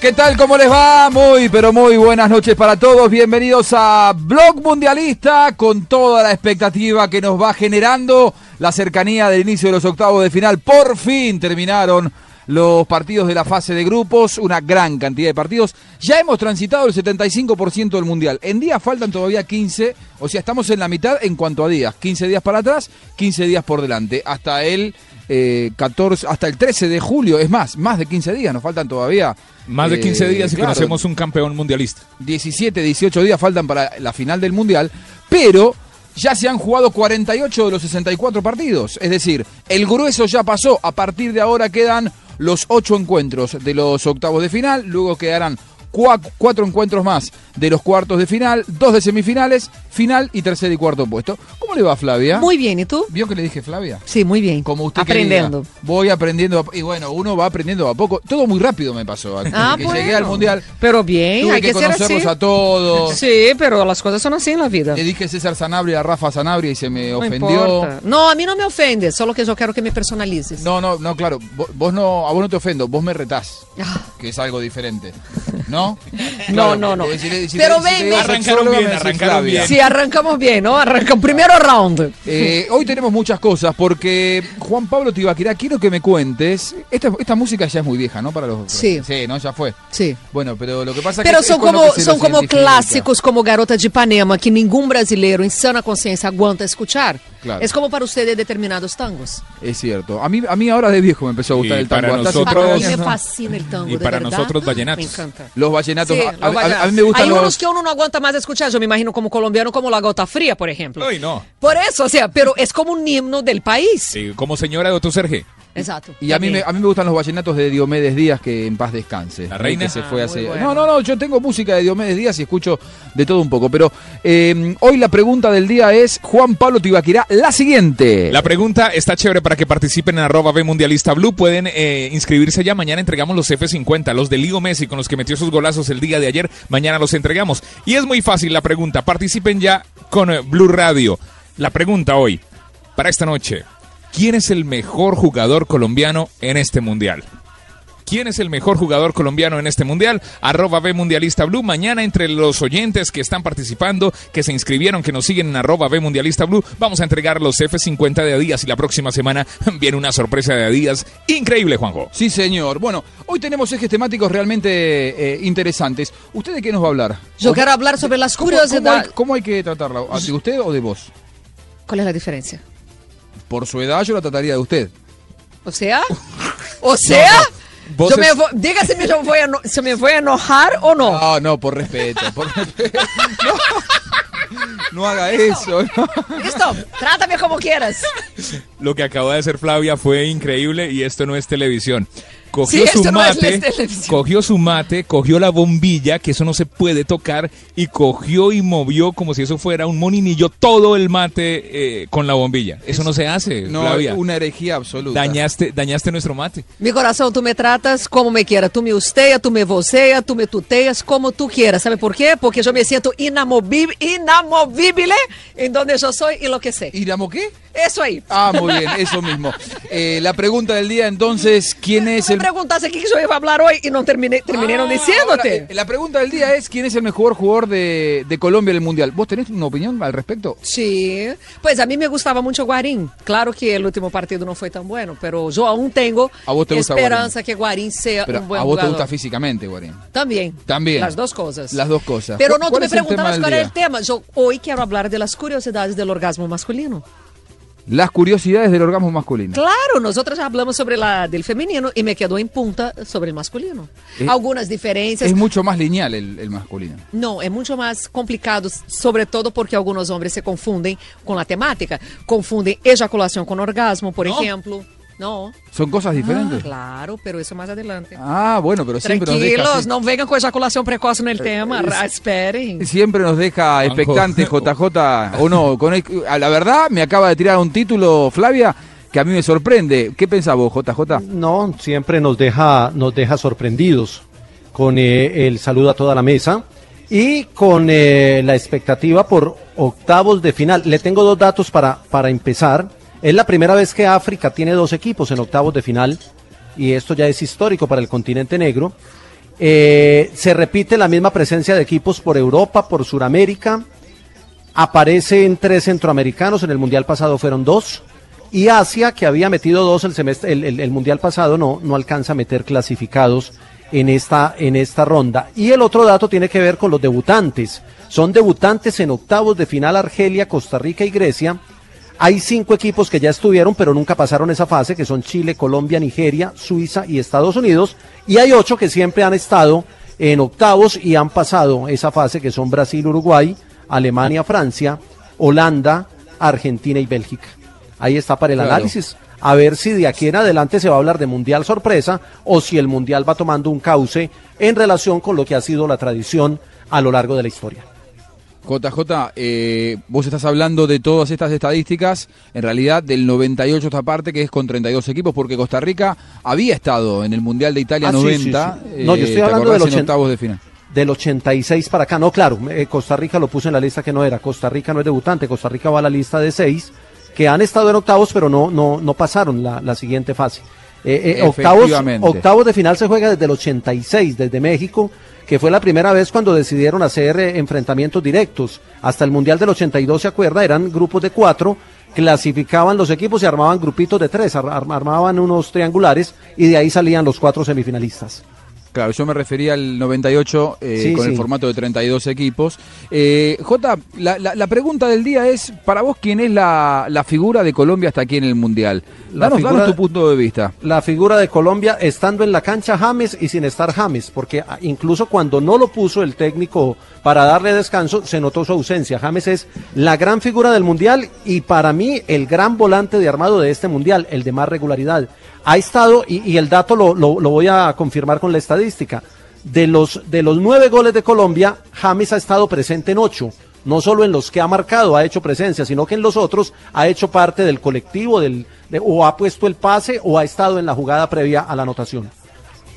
¿Qué tal? ¿Cómo les va? Muy, pero muy buenas noches para todos. Bienvenidos a Blog Mundialista con toda la expectativa que nos va generando la cercanía del inicio de los octavos de final. Por fin terminaron los partidos de la fase de grupos, una gran cantidad de partidos. Ya hemos transitado el 75% del Mundial. En días faltan todavía 15, o sea, estamos en la mitad en cuanto a días. 15 días para atrás, 15 días por delante. Hasta el eh, 14, hasta el 13 de julio, es más, más de 15 días, nos faltan todavía. Más de eh, 15 días y claro, conocemos un campeón mundialista. 17, 18 días faltan para la final del Mundial, pero ya se han jugado 48 de los 64 partidos. Es decir, el grueso ya pasó. A partir de ahora quedan los 8 encuentros de los octavos de final, luego quedarán cuatro encuentros más de los cuartos de final, dos de semifinales, final y tercer y cuarto puesto. ¿Cómo le va Flavia? Muy bien, ¿y tú? ¿Vio que le dije Flavia? Sí, muy bien. Como usted Aprendiendo. quería. Voy aprendiendo. a- Y bueno, uno va aprendiendo a poco. Todo muy rápido me pasó. Ah, que bueno. llegué al Mundial. Pero bien, Tuve hay que, conocerlos así. a todos. Sí, pero las cosas son así en la vida. Le dije César Sanabria a Rafa Sanabria y se me No ofendió. importa. No, a mí no me ofende, solo que yo quiero que me personalices. No, no, no, claro. Vos, vos no, a vos no te ofendo, vos me retás, Ah, que es algo diferente. ¿No? No, Claro, no, no. porque si le- si Pero ven. Arrancaron bien, me arrancaron bien. Sí, arrancamos bien, ¿no? Arrancamos. Primero round. Eh, hoy tenemos muchas cosas porque Juan Pablo Tibaquirá, quiero que me cuentes. Esta, esta música ya es muy vieja, ¿no? Para los. Sí. Sí, ¿no? Ya fue. Sí. Bueno, pero lo que pasa Pero que. es con lo como, que los como clássicos como Garota de Ipanema, que nenhum brasileiro em sã consciência aguanta escuchar. Claro. É como para ustedes determinados tangos. Es cierto. A mí, a mí ahora de viejo me empezó a gustar Y el tango. para nosotros- a mí me fascina el tango, Y de para verdad. nosotros, Me vallenatos. encanta. Los vallenatos. Sí, a, los a- a- vallenatos. a mí me gustan Hay los. unos que uno no aguanta más escuchar, yo me imagino como colombiano, como La Gota Fría, por ejemplo. Ay, no. Por eso, o sea, pero es como un himno del país. Sí, como señora de Otto Serge. Exacto. Y a mí, me, a mí me gustan los vallenatos de Diomedes Díaz, que en paz descanse. ¿La reina? Que se fue Ah, hace... muy bueno. No, no, no, yo tengo música de Diomedes Díaz y escucho de todo un poco. Pero eh, hoy la pregunta del día es, Juan Pablo Tibaquirá, la siguiente. La pregunta está chévere para que participen en arroba B Mundialista Blue. Pueden eh, inscribirse ya. Mañana entregamos los F50, los de Lío Messi, con los que metió sus golazos el día de ayer. Mañana los entregamos. Y es muy fácil la pregunta. Participen ya con eh, Blue Radio. La pregunta hoy, para esta noche. ¿Quién es el mejor jugador colombiano en este mundial? ¿Quién es el mejor jugador colombiano en este mundial? Arroba B Mundialista Blue. Mañana entre los oyentes que están participando, que se inscribieron, que nos siguen en arroba B Mundialista Blue, vamos a entregar los F50 de Adidas y la próxima semana viene una sorpresa de Adidas increíble, Juanjo. Sí, señor. Bueno, hoy tenemos ejes temáticos realmente eh, interesantes. ¿Usted de qué nos va a hablar? Yo ¿O- quiero hablar sobre las ¿Cómo, cómo hay, curiosidades. cómo hay que tratarla? ¿De usted o de vos? ¿Cuál es la diferencia? Por su edad yo la trataría de usted. O sea, o sea, yo es- vo- diga si me, yo voy a eno- si me voy a enojar o no. No, no, por respeto. Por respeto. No, no haga eso. no. Listo, trátame como quieras. Lo que acaba de hacer Flavia fue increíble y esto no es televisión. Cogió Sí, su no mate, cogió su mate, cogió la bombilla, que eso no se puede tocar, y cogió y movió como si eso fuera un moninillo todo el mate eh, con la bombilla. Eso no se hace, No, Flavia. una herejía absoluta. Dañaste, dañaste nuestro mate. Mi corazón, tú me tratas como me quieras. Tú me usteas, tú me voceas, tú me tuteas, como tú quieras. ¿Sabe por qué? Porque yo me siento inamovible, inamovible en donde yo soy y lo que sé. ¿Iramo qué? Eso ahí. Ah, muy bien, eso mismo. Eh, la pregunta del día entonces, ¿quién es Me el... preguntaste qué yo iba a hablar hoy y no terminé, terminaron Ah, diciéndote. ahora, eh, la pregunta del día es, ¿quién es el mejor jugador de, de Colombia en el Mundial? ¿Vos tenés una opinión al respecto? Sí, pues a mí me gustaba mucho Guarín. Claro que el último partido no fue tan bueno, pero yo aún tengo ¿A vos te gusta esperanza que Guarín sea Pero un buen a vos te jugador. gusta físicamente, Guarín. También. También. Las dos cosas. Las dos cosas. Pero ¿Cuál- no, tú me preguntabas cuál era el tema. Yo hoy quiero hablar de las curiosidades del orgasmo masculino. Las curiosidades del orgasmo masculino. Claro, nosotros ya hablamos sobre la del femenino y me quedó en punta sobre el masculino. Eh, Algunas diferencias. Es mucho más lineal el, el masculino. No, es mucho más complicado, sobre todo porque algunos hombres se confunden con la temática. Confunden eyaculación con orgasmo, por No. ejemplo. No. ¿Son cosas diferentes? Claro, pero eso más adelante. Ah, bueno, pero siempre nos deja, Tranquilos, así. no vengan con eyaculación precoz en el tema. ra- Esperen. siempre nos deja expectante JJ. O no, con el- a la verdad me acaba de tirar un título, Flavia, que a mí me sorprende. ¿Qué pensás vos, JJ? No, siempre nos deja, nos deja sorprendidos con eh, el saludo a toda la mesa y con eh, la expectativa por octavos de final. Le tengo dos datos para, para empezar. Es la primera vez que África tiene dos equipos en octavos de final y esto ya es histórico para el continente negro. Eh, se repite la misma presencia de equipos por Europa, por Sudamérica. Aparecen tres centroamericanos, en el mundial pasado fueron dos. Y Asia, que había metido dos el, semestre, el, el- el mundial pasado, no, no alcanza a meter clasificados en esta, en esta ronda. Y el otro dato tiene que ver con los debutantes. Son debutantes en octavos de final Argelia, Costa Rica y Grecia. Hay cinco equipos que ya estuvieron, pero nunca pasaron esa fase, que son Chile, Colombia, Nigeria, Suiza y Estados Unidos. Y hay ocho que siempre han estado en octavos y han pasado esa fase, que son Brasil, Uruguay, Alemania, Francia, Holanda, Argentina y Bélgica. Ahí está para el Claro. análisis. A ver si de aquí en adelante se va a hablar de Mundial sorpresa o si el Mundial va tomando un cauce en relación con lo que ha sido la tradición a lo largo de la historia. JJ, eh, vos estás hablando de todas estas estadísticas, en realidad del 98 esta parte, que es con 32 equipos, porque Costa Rica había estado en el Mundial de Italia Ah, sí, 90. sí, sí. No, yo eh, estoy ¿te hablando del en 80. octavos de final. Del 86 para acá, no, claro, eh, Costa Rica lo puso en la lista que no era. Costa Rica no es debutante, Costa Rica va a la lista de seis que han estado en octavos, pero no, no, no pasaron la, la siguiente fase. Eh, eh, octavos de final se juega desde el 86, desde México, que fue la primera vez cuando decidieron hacer eh, enfrentamientos directos. Hasta el Mundial del 82, ¿se acuerda? Eran grupos de cuatro, clasificaban los equipos y armaban grupitos de tres, ar- ar- armaban unos triangulares y de ahí salían los cuatro semifinalistas. Claro, yo me refería al 98 eh, Sí, con el formato de 32 equipos. Eh, Jota, la, la- la pregunta del día es, para vos, ¿quién es la, la figura de Colombia hasta aquí en el Mundial? Danos, figura danos tu punto de vista. la figura de Colombia estando en la cancha James y sin estar James, porque ah, incluso cuando no lo puso el técnico para darle descanso, se notó su ausencia. James es la gran figura del Mundial y para mí el gran volante de armado de este Mundial, el de más regularidad. Ha estado, y, el dato lo, lo- voy a confirmar con la estadística, de los, de los nueve goles de Colombia, James ha estado presente en ocho. No solo en los que ha marcado, ha hecho presencia, sino que en los otros ha hecho parte del colectivo del, de- o ha puesto el pase o ha estado en la jugada previa a la anotación.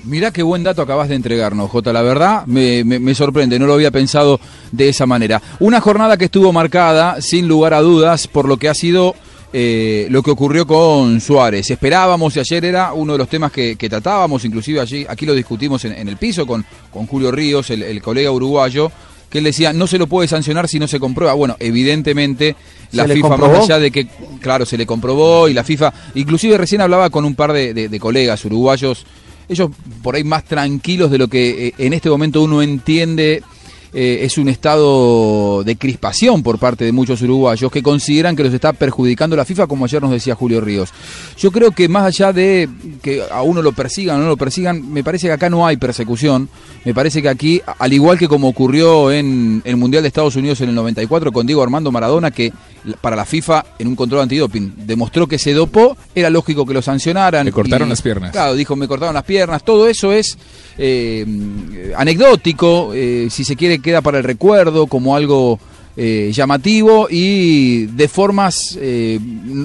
Mirá qué buen dato acabas de entregarnos, Jota. La verdad me- me sorprende, no lo había pensado de esa manera. Una jornada que estuvo marcada, sin lugar a dudas, por lo que ha sido eh, lo que ocurrió con Suárez. Esperábamos y ayer era uno de los temas que, que tratábamos, inclusive allí, aquí lo discutimos en, en el piso con, con Julio Ríos, el, el colega uruguayo, que él decía, no se lo puede sancionar si no se comprueba. Bueno, evidentemente la ¿Se le FIFA, comprobó? más allá de que, claro, se le comprobó y la FIFA, inclusive recién hablaba con un par de, de- de colegas uruguayos, ellos por ahí más tranquilos de lo que eh, en este momento uno entiende eh, es un estado de crispación por parte de muchos uruguayos que consideran que los está perjudicando la FIFA, como ayer nos decía Julio Ríos. Yo creo que más allá de que a uno lo persigan o no lo persigan, me parece que acá no hay persecución. Me parece que aquí, al igual que como ocurrió en el Mundial de Estados Unidos en el 94 con Diego Armando Maradona, que para la FIFA en un control antidoping demostró que se dopó, era lógico que lo sancionaran. Le cortaron Y, las piernas. Claro, dijo, me cortaron las piernas. Todo eso es eh, anecdótico, eh, si se quiere queda para el recuerdo como algo eh, llamativo y de formas eh,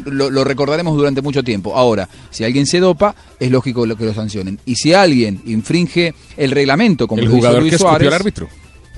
lo, lo recordaremos durante mucho tiempo. Ahora, si alguien se dopa, es lógico que lo sancionen. Y si alguien infringe el reglamento, como el lo hizo jugador Luis que escupió Suárez, al árbitro.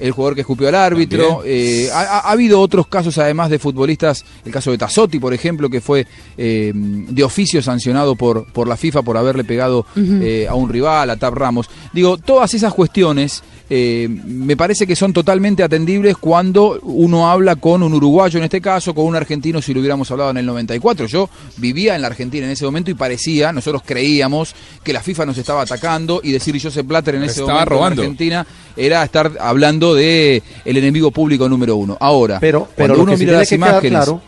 el jugador que escupió al árbitro. Eh, ha, ha- ha habido otros casos, además de futbolistas, el caso de Tassotti, por ejemplo, que fue eh, de oficio sancionado por, por la FIFA por haberle pegado eh, a un rival, a Tab Ramos. Digo, todas esas cuestiones eh, me parece que son totalmente atendibles cuando uno habla con un uruguayo, en este caso, con un argentino, si lo hubiéramos hablado en el 94. Yo vivía en la Argentina en ese momento y parecía, nosotros creíamos que la FIFA nos estaba atacando y decir Joseph Blatter en ese estaba momento en robando. Argentina era estar hablando de el enemigo público número uno. Ahora, Pero, pero cuando uno sí mira las que imágenes, claro,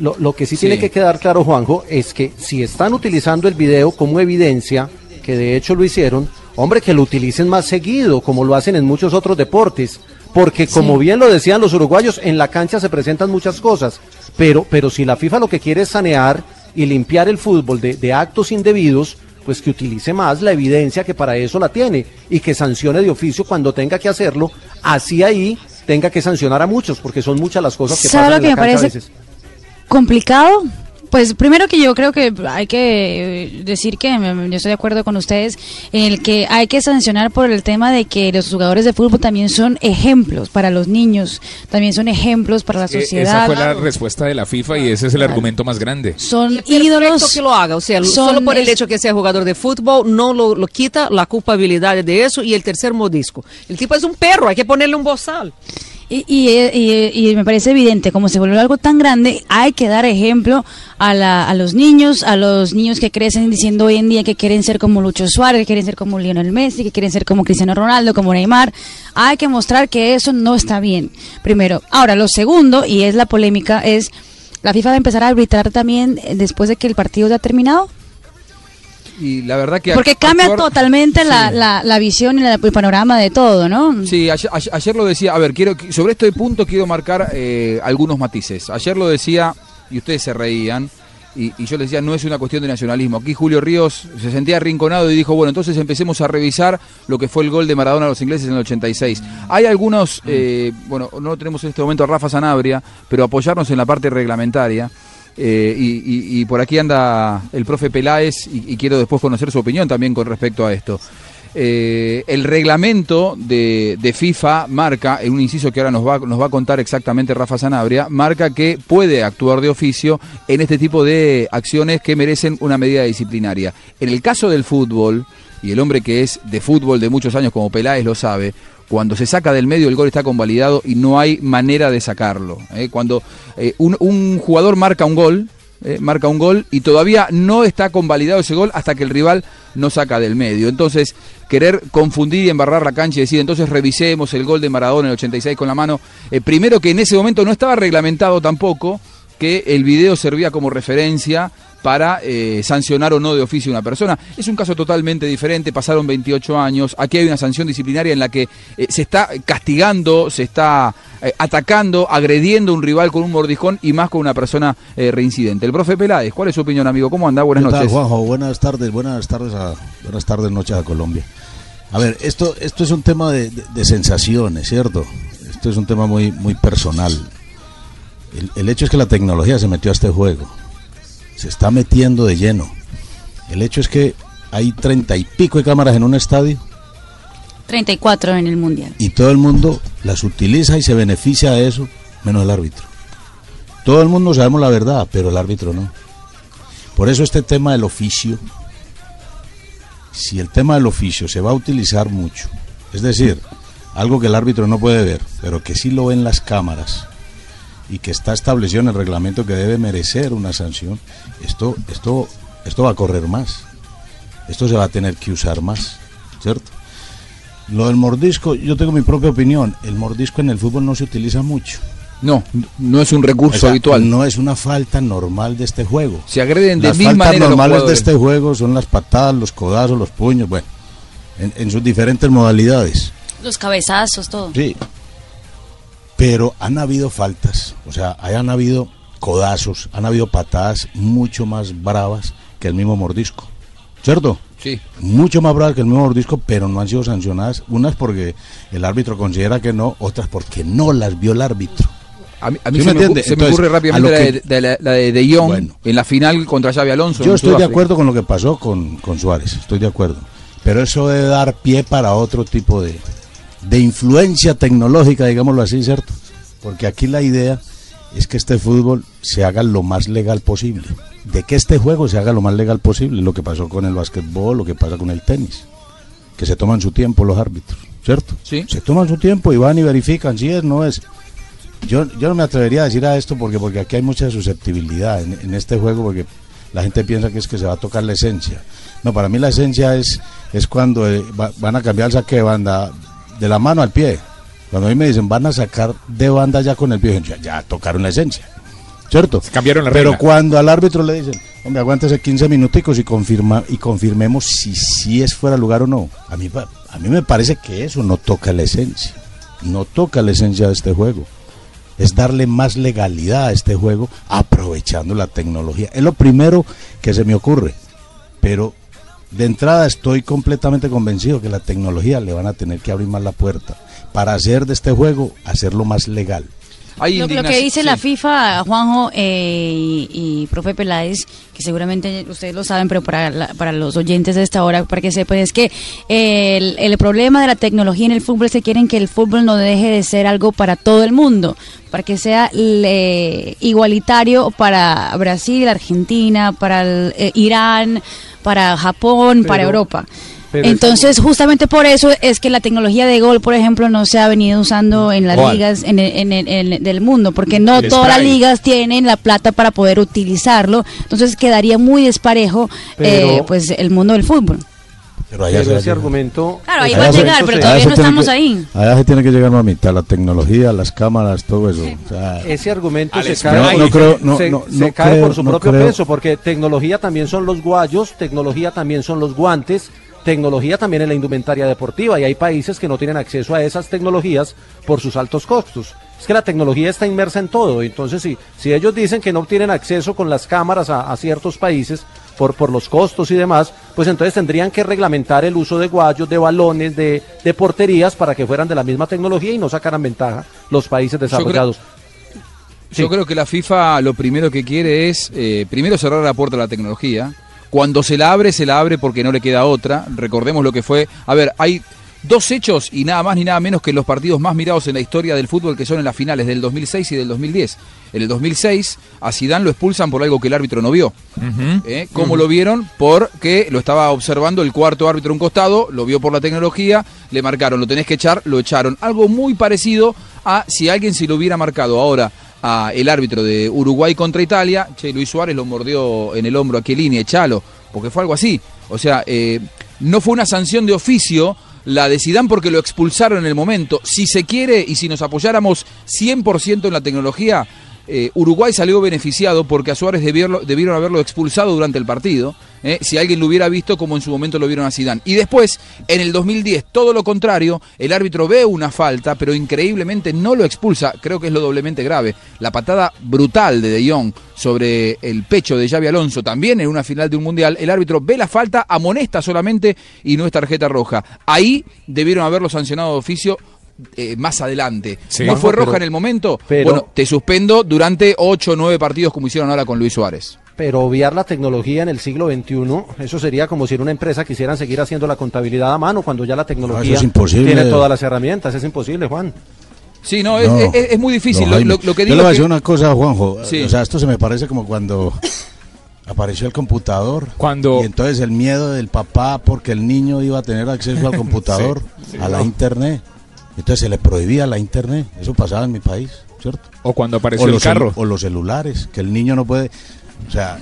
lo, lo que sí, Sí. tiene que quedar claro, Juanjo, es que si están utilizando el video como evidencia, que de hecho lo hicieron, hombre, que lo utilicen más seguido, como lo hacen en muchos otros deportes. Porque como bien lo decían los uruguayos, en la cancha se presentan muchas cosas. Pero, pero si la FIFA lo que quiere es sanear y limpiar el fútbol de, de actos indebidos, pues que utilice más la evidencia que para eso la tiene y que sancione de oficio cuando tenga que hacerlo, así ahí tenga que sancionar a muchos, porque son muchas las cosas que ¿Sabe pasan lo en que la me cancha a parece veces. complicado? Pues primero que yo creo que hay que decir que yo estoy de acuerdo con ustedes en el que hay que sancionar por el tema de que los jugadores de fútbol también son ejemplos para los niños, también son ejemplos para la sociedad. Esa fue la respuesta de la FIFA y ese es el argumento más grande. Son ídolos. que lo haga, o sea, son solo por el hecho que sea jugador de fútbol no lo, lo quita la culpabilidad de eso y el tercer modisco. El tipo es un perro, hay que ponerle un bozal. Y, y, me parece evidente, como se volvió algo tan grande, hay que dar ejemplo a, la- a los niños, a los niños que crecen diciendo hoy en día que quieren ser como Lucho Suárez, que quieren ser como Lionel Messi, que quieren ser como Cristiano Ronaldo, como Neymar. Hay que mostrar que eso no está bien, primero. Ahora, lo segundo, y es la polémica, es la FIFA va a empezar a arbitrar también eh, después de que el partido ya ha terminado. Y la verdad que Porque cambia actuar- totalmente la, Sí. la, la visión y la- el panorama de todo, ¿no? Sí, ayer, ayer- ayer lo decía, a ver, quiero sobre este punto quiero marcar eh, algunos matices. Ayer lo decía y ustedes se reían y, y yo les decía, no es una cuestión de nacionalismo. Aquí Julio Ríos se sentía arrinconado y dijo, bueno, entonces empecemos a revisar lo que fue el gol de Maradona a los ingleses en el 86. Hay algunos, eh, bueno, no tenemos en este momento a Rafa Sanabria, pero apoyarnos en la parte reglamentaria. Eh, y, por aquí anda el profe Peláez y, quiero después conocer su opinión también con respecto a esto. Eh, el reglamento de, de FIFA marca, en un inciso que ahora nos va, nos va a contar exactamente Rafa Sanabria, marca que puede actuar de oficio en este tipo de acciones que merecen una medida disciplinaria. En el caso del fútbol, y el hombre que es de fútbol de muchos años como Peláez lo sabe, cuando se saca del medio el gol está convalidado y no hay manera de sacarlo. ¿eh? Cuando eh, un, jugador marca un gol, eh, marca un gol y todavía no está convalidado ese gol hasta que el rival no saca del medio. Entonces, querer confundir y embarrar la cancha y decir, entonces revisemos el gol de Maradona en el 86 con la mano, primero que en ese momento no estaba reglamentado tampoco que el video servía como referencia para eh, sancionar o no de oficio a una persona. Es un caso totalmente diferente, pasaron 28 años, aquí hay una sanción disciplinaria en la que eh, se está castigando, se está eh, atacando, agrediendo a un rival con un mordijón y más con una persona reincidente. El profe Peláez, ¿cuál es su opinión, amigo? ¿Cómo anda? Buenas ¿Qué tal, noches. Juanjo? Buenas tardes, buenas tardes, a, buenas tardes, noches a Colombia. A ver, esto, esto es un tema de, de- de sensaciones, ¿cierto? Esto es un tema muy, muy personal. El, el hecho es que la tecnología se metió a este juego. Se está metiendo de lleno. El hecho es que hay treinta y pico de cámaras en un estadio 34 en el Mundial. y todo el mundo las utiliza y se beneficia de eso, menos el árbitro. Todo el mundo sabemos la verdad, pero el árbitro no. Por eso este tema del oficio, si el tema del oficio se va a utilizar mucho, es decir, algo que el árbitro no puede ver, pero que sí lo ven las cámaras y que está establecido en el reglamento que debe merecer una sanción, esto, esto, esto va a correr más. Esto se va a tener que usar más, ¿cierto? Lo del mordisco, yo tengo mi propia opinión. El mordisco en el fútbol no se utiliza mucho. No, no es un recurso O sea, habitual. No es una falta normal de este juego. Se agreden de Las mil faltas maneras los normales de este juego son las patadas, los codazos, los puños, bueno, en, en sus diferentes modalidades. Los cabezazos, todo. Sí. Pero han habido faltas, o sea, han habido codazos, han habido patadas mucho más bravas que el mismo mordisco. ¿Cierto? Sí. Mucho más bravas que el mismo mordisco, pero no han sido sancionadas. Unas porque el árbitro considera que no, otras porque no las vio el árbitro. A mí, a mí ¿Sí se, me ocu- se me Entonces, ocurre rápidamente la de, de la, de De Jong Bueno. en la final contra Xavi Alonso. Yo estoy de acuerdo con lo que pasó con, con Suárez, estoy de acuerdo. Pero eso debe dar pie para otro tipo de, de influencia tecnológica, digámoslo así, ¿cierto? Porque aquí la idea es que este fútbol se haga lo más legal posible. De que este juego se haga lo más legal posible. Lo que pasó con el básquetbol, lo que pasa con el tenis. Que se toman su tiempo los árbitros, ¿cierto? Sí. Se toman su tiempo y van y verifican si es, no es. Yo, yo no me atrevería a decir a esto porque, porque aquí hay mucha susceptibilidad en, en este juego porque la gente piensa que es que se va a tocar la esencia. No, para mí la esencia es, es cuando eh, va- van a cambiar el saque de banda de la mano al pie. Cuando a mí me dicen van a sacar de banda ya con el pie, ya, ya tocaron la esencia. ¿Cierto? Cambiaron la Pero regla. cuando al árbitro le dicen, hombre, aguántese 15 minuticos y, confirma, y confirmemos si sí es fuera lugar o no. A mí, a mí me parece que eso no toca la esencia. No toca la esencia de este juego. es darle más legalidad a este juego aprovechando la tecnología. Es lo primero que se me ocurre, pero de entrada estoy completamente convencido que la tecnología le van a tener que abrir más la puerta para hacer de este juego, hacerlo más legal. Hay Lo, que dice la. FIFA, Juanjo eh, y, y profe Peláez, que seguramente ustedes lo saben, pero para, la- para los oyentes de esta hora, para que sepan, es que eh, el, el problema de la tecnología en el fútbol es que quieren que el fútbol no deje de ser algo para todo el mundo, para que sea le- igualitario para Brasil, Argentina, para el, eh, Irán, para Japón, para Europa. pero Entonces, justamente por eso es que la tecnología de gol, por ejemplo, no se ha venido usando en las ¿Cuál? ligas en el- en el- en el- del mundo, porque no El todas las ligas tienen la plata para poder utilizarlo. Entonces, quedaría muy desparejo Pero- eh, pues el mundo del fútbol. Pero allá Pero se va a ese llegar. argumento. Claro, ahí va a llegar, pero todavía no estamos que- ahí. Allá se tiene que llegar mamita, la tecnología, las cámaras, todo eso. o sea, Ese argumento se cae, No, por- no creo- no, se, no, se no cae creo, por su no propio creo. peso, porque tecnología también son los guayos, tecnología también son los guantes, tecnología también es la indumentaria deportiva y hay países que no tienen acceso a esas tecnologías por sus altos costos. Es que la tecnología está inmersa en todo, entonces si, si ellos dicen que no tienen acceso con las cámaras a, a ciertos países por, por los costos y demás, pues entonces tendrían que reglamentar el uso de guayos, de balones, de, de porterías para que fueran de la misma tecnología y no sacaran ventaja los países desarrollados. Yo Sí. creo que la FIFA lo primero que quiere es, eh, primero cerrar la puerta a la tecnología. Cuando se la abre, se la abre porque no le queda otra. Recordemos lo que fue. A ver, hay dos hechos y nada más ni nada menos que los partidos más mirados en la historia del fútbol que son en las finales del 2006 y del 2010. En el 2006 a Zidane lo expulsan por algo que el árbitro no vio. ¿Eh? ¿Cómo lo vieron? Porque lo estaba observando el cuarto árbitro a un costado, lo vio por la tecnología, le marcaron, lo tenés que echar, lo echaron. Algo muy parecido a si alguien se lo hubiera marcado ahora a el árbitro de Uruguay contra Italia, che, Luis Suárez lo mordió en el hombro a Chiellini, echalo, porque fue algo así. O sea, eh, no fue una sanción de oficio la de Zidane porque lo expulsaron en el momento. Si se quiere y si nos apoyáramos 100% en la tecnología, eh, Uruguay salió beneficiado porque a Suárez debieron, haberlo expulsado durante el partido, eh, si alguien lo hubiera visto como en su momento lo vieron a Zidane. Y después, en el 2010, todo lo contrario, el árbitro ve una falta, pero increíblemente no lo expulsa, creo que es lo doblemente grave. La patada brutal de De Jong sobre el pecho de Xavi Alonso, también en una final de un mundial, el árbitro ve la falta, amonesta solamente y no es tarjeta roja. Ahí debieron haberlo sancionado de oficio eh, más adelante. Sí. ¿No fue roja pero- en el momento? pero- bueno, te suspendo durante 8 o 9 partidos como hicieron ahora con Luis Suárez. Pero obviar la tecnología en el siglo XXI, eso sería como si en una empresa quisieran seguir haciendo la contabilidad a mano cuando ya la tecnología es tiene todas las herramientas. Es imposible, Juan. Sí, no, es, No. es- es muy difícil. No, lo, Jaime. lo- lo que Yo digo le voy a decir una cosa, Juanjo. Sí. O sea, esto se me parece como cuando apareció el computador. Cuando- Y entonces el miedo del papá porque el niño iba a tener acceso al computador, a la internet. Entonces se le prohibía la internet. Eso pasaba en mi país, ¿cierto? O cuando apareció o el los, carro. o los celulares, que el niño no puede... O sea,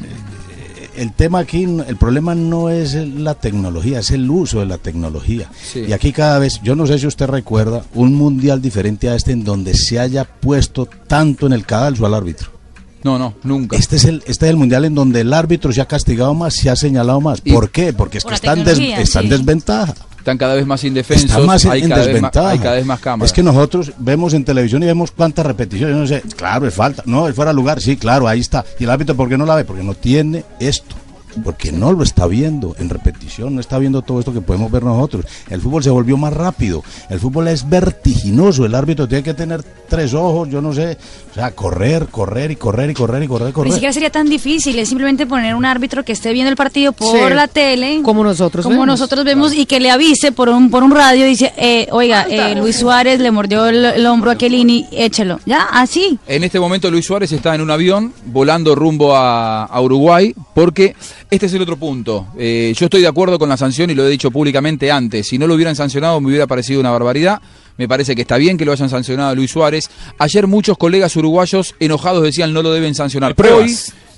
el tema aquí, el problema no es la tecnología, es el uso de la tecnología. Sí. Y aquí cada vez, yo no sé si usted recuerda, un mundial diferente a este en donde se haya puesto tanto en el cadalso al árbitro. No, no, nunca. Este es el este es el mundial en donde el árbitro se ha castigado más, se ha señalado más. Y- ¿Por qué? Porque es Por que la está en, des- tecnología, está en sí. desventaja. Están cada vez más indefensos, Está más en, hay, en cada vez más, desventaja. hay cada vez más cámaras. Es que nosotros vemos en televisión y vemos cuántas repeticiones. Yo no sé, claro, es falta. No, es fuera de lugar. Sí, claro, ahí está. ¿Y el árbitro por qué no la ve? Porque no tiene esto. Porque no lo está viendo en repetición, no está viendo todo esto que podemos ver nosotros. El fútbol se volvió más rápido. El fútbol es vertiginoso. El árbitro tiene que tener tres ojos, yo no sé. O sea, correr, correr y correr y correr y correr y Ni correr. siquiera sería tan difícil, es simplemente poner un árbitro que esté viendo el partido por Sí. la tele. Como nosotros Como vemos. nosotros vemos y que le avise por un, por un radio dice, eh, oiga, eh, Luis Suárez le mordió el, el hombro a Kelini, échelo. Ya, así. En este momento Luis Suárez está en un avión volando rumbo a, a Uruguay porque este es el otro punto. Eh, yo estoy de acuerdo con la sanción y lo he dicho públicamente antes. Si no lo hubieran sancionado me hubiera parecido una barbaridad. Me parece que está bien que lo hayan sancionado a Luis Suárez. Ayer muchos colegas uruguayos enojados decían no lo deben sancionar. Hoy,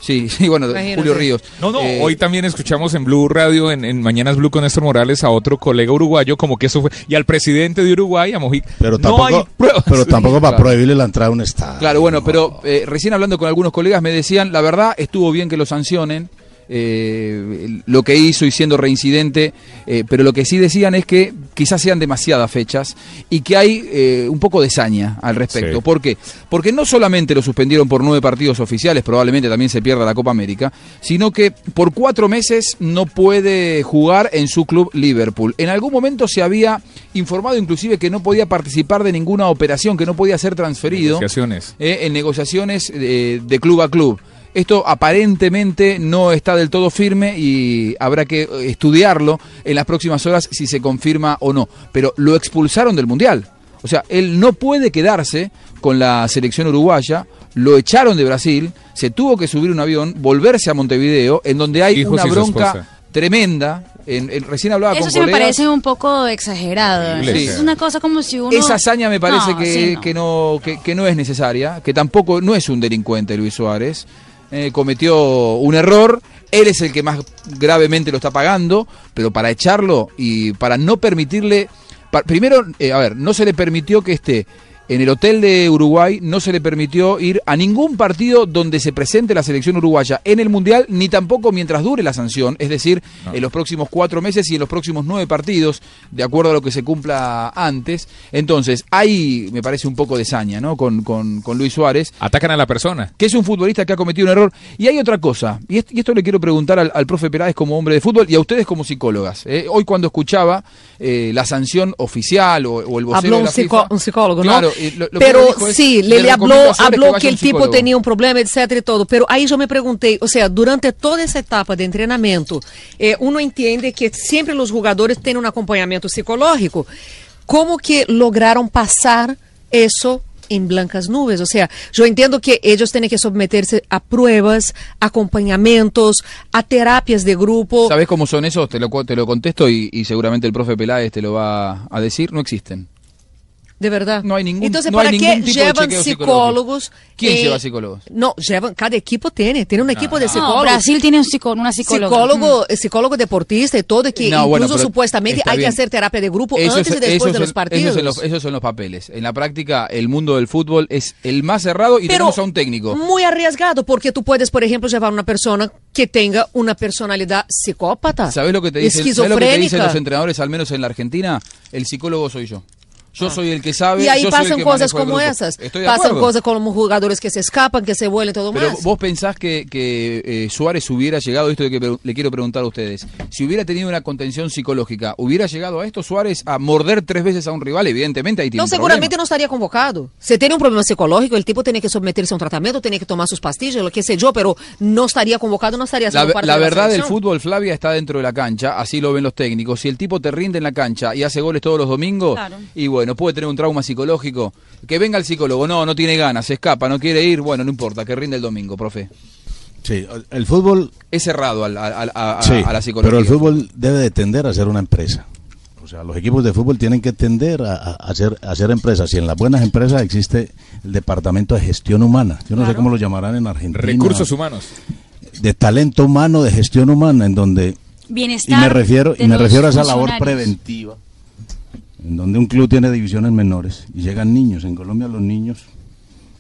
sí, sí, bueno, Imagínate. Julio Ríos. No, no, Eh, hoy también escuchamos en Blue Radio, en, en Mañanas Blue con Néstor Morales, a otro colega uruguayo, como que eso fue, y al presidente de Uruguay, a Mojica. Pero no tampoco, hay pruebas. pero tampoco para Claro. prohibirle la entrada a un estadio. Claro, bueno, pero eh, recién hablando con algunos colegas me decían, la verdad, estuvo bien que lo sancionen. Eh, lo que hizo y siendo reincidente, eh, pero lo que sí decían es que quizás sean demasiadas fechas y que hay eh, un poco de saña al respecto. Sí. ¿Por qué? Porque no solamente lo suspendieron por nueve partidos oficiales, probablemente también se pierda la Copa América, sino que por cuatro meses no puede jugar en su club Liverpool. En algún momento se había informado inclusive que no podía participar de ninguna operación, que no podía ser transferido Negociaciones. en negociaciones de club a club. Esto aparentemente no está del todo firme y habrá que eh, estudiarlo en las próximas horas si se confirma o no. Pero lo expulsaron del Mundial. O sea, él no puede quedarse con la selección uruguaya, lo echaron de Brasil, se tuvo que subir un avión, volverse a Montevideo, en donde hay Hijos una bronca tremenda. En, en- recién hablaba Eso con sí me parece un poco exagerado. Sí. Es una cosa como si uno... Esa hazaña me parece No, que, sí, no. que, no, que, que no es necesaria, que tampoco no es un delincuente Luis Suárez. Eh, cometió un error, él es el que más gravemente lo está pagando, pero para echarlo y para no permitirle... primero, eh, a ver, no se le permitió que esté en el hotel de Uruguay, no se le permitió ir a ningún partido donde se presente la selección uruguaya en el Mundial, ni tampoco mientras dure la sanción, es decir, en los próximos cuatro meses y en los próximos nueve partidos, de acuerdo a lo que se cumpla antes. Entonces, hay, me parece, un poco de saña, ¿no? Con, con, con Luis Suárez Atacan a la persona. que es un futbolista que ha cometido un error. Y hay otra cosa, y, est- y esto le quiero preguntar al, al profe Peláez como hombre de fútbol y a ustedes como psicólogas. ¿eh? Hoy cuando escuchaba eh, la sanción oficial o, o el vocero Habló de un, la psico- FIFA, un psicólogo, claro, ¿no? Y lo- lo que pero sí, le habló, habló que el tipo tenía un problema, etcétera y todo. Pero ahí yo me pregunté, o sea, durante toda esa etapa de entrenamiento, eh, uno entiende que siempre los jugadores tienen un acompañamiento psicológico. ¿Cómo que lograron pasar eso? en blancas nubes, o sea, yo entiendo que ellos tienen que someterse a pruebas, acompañamientos, a terapias de grupo. ¿Sabes cómo son esos? Te lo, te lo contesto y, y seguramente el profe Peláez te lo va a decir. No existen. De verdad. No hay ningún- Entonces, no ¿para hay qué ningún tipo de llevan psicólogos? ¿Quién eh, lleva psicólogos? No, llevan, cada equipo tiene, tiene un equipo de No, psicólogos. Brasil tiene un psicó- una psicóloga. Psicólogo, eh, psicólogo deportista y todo, que No, incluso bueno, supuestamente hay bien. que hacer terapia de grupo Eso antes es- y después de los partidos. Esos son los, esos son los papeles. En la práctica, el mundo del fútbol es el más cerrado y Pero tenemos a un técnico. Muy arriesgado, porque tú puedes, por ejemplo, llevar una persona que tenga una personalidad psicópata. ¿Sabes lo que te dicen, ¿sabés lo que te dicen los entrenadores, al menos en la Argentina? El psicólogo soy yo. Yo soy el que sabe. Ah. Y ahí yo soy el pasan que cosas como esas. Estoy de Pasan acuerdo. cosas como jugadores que se escapan, que se vuelven todo Pero más. vos pensás que, que, eh, Suárez hubiera llegado, esto de que le quiero preguntar a ustedes, si hubiera tenido una contención psicológica, ¿hubiera llegado a esto Suárez a morder tres veces a un rival? Evidentemente ahí tiene No, un seguramente problema. no estaría convocado. Si tiene un problema psicológico, el tipo tiene que someterse a un tratamiento, tiene que tomar sus pastillas, lo que sé yo, pero no estaría convocado, no estaría La, parte la de verdad del selección. fútbol, Flavia, está dentro de la cancha, así lo ven los técnicos. Si el tipo te rinde en la cancha y hace goles todos los domingos, Claro. y bueno, puede tener un trauma psicológico. Que venga el psicólogo, no, no tiene ganas, se escapa, no quiere ir, bueno, no importa, que rinde el domingo, profe. Sí, el fútbol, Es cerrado al- al- al- a, a- sí, a la psicología. pero el fútbol debe de tender a ser una empresa. O sea, los equipos de fútbol tienen que tender a, ser, a ser empresas. Y en las buenas empresas existe el departamento de gestión humana. Yo no sé cómo lo llamarán en Argentina. Recursos humanos. De talento humano, de gestión humana, en donde y Bienestar. me refiero y me refiero a esa labor preventiva en donde un club tiene divisiones menores y llegan niños. En Colombia los niños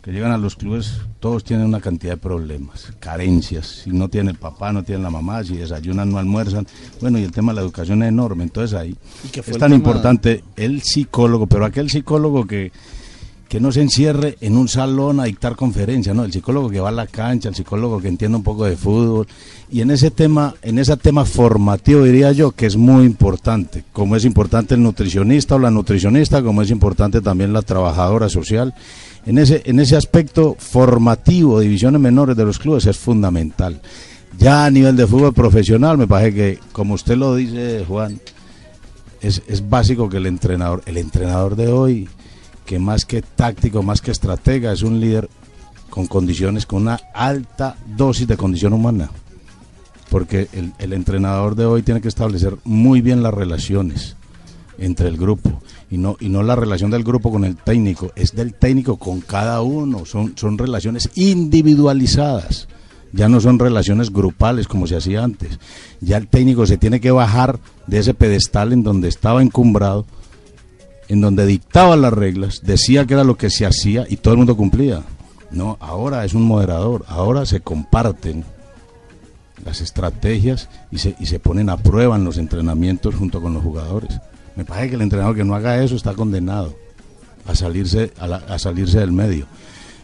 que llegan a los clubes todos tienen una cantidad de problemas carencias. Si no tiene el papá no tiene la mamá si desayunan no almuerzan. Bueno y el tema de la educación es enorme. Entonces ahí es tan tema- importante el psicólogo pero aquel psicólogo que que no se encierre en un salón a dictar conferencias, ¿no? El psicólogo que va a la cancha, el psicólogo que entiende un poco de fútbol. Y en ese tema, en ese tema formativo diría yo que es muy importante, como es importante el nutricionista o la nutricionista, como es importante también la trabajadora social. En ese, en ese aspecto formativo, divisiones menores de los clubes es fundamental. Ya a nivel de fútbol profesional, me parece que, como usted lo dice, Juan, es, es básico que el entrenador, el entrenador de hoy, que más que táctico, más que estratega, es un líder con condiciones, con una alta dosis de condición humana. Porque el, el entrenador de hoy tiene que establecer muy bien las relaciones entre el grupo y no y no la relación del grupo con el técnico, es del técnico con cada uno, son son relaciones individualizadas. Ya no son relaciones grupales como se hacía antes. Ya el técnico se tiene que bajar de ese pedestal en donde estaba encumbrado en donde dictaba las reglas, decía que era lo que se hacía y todo el mundo cumplía. No, ahora es un moderador, ahora se comparten las estrategias y se, y se ponen a prueba en los entrenamientos junto con los jugadores. Me parece que el entrenador que no haga eso está condenado a salirse, a, la- a salirse del medio.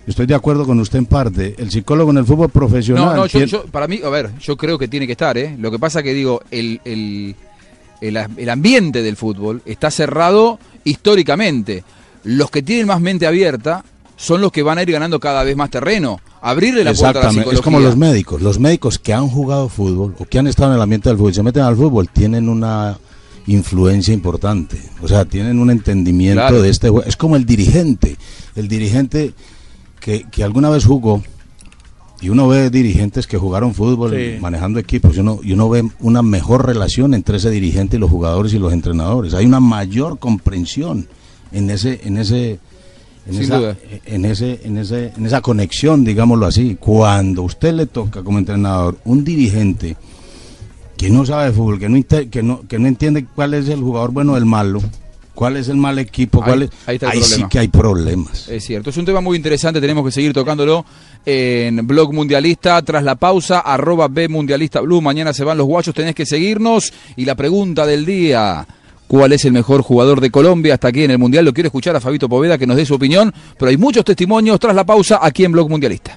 Estoy de acuerdo con usted en parte. El psicólogo en el fútbol profesional. No, no, yo, tiene- yo- para mí, a ver, yo creo que tiene que estar, ¿eh? Lo que pasa que digo, el, el, el, el ambiente del fútbol está cerrado históricamente. Los que tienen más mente abierta son los que van a ir ganando cada vez más terreno. Abrirle la puerta a la Exactamente, psicología. es como los médicos. Los médicos que han jugado fútbol o que han estado en el ambiente del fútbol y se meten al fútbol tienen una influencia importante. O sea, tienen un entendimiento Claro. de este juego. Es como el dirigente. El dirigente que, que alguna vez jugó y uno ve dirigentes que jugaron fútbol Sí. manejando equipos y uno, y uno ve una mejor relación entre ese dirigente y los jugadores y los entrenadores. Hay una mayor comprensión en ese, en ese, en Sin esa, duda. en ese, en ese, en esa conexión, digámoslo así. Cuando usted le toca como entrenador un dirigente que no sabe de fútbol, que no, que no, que no entiende cuál es el jugador bueno o el malo, cuál es el mal equipo, cuál Ahí- es, ahí está el sí que hay problemas. Es cierto, es un tema muy interesante, tenemos que seguir tocándolo en Blog Mundialista. Tras la pausa, arroba B Mundialista Blue. Mañana se van los guachos, tenés que seguirnos. Y la pregunta del día, ¿cuál es el mejor jugador de Colombia hasta aquí en el Mundial? Lo quiero escuchar a Fabito Poveda que nos dé su opinión, pero hay muchos testimonios tras la pausa aquí en Blog Mundialista.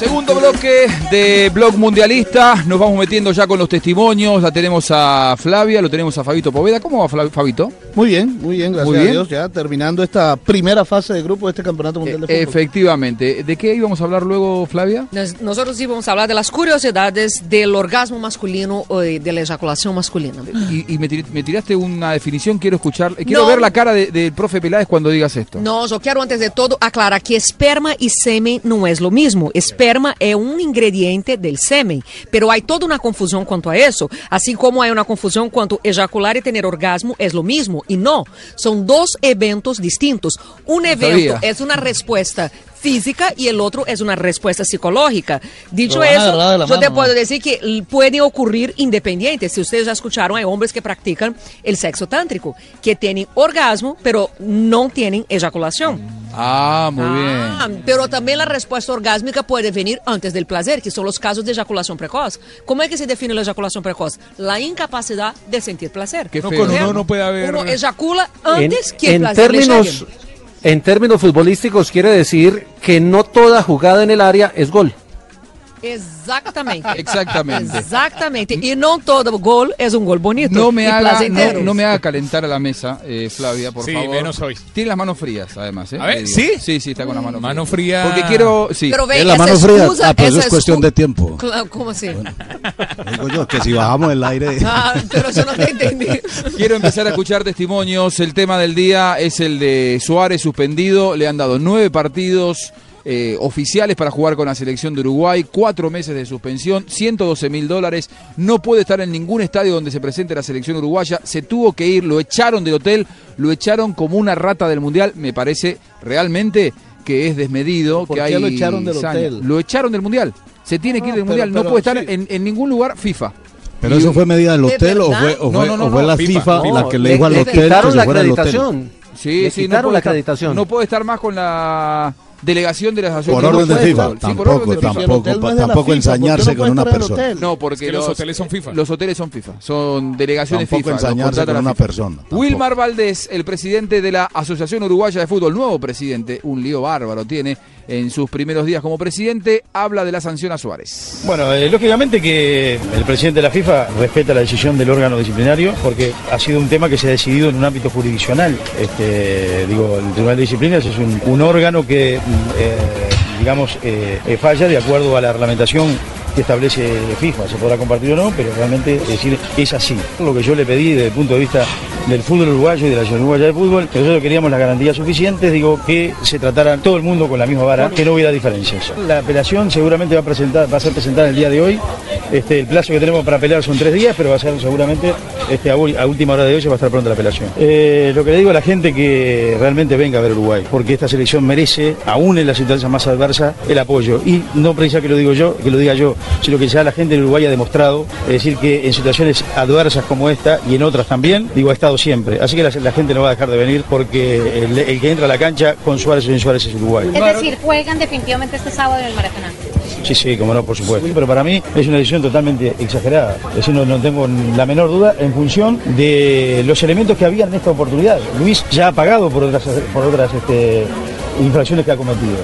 Segundo bloque de Blog Mundialista, nos vamos metiendo ya con los testimonios, la tenemos a Flavia, lo tenemos a Fabito Poveda. ¿Cómo va Fabito? Muy bien, muy bien, gracias Muy a bien. Dios. Ya terminando esta primera fase de grupo de este Campeonato Mundial de Fútbol. Efectivamente. ¿De qué íbamos a hablar luego, Flavia? Nos- Nosotros íbamos a hablar de las curiosidades del orgasmo masculino o de de la eyaculación masculina. Y, y me, tir- me tiraste una definición, quiero escuchar, eh, quiero No. ver la cara de- del profe Peláez cuando digas esto. No, yo quiero antes de todo aclarar que esperma y semen no es lo mismo. Esperma es un ingrediente del semen, pero hay toda una confusión cuanto a eso, así como hay una confusión cuanto ejacular y tener orgasmo es lo mismo y no, son dos eventos distintos. Un evento sabía. es una respuesta física y el otro es una respuesta psicológica. Dicho eso, yo te puedo ¿no? decir que l- puede ocurrir independiente. Si ustedes ya escucharon, hay hombres que practican el sexo tántrico, que tienen orgasmo, pero no tienen eyaculación. Ah, muy Ah, bien. pero también la respuesta orgásmica puede venir antes del placer, que son los casos de eyaculación precoz. ¿Cómo es que se define la eyaculación precoz? La incapacidad de sentir placer. Qué No, uno no puede haber. Uno eyacula En, antes que el en placer le términos, llegue. En términos futbolísticos quiere decir que no toda jugada en el área es gol. Exactamente. Exactamente. Exactamente. Y no todo gol es un gol bonito. No me, y haga, no, no me haga calentar a la mesa, eh, Flavia, por Sí, favor. menos hoy. Tiene las manos frías, además. ¿eh? A ver. ¿sí? Sí, sí, está con las manos Mano frías. fría. Porque quiero, sí. Pero ve, Es la esa mano fría. excusa- Ah, pero eso es cuestión excu- de tiempo. Claro, ¿Cómo así? Digo yo que si bajamos el aire. Ah, pero yo no te entendí. Quiero empezar a escuchar testimonios. El tema del día es el de Suárez suspendido. Le han dado nueve partidos eh, oficiales para jugar con la selección de Uruguay, cuatro meses de suspensión, 112 mil dólares. No puede estar en ningún estadio donde se presente la selección uruguaya. Se tuvo que ir, lo echaron del hotel, lo echaron como una rata del mundial. Me parece realmente que es desmedido. ¿Por que qué hay lo echaron del saña. hotel? Lo echaron del mundial. Se tiene que ir Ah, del pero- mundial. no pero puede estar sí. en, en ningún lugar FIFA. Pero eso fue medida del ¿De hotel o fue, o No, fue, no, no, o fue no, la FIFA. FIFA, No, la que le dijo al hotel que quitaron se la fuera del hotel. acreditación. Sí, Le sí, quitaron la acreditación. no puede estar más con la delegación de la asociación Por de orden de fútbol. FIFA. Sí, por Tampoco, orden de FIFA. tampoco, tampoco ensañarse ¿por qué no con una persona. No, porque Es que los hoteles son FIFA. Los hoteles son FIFA, son delegaciones Tampoco FIFA. ensañarse con una FIFA. persona, tampoco. Wilmar Valdés, el presidente de la Asociación Uruguaya de Fútbol, nuevo presidente, un lío bárbaro tiene en sus primeros días como presidente, habla de la sanción a Suárez. Bueno, eh, lógicamente que el presidente de la FIFA respeta la decisión del órgano disciplinario porque ha sido un tema que se ha decidido en un ámbito jurisdiccional. Este, digo, el Tribunal de Disciplinas es un, un órgano que, digamos, eh, eh, falla de acuerdo a la reglamentación que establece FIFA, se podrá compartir o no, pero realmente es decir, es así. Lo que yo le pedí desde el punto de vista del fútbol uruguayo y de la Asociación Uruguaya de Fútbol, que nosotros queríamos las garantías suficientes, digo, que se tratara todo el mundo con la misma vara, que no hubiera diferencias. La apelación seguramente va a, presentar, va a ser presentada el día de hoy. Este, el plazo que tenemos para apelar son tres días, pero va a ser seguramente este, a, última hora de hoy se va a estar pronta la apelación. Eh, lo que le digo a la gente que realmente venga a ver Uruguay, porque esta selección merece, aún en la situación más adversa, el apoyo. Y no precisa que lo digo yo, que lo diga yo, sino que ya la gente en Uruguay ha demostrado, es decir, que en situaciones adversas como esta y en otras también, digo, ha estado siempre. Así que la, la gente no va a dejar de venir porque el, el que entra a la cancha con Suárez o sin Suárez es Uruguay. Es decir, juegan definitivamente este sábado en el Maracaná. Sí, sí, como no, por supuesto. Pero para mí es una decisión totalmente exagerada. Es decir, no, no tengo la menor duda en función de los elementos que había en esta oportunidad. Luis ya ha pagado por otras, por otras este, infracciones que ha cometido.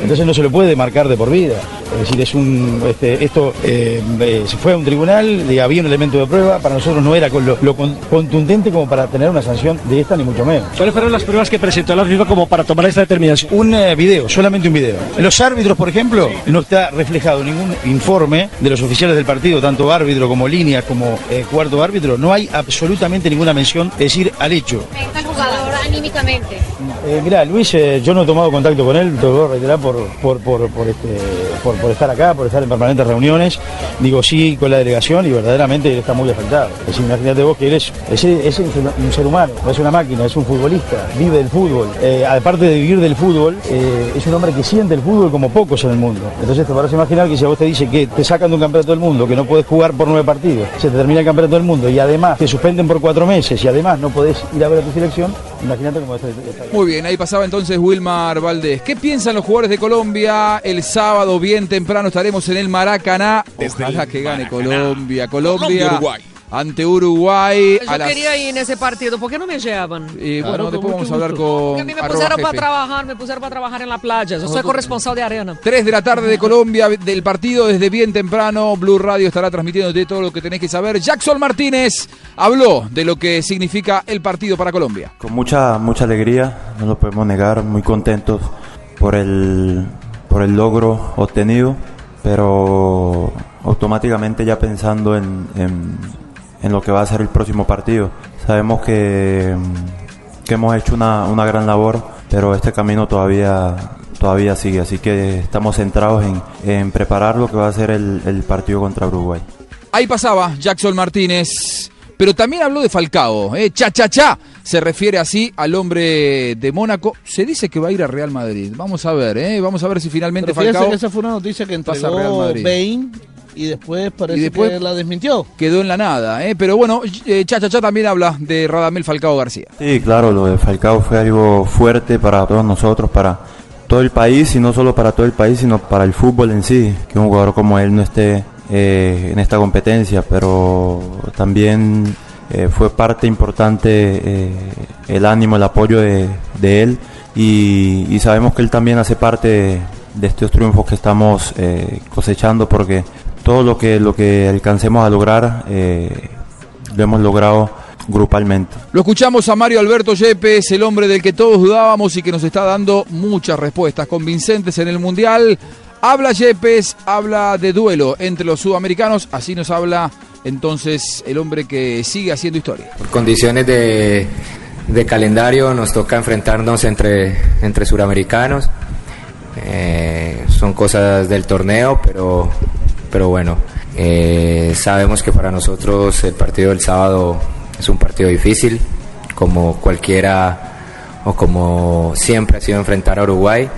Entonces no se lo puede marcar de por vida. Es decir, es un, este, esto eh, eh, se fue a un tribunal, de- había un elemento de prueba, para nosotros no era con lo, lo con- contundente como para tener una sanción de esta, ni mucho menos. ¿Cuáles fueron las pruebas que presentó la FIFA como para tomar esta determinación? Un eh, video, solamente un video. En los árbitros, por ejemplo, no está reflejado ningún informe de los oficiales del partido, tanto árbitro como línea como eh, cuarto árbitro. No hay absolutamente ninguna mención, es decir, al hecho. Venga el jugador anímicamente. Eh, mirá, Luis, eh, yo no he tomado contacto con él, te lo voy a reiterar por, por, por, por, este, por, por estar acá, por estar en permanentes reuniones. Digo sí con la delegación y verdaderamente está muy afectado. Es imagínate vos que él es, es, un ser humano, no es una máquina, es un futbolista, vive del fútbol. Eh, aparte de vivir del fútbol, eh, es un hombre que siente el fútbol como pocos en el mundo. Entonces te parece imaginar que si a vos te dice que te sacan de un campeonato del mundo, que no podés jugar por nueve partidos, se te termina el campeonato del mundo y además te suspenden por cuatro meses y además no podés ir a ver a tu selección, imagínate cómo está- Muy bien, ahí pasaba entonces Wilmar Valdés. ¿Qué piensan los jugadores de Colombia? El sábado, bien temprano, estaremos en el Maracaná. Ojalá que gane Colombia. Colombia, Colombia-Uruguay. ante Uruguay. Yo a las- quería ir nesse partido, ¿por qué no me llevan? Y bueno, después vamos a hablar con Porque a mí me pusieron para trabajar, me pusieron para trabajar en la playa. Yo soy corresponsal de arena. 3 de la tarde de Colombia, del partido desde bien temprano. Blue Radio estará transmitiendo de todo lo que tenés que saber. Jackson Martínez habló de lo que significa el partido para Colombia. Con mucha, mucha alegría, no lo podemos negar, muy contentos por el, por el logro obtenido, pero automáticamente ya pensando en, en, lo que va a ser el próximo partido. Sabemos que, mm, que hemos hecho una, una gran labor, pero este camino todavía, todavía sigue, así que estamos centrados en, en preparar lo que va a ser el, el partido contra Uruguay. Ahí pasaba Jackson Martínez, pero también habló de Falcao. ¿eh? Cha, cha, cha. Se refiere así al hombre de Mónaco. Se dice que va a ir a Real Madrid. Vamos a ver, ¿eh? vamos a ver si finalmente Pero Falcao que esa fue una noticia que pasa a Real entregó Madrid. Bain y después parece Y después- que la desmintió. quedó en la nada. ¿eh? Pero bueno, eh, Cha, cha, cha también habla de Radamel Falcao García. Sí, claro, lo de Falcao fue algo fuerte para todos nosotros, para todo el país y no solo para todo el país, sino para el fútbol en sí, que un jugador como él no esté eh, en esta competencia, pero también eh, fue parte importante eh, el ánimo, el apoyo de, de él y, y sabemos que él también hace parte de, de estos triunfos que estamos eh, cosechando porque todo lo que, lo que alcancemos a lograr eh, lo hemos logrado grupalmente. Lo escuchamos a Mario Alberto Yepes, el hombre del que todos dudábamos y que nos está dando muchas respuestas convincentes en el Mundial. Habla Yepes, habla de duelo entre los sudamericanos, así nos habla entonces el hombre que sigue haciendo historia. Por condiciones de, calendario nos toca enfrentarnos entre, entre suramericanos. Eh, son cosas del torneo, pero, pero bueno, eh, sabemos que para nosotros el partido del sábado es un partido difícil, como cualquiera o como siempre ha sido enfrentar a Uruguay.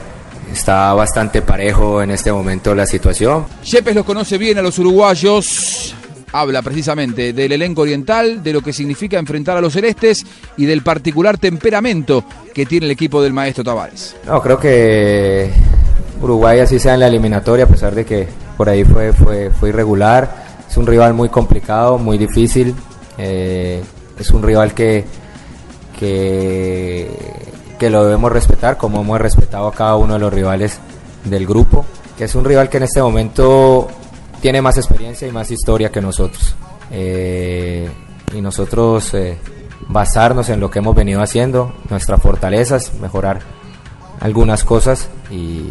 Está bastante parejo en este momento la situación. Yepes los conoce bien a los uruguayos. Habla precisamente del elenco oriental, de lo que significa enfrentar a los celestes y del particular temperamento que tiene el equipo del maestro Tavares. No, creo que Uruguay así sea en la eliminatoria, a pesar de que por ahí fue, fue, fue irregular. Es un rival muy complicado, muy difícil. Eh, es un rival que, que, que lo debemos respetar, como hemos respetado a cada uno de los rivales del grupo. Que es un rival que en este momento tiene más experiencia y más historia que nosotros. Eh, y nosotros eh, basarnos en lo que hemos venido haciendo, nuestras fortalezas, mejorar algunas cosas y,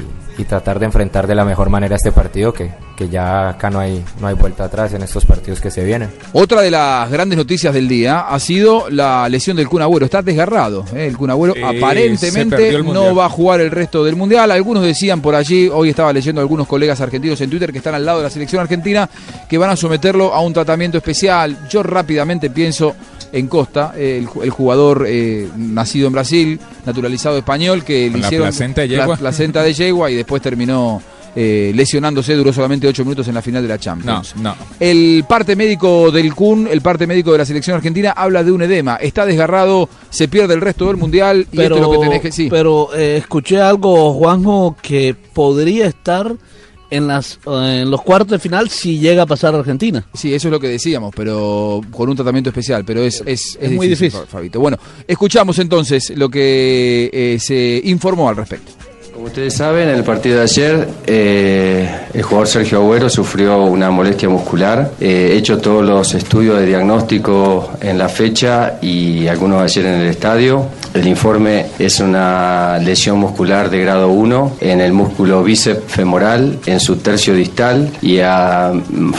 tratar de enfrentar de la mejor manera este partido, que, que ya acá no hay, no hay vuelta atrás en estos partidos que se vienen. Otra de las grandes noticias del día ha sido la lesión del Kun Agüero. Está desgarrado. ¿eh? El Kun Agüero aparentemente no va a jugar el resto del Mundial. Algunos decían por allí, hoy estaba leyendo a algunos colegas argentinos en Twitter que están al lado de la selección argentina, que van a someterlo a un tratamiento especial. Yo rápidamente pienso en Costa, eh, el, ju- el jugador eh, nacido en Brasil, naturalizado español, que le Con la hicieron placenta de la yegua. placenta de yegua y después terminó eh, lesionándose, duró solamente 8 minutos en la final de la Champions. No, no. El parte médico del Kun, el parte médico de la selección argentina, habla de un edema. Está desgarrado, se pierde el resto del mundial y esto Pero, es lo que tenés que sí. pero eh, escuché algo, Juanjo, que podría estar en las eh, en los cuartos de final si llega a pasar a Argentina. Sí, eso es lo que decíamos, pero con un tratamiento especial, pero es, es, Es muy difícil. Fa- Fabito. Bueno, escuchamos entonces lo que eh, se informó al respecto. Como ustedes saben, en el partido de ayer eh, el jugador Sergio Agüero sufrió una molestia muscular. Eh, he hecho todos los estudios de diagnóstico en la fecha y algunos ayer en el estadio. El informe es una lesión muscular de grado 1 en el músculo bíceps femoral, en su tercio distal y a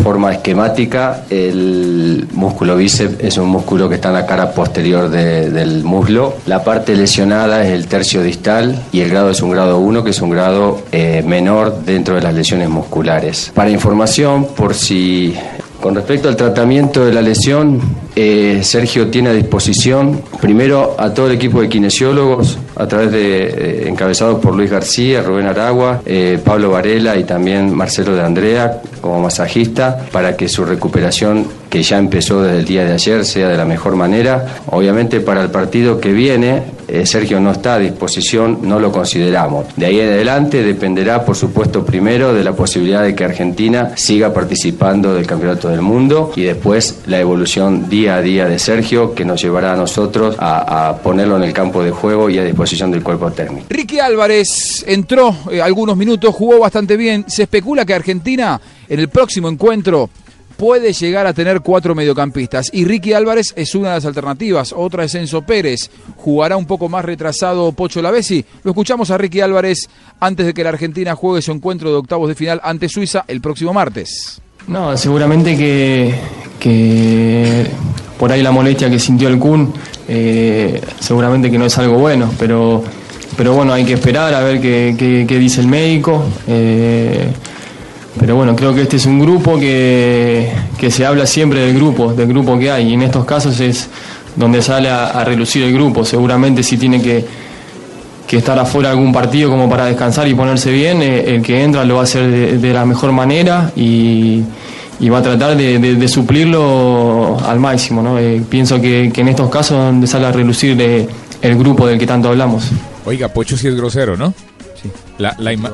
forma esquemática el músculo bíceps es un músculo que está en la cara posterior de- del muslo. La parte lesionada es el tercio distal y el grado es un grado 1 que es un grado eh, menor dentro de las lesiones musculares. Para información, por si con respecto al tratamiento de la lesión, eh, Sergio tiene a disposición primero a todo el equipo de kinesiólogos a través de eh, encabezados por Luis García, Rubén Aragua, Pablo Varela y también Marcelo de Andrea como masajista para que su recuperación que ya empezó desde el día de ayer sea de la mejor manera. Obviamente para el partido que viene eh, Sergio no está a disposición, no lo consideramos. De ahí en adelante dependerá, por supuesto, primero de la posibilidad de que Argentina siga participando del Campeonato del Mundo y después la evolución día a día de Sergio que nos llevará a nosotros a, ponerlo en el campo de juego y a disposición del cuerpo técnico. Ricky Álvarez entró eh, algunos minutos, jugó bastante bien. Se especula que Argentina en el próximo encuentro puede llegar a tener cuatro mediocampistas y Ricky Álvarez es una de las alternativas. Otra es Enzo Pérez. Jugará un poco más retrasado Pocho Lavesi. Lo escuchamos a Ricky Álvarez antes de que la Argentina juegue su encuentro de octavos de final ante Suiza el próximo martes. No, seguramente que, que por ahí la molestia que sintió el Kun, eh, seguramente que no es algo bueno, pero, pero bueno, hay que esperar a ver qué, qué- dice el médico. eh, pero bueno, creo que este es un grupo que, que se habla siempre del grupo, del grupo que hay, y en estos casos es donde sale a, a relucir el grupo. Seguramente si tiene que, que estar afuera algún partido como para descansar y ponerse bien, eh, el que entra lo va a hacer de, de la mejor manera y, y va a tratar de, de- de suplirlo al máximo. ¿no? Eh, pienso que, que en estos casos es donde sale a relucir eh, el grupo del que tanto hablamos. Oiga, Pocho sí es grosero, ¿no? Sí. La, la, ima-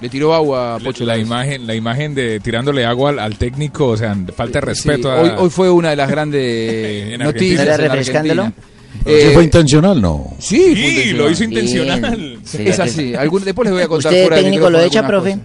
Le tiró agua a Pocho la imagen, la imagen de tirándole agua al, al técnico, o sea, falta de respeto. Sí, a- hoy, hoy fue una de las grandes En noticias. ¿Era refrescándolo? Argentina. ¿Eso Eh, fue intencional? No. Sí, Sí, fue intencional. lo hizo intencional. Es así. Algún- después les voy a contar ¿Usted fuera técnico lo echa, profe? cosas.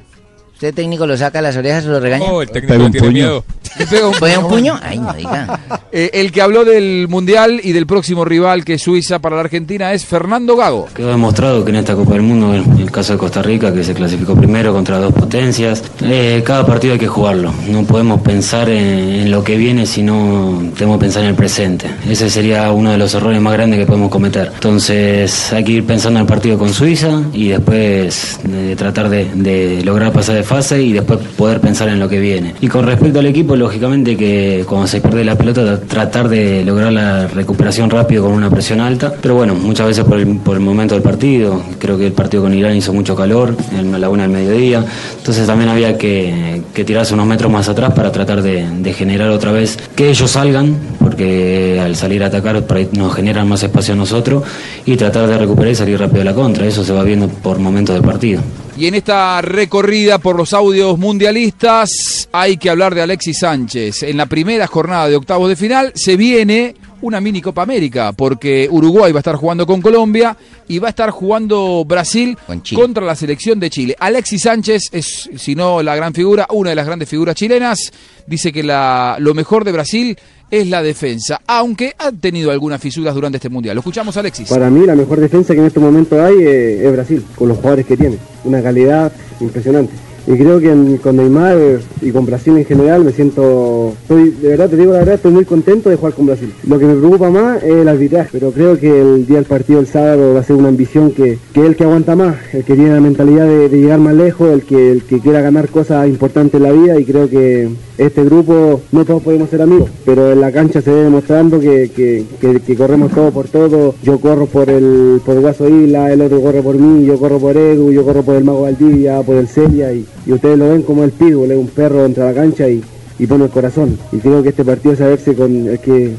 ¿Usted técnico lo saca a las orejas o lo regaña? Oh, el técnico Pega un tiene puño. miedo. Le pega un ¿Pone un puño? Ay, no diga. Eh, el que habló del Mundial y del próximo rival que es Suiza para la Argentina es Fernando Gago. Quedó demostrado que en esta Copa del Mundo, en el caso de Costa Rica, que se clasificó primero contra dos potencias, eh, cada partido hay que jugarlo. No podemos pensar en, lo que viene, sino tenemos que pensar en el presente. Ese sería uno de los errores más grandes que podemos cometer. Entonces hay que ir pensando en el partido con Suiza y después eh, tratar de, de lograr pasar de fase y después poder pensar en lo que viene. Y con respecto al equipo, lógicamente que cuando se pierde la pelota, tratar de lograr la recuperación rápido con una presión alta. Pero bueno, muchas veces por el, momento del partido, creo que el partido con Irán hizo mucho calor, en la una del mediodía. Entonces también había que, que tirarse unos metros más atrás para tratar de, generar otra vez que ellos salgan, porque al salir a atacar nos generan más espacio a nosotros, y tratar de recuperar y salir rápido a la contra. Eso se va viendo por momentos del partido. Y en esta recorrida por los audios mundialistas hay que hablar de Alexis Sánchez. En la primera jornada de octavos de final se viene una mini Copa América, porque Uruguay va a estar jugando con Colombia y va a estar jugando Brasil contra la selección de Chile. Alexis Sánchez es, si no la gran figura, una de las grandes figuras chilenas. Dice que la, lo mejor de Brasil es la defensa, aunque ha tenido algunas fisuras durante este mundial. Lo escuchamos, Alexis. Para mí la mejor defensa que en este momento hay eh, es Brasil, con los jugadores que tiene. Una calidad impresionante. Y creo que en- con Neymar y con Brasil en general me siento, estoy, de verdad te digo la verdad, estoy muy contento de jugar con Brasil. Lo que me preocupa más es el arbitraje, pero creo que el día del partido el sábado va a ser una ambición que, que es el que aguanta más, el que tiene la mentalidad de, de llegar más lejos, el que, el que quiera ganar cosas importantes en la vida y creo que este grupo no todos podemos ser amigos, pero en la cancha se ve demostrando que, que, que- corremos todo por todo. Yo corro por el por Guaso Isla, el otro corre por mí, yo corro por Edu, yo corro por el Mago Valdivia, por el Celia y, y ustedes lo ven como el pitbull, es un perro entra a la cancha y, y pone el corazón. Y creo que este partido es a verse con el que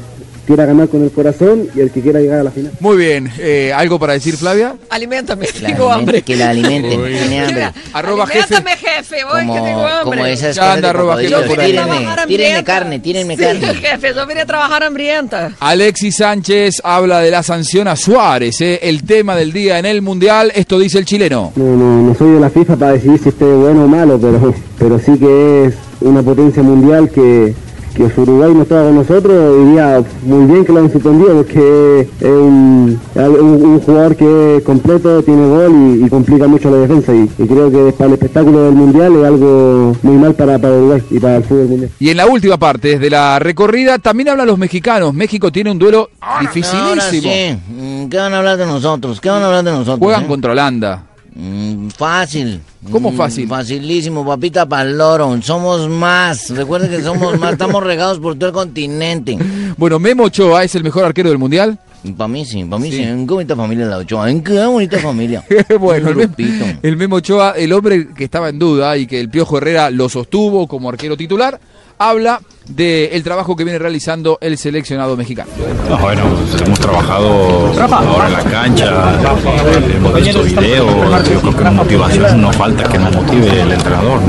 quiera ganar con el corazón y el que quiera llegar a la final. Muy bien, eh, ¿algo para decir, Flavia? Aliméntame, La tengo hambre. Que la alimenten, tiene hambre. Arroba jefe. Aliméntame, jefe, voy que tengo Como, hambre. como esas Ya anda, arroba jefe. Tírenme, Trabajar tírenme hambrienta. carne, tírenme Sí, carne. jefe, yo vine a trabajar hambrienta. Alexis Sánchez habla de la sanción a Suárez, eh, el tema del día en el Mundial. Esto dice el chileno. No, no, no soy de la FIFA para decidir si este es bueno o malo, pero, pero sí que es una potencia mundial que, que si Uruguay no estaba con nosotros, diría muy bien que lo han suspendido porque es un, es un- un jugador que es completo, tiene gol y, y complica mucho la defensa y, y creo que para el espectáculo del mundial es algo muy mal para, para Uruguay y para el fútbol mundial. Y en la última parte de la recorrida también hablan los mexicanos. México tiene un duelo Ahora dificilísimo. sí, mm, ¿qué van a hablar de nosotros? ¿Qué van a hablar de nosotros? Juegan eh? contra Holanda. Mm, fácil. ¿Cómo Mm, fácil? Facilísimo, papita pa'l loro. Somos más. Recuerden que somos más. Estamos regados por todo el continente. Bueno, Memo Ochoa es el mejor arquero del Mundial. Para mí sí, para mí sí. Qué bonita familia la Ochoa. Qué bonita familia. bueno, el el Memo Ochoa, el hombre que estaba en duda y que el Piojo Herrera lo sostuvo como arquero titular, habla del trabajo que viene realizando el seleccionado mexicano. No, bueno, hemos trabajado ahora en la cancha, hemos visto videos, yo creo que motivación no falta que nos motive el entrenador. ¿no?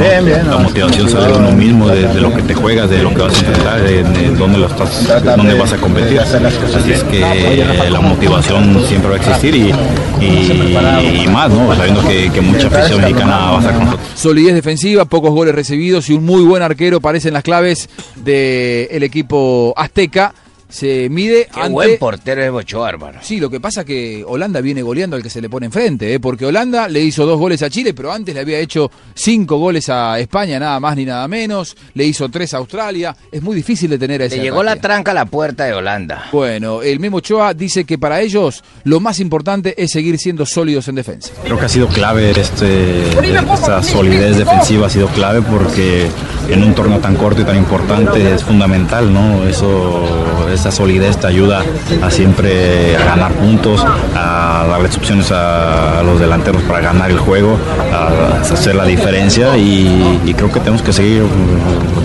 La motivación sale de uno mismo, de, de lo que te juegas, de lo que vas a enfrentar, de, de dónde, lo estás, dónde vas a competir. Así es que eh, la motivación siempre va a existir y, y- y más, ¿no? sabiendo que, que mucha afición mexicana va a estar con nosotros. Solidez defensiva, pocos goles recibidos y un muy buen arquero parecen las claves del equipo azteca. Se mide Qué ante... buen portero es Ochoa, hermano. Sí, lo que pasa es que Holanda viene goleando al que se le pone enfrente, ¿eh? porque Holanda le hizo dos goles a Chile, pero antes le había hecho cinco goles a España, nada más ni nada menos. Le hizo tres a Australia. Es muy difícil de tener a ese Le llegó la tranca a la puerta de Holanda. Bueno, el mismo Ochoa dice que para ellos lo más importante es seguir siendo sólidos en defensa. Creo que ha sido clave este, esta solidez defensiva ha sido clave porque en un torneo tan corto y tan importante es fundamental, ¿no? Eso, esa solidez te ayuda a siempre a ganar puntos, a darle opciones a, a los delanteros para ganar el juego, a, hacer la diferencia y, y creo que tenemos que seguir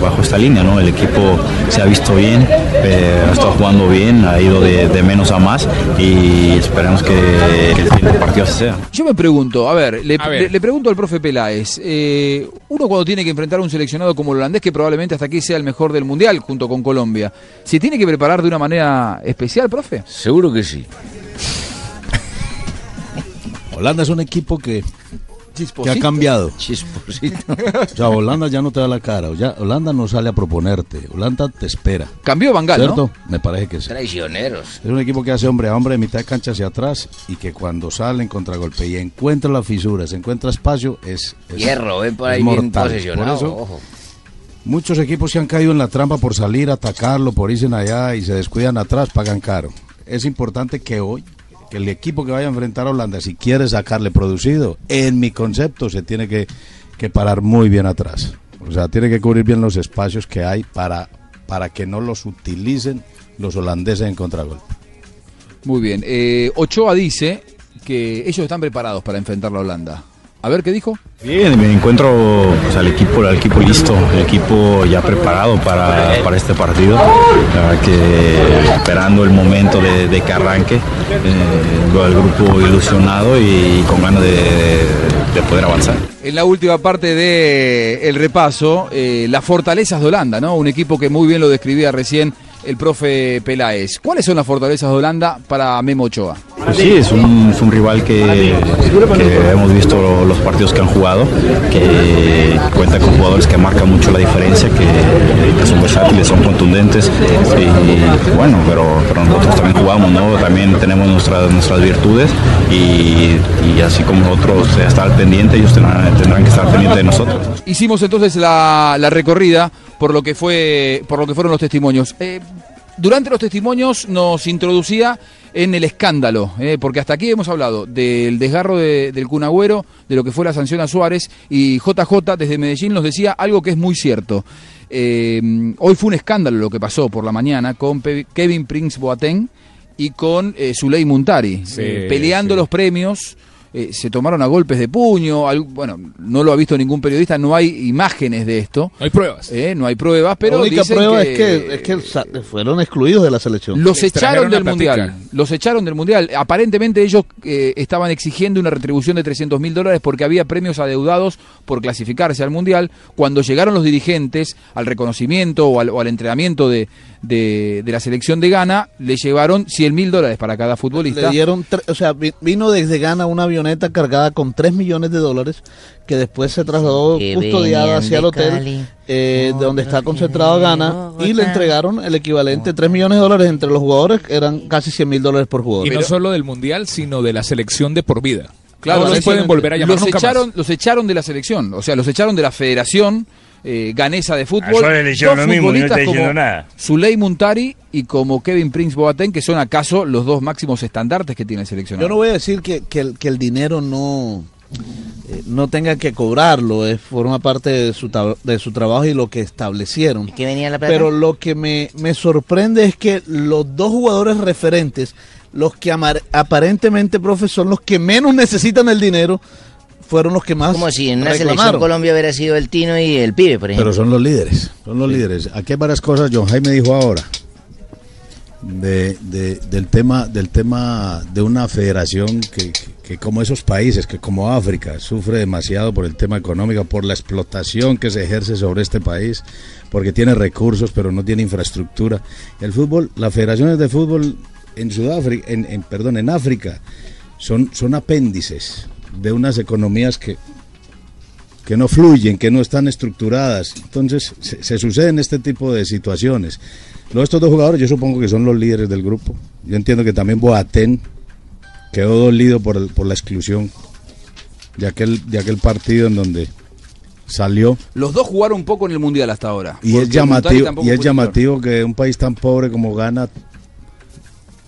bajo esta línea, ¿no? El equipo se ha visto bien, eh, ha estado jugando bien, ha ido de, de menos a más y esperemos que, que el siguiente partido así sea. Yo me pregunto, a ver, le, A ver. le- le pregunto al profe Peláez, eh, uno cuando tiene que enfrentar a un seleccionado como el holandés, que probablemente hasta aquí sea el mejor del mundial junto con Colombia, ¿se tiene que preparar de una manera especial, profe? Seguro que sí. Holanda es un equipo que, que ha cambiado. Chisposito. O sea, Holanda ya no te da la cara. Ya, Holanda no sale a proponerte. Holanda te espera. Cambió Bangal, ¿Cierto? ¿no? Me parece que sí. Traicioneros. Es un equipo que hace hombre a hombre de mitad de cancha hacia atrás y que cuando sale en contragolpe y encuentra las fisuras, encuentra espacio, es, es- Hierro, ven por es ahí bien mortal. posesionado. Por eso, ojo. Muchos equipos se han caído en la trampa por salir a atacarlo, por irse allá y se descuidan atrás, pagan caro. Es importante que hoy, que el equipo que vaya a enfrentar a Holanda, si quiere sacarle producido, en mi concepto se tiene que, que parar muy bien atrás. O sea, tiene que cubrir bien los espacios que hay para, para que no los utilicen los holandeses en contragolpe. Muy bien. Eh, Ochoa dice que ellos están preparados para enfrentar la Holanda. A ver, ¿qué dijo? Bien, me encuentro pues, al equipo, al equipo listo, el equipo ya preparado para, para este partido, La verdad que esperando el momento de, de que arranque, eh, al grupo ilusionado y con ganas de, de poder avanzar. En la última parte del el repaso, eh, las fortalezas de Holanda, ¿no? Un equipo que muy bien lo describía recién el profe Peláez. ¿Cuáles son las fortalezas de Holanda para Memo Ochoa? Pues sí, es un, es un rival que, que hemos visto los partidos que han jugado, que cuenta con jugadores que marcan mucho la diferencia, que, que son versátiles, son contundentes y bueno, pero, pero nosotros también jugamos, ¿no? También tenemos nuestras, nuestras virtudes y, y así como nosotros estar pendientes, ellos tendrán, tendrán que estar pendientes de nosotros. Hicimos entonces la, la recorrida por lo que fue por lo que fueron los testimonios. Eh, durante los testimonios nos introducía en el escándalo, eh, porque hasta aquí hemos hablado del desgarro de- del Cunagüero, de lo que fue la sanción a Suárez, y JJ desde Medellín nos decía algo que es muy cierto. Eh, hoy fue un escándalo lo que pasó por la mañana con Pe- Kevin Prince Boateng y con eh, Zuley Muntari, Sí, peleando sí. los premios. Eh, se tomaron a golpes de puño, al- bueno, no lo ha visto ningún periodista, no hay imágenes de esto. No hay pruebas. Eh, no hay pruebas, pero la única dicen prueba que, es que, es que sa- fueron excluidos de la selección. los echaron del mundial. Los echaron del mundial. Aparentemente ellos eh, estaban exigiendo una retribución de 300 mil dólares porque había premios adeudados por clasificarse al mundial. Cuando llegaron los dirigentes al reconocimiento o al, o al entrenamiento de, de, de la selección de Ghana, le llevaron 100 mil dólares para cada futbolista. Le dieron, o sea, vi- vino desde Ghana una avioneta cargada con 3 millones de dólares que después se trasladó Que custodiada hacia el hotel eh, de donde está concentrado Ghana y le entregaron el equivalente de 3 millones de dólares entre los jugadores, que eran casi 100 mil dólares por jugador. Y no solo del mundial, sino de la selección de por vida. Claro, no los pueden volver a llamar los nunca más. echaron, los echaron de la selección, o sea, los echaron de la Federación eh, Ganesa de Fútbol. Dos lo mismo no futbolistas está diciendo como nada. Zuley Muntari y como Kevin Prince Boateng, que son acaso los dos máximos estandartes que tiene el seleccionado. Yo no voy a decir que, que el, que el dinero no, eh, no tenga que cobrarlo, es, forma parte de su, tab- de su trabajo y lo que establecieron. ¿Qué venía la? Pero lo que me, me sorprende es que los dos jugadores referentes, los que aparentemente, profe, son los que menos necesitan el dinero, fueron los que más Como si en una selección reclamaron. Colombia hubiera sido el Tino y el Pibe, por ejemplo. Pero son los líderes, son los líderes. Aquí hay varias cosas, John Jaime dijo ahora, de, de- del, tema, del tema de una federación que, que- que como esos países, que como África, sufre demasiado por el tema económico, por la explotación que se ejerce sobre este país, porque tiene recursos pero no tiene infraestructura. El fútbol, las federaciones de fútbol en Sudáfrica, en, en- perdón, en África, son, son apéndices de unas economías que, que no fluyen, que no están estructuradas. Entonces se, se suceden este tipo de situaciones. Luego estos dos jugadores yo supongo que son los líderes del grupo. Yo entiendo que también Boateng quedó dolido por, el- por la exclusión de aquel, de aquel partido en donde salió. Los dos jugaron un poco en el mundial hasta ahora. Y es llamativo, y es llamativo que un país tan pobre como Ghana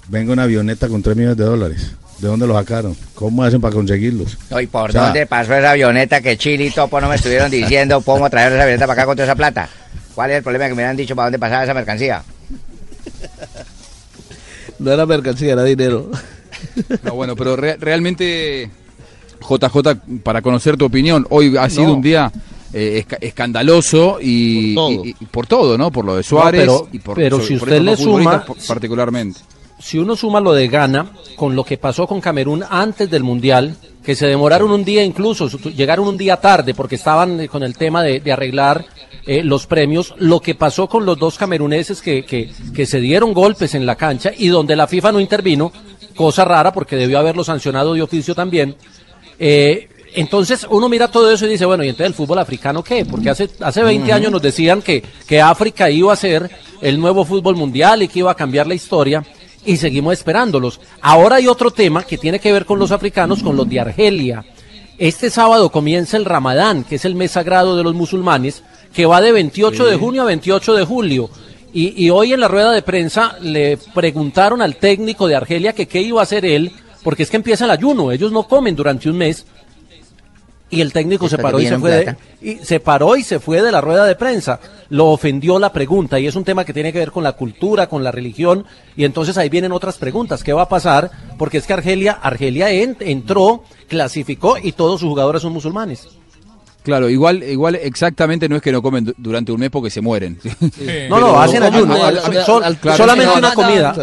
venga una avioneta con 3 millones de dólares. ¿De dónde los sacaron? ¿Cómo hacen para conseguirlos? No, ¿Y por O sea, dónde pasó esa avioneta que Chile y Topo no me estuvieron diciendo cómo traer esa avioneta para acá con toda esa plata? ¿Cuál es el problema que me hubieran dicho para dónde pasaba esa mercancía? No era mercancía, era dinero. No, bueno, pero re- realmente, JJ, para conocer tu opinión, hoy ha sido No. un día eh, esca- escandaloso y Por todo. y- y por todo, ¿no? Por lo de Suárez pero- y por, pero sobre- si por usted estos le suma- particularmente. Si uno suma lo de Ghana con lo que pasó con Camerún antes del Mundial, que se demoraron un día incluso, llegaron un día tarde porque estaban eh, con el tema de, de arreglar eh, los premios, lo que pasó con los dos cameruneses que, que, que se dieron golpes en la cancha y donde la FIFA no intervino, cosa rara porque debió haberlo sancionado de oficio también. Eh, entonces uno mira todo eso y dice, bueno, ¿y entonces el fútbol africano qué? Porque hace, hace 20 años nos decían que, que África iba a ser el nuevo fútbol mundial y que iba a cambiar la historia y seguimos esperándolos. Ahora hay otro tema que tiene que ver con los africanos, con los de Argelia. Este sábado comienza el Ramadán, que es el mes sagrado de los musulmanes, que va de 28 de junio a 28 de julio. Y, y hoy en la rueda de prensa le preguntaron al técnico de Argelia que qué iba a hacer él, porque es que empieza el ayuno, ellos no comen durante un mes. Y el técnico se paró y se fue de, y se paró y se fue de la rueda de prensa. Lo ofendió la pregunta y es un tema que tiene que ver con la cultura, con la religión y entonces ahí vienen otras preguntas. ¿Qué va a pasar? Porque es que Argelia, Argelia en- entró, clasificó y todos sus jugadores son musulmanes. Claro, igual, igual exactamente no es que no comen du- durante un mes porque se mueren. No, no, hacen ayuno, al- sol- solamente una comida.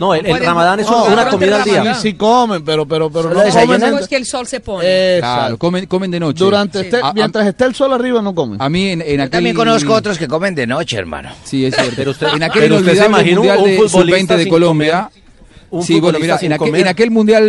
No, el, el ramadán es No, una comida al día. Ramadán. Sí comen, pero, pero, pero no comen. Después que el sol se pone. Exacto. Claro, comen, comen de noche. Durante Sí. esté- A- a- mientras esté el sol arriba no comen. A mí en, en Yo aquel... también conozco otros que comen de noche, hermano. Sí, es cierto. Pero usted- en aquel pero usted se mundial un futbolista sub-20 de Colombia. Sí, bueno, mira, aquel, en aquel mundial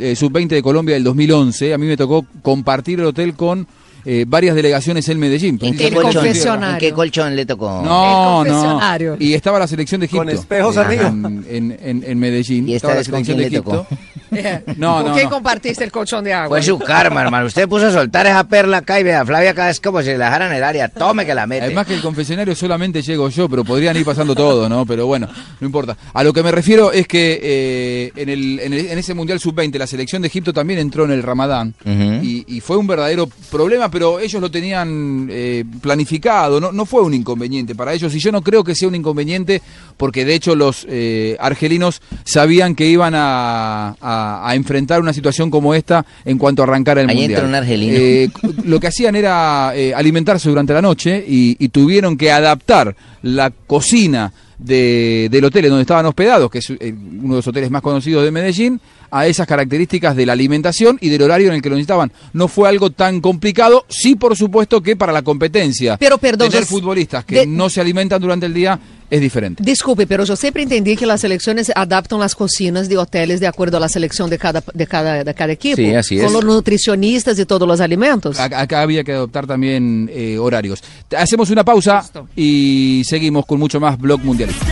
eh, sub-20 de Colombia del 2011, a mí me tocó compartir el hotel con eh, varias delegaciones en Medellín. ¿En qué, colchón. ¿En qué colchón le tocó? No, El no. confesionario. Y estaba la selección de Egipto. Con espejos eh, arriba. En, en, en- Medellín. ¿Y esta Estaba la con selección quién de le tocó? Egipto. No, ¿Con no, quién no. compartiste el colchón de agua? Fue su karma, hermano. Usted puso a soltar esa perla acá y vea, Flavia acá es como si la dejaran en el área. Tome que la mete. Además que el confesionario solamente llego yo, pero podrían ir pasando todo, ¿no? Pero bueno, no importa. A lo que me refiero es que eh, en, el, en, el- en ese Mundial Sub-20 la selección de Egipto también entró en el Ramadán y fue un verdadero problema, pero ellos lo tenían eh, planificado, no, no fue un inconveniente para ellos y yo no creo que sea un inconveniente porque de hecho los eh, argelinos sabían que iban a, a- a enfrentar una situación como esta en cuanto arrancara el Ahí Mundial. entra un argelino. Eh, lo que hacían era eh, alimentarse durante la noche y, y tuvieron que adaptar la cocina de- del hotel en donde estaban hospedados, que es eh, uno de los hoteles más conocidos de Medellín, a esas características de la alimentación y del horario en el que lo necesitaban. No fue algo tan complicado, sí por supuesto que para la competencia. Pero, perdón, tener futbolistas que de- no se alimentan durante el día es diferente. Desculpe, pero yo siempre entendí que las selecciones adaptan las cocinas de hoteles de acuerdo a la selección de cada, de cada, de cada equipo. Sí, así Con es. los nutricionistas y todos los alimentos. Acá acá había que adoptar también eh, horarios. Hacemos una pausa y seguimos con mucho más Blog Mundialista.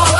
and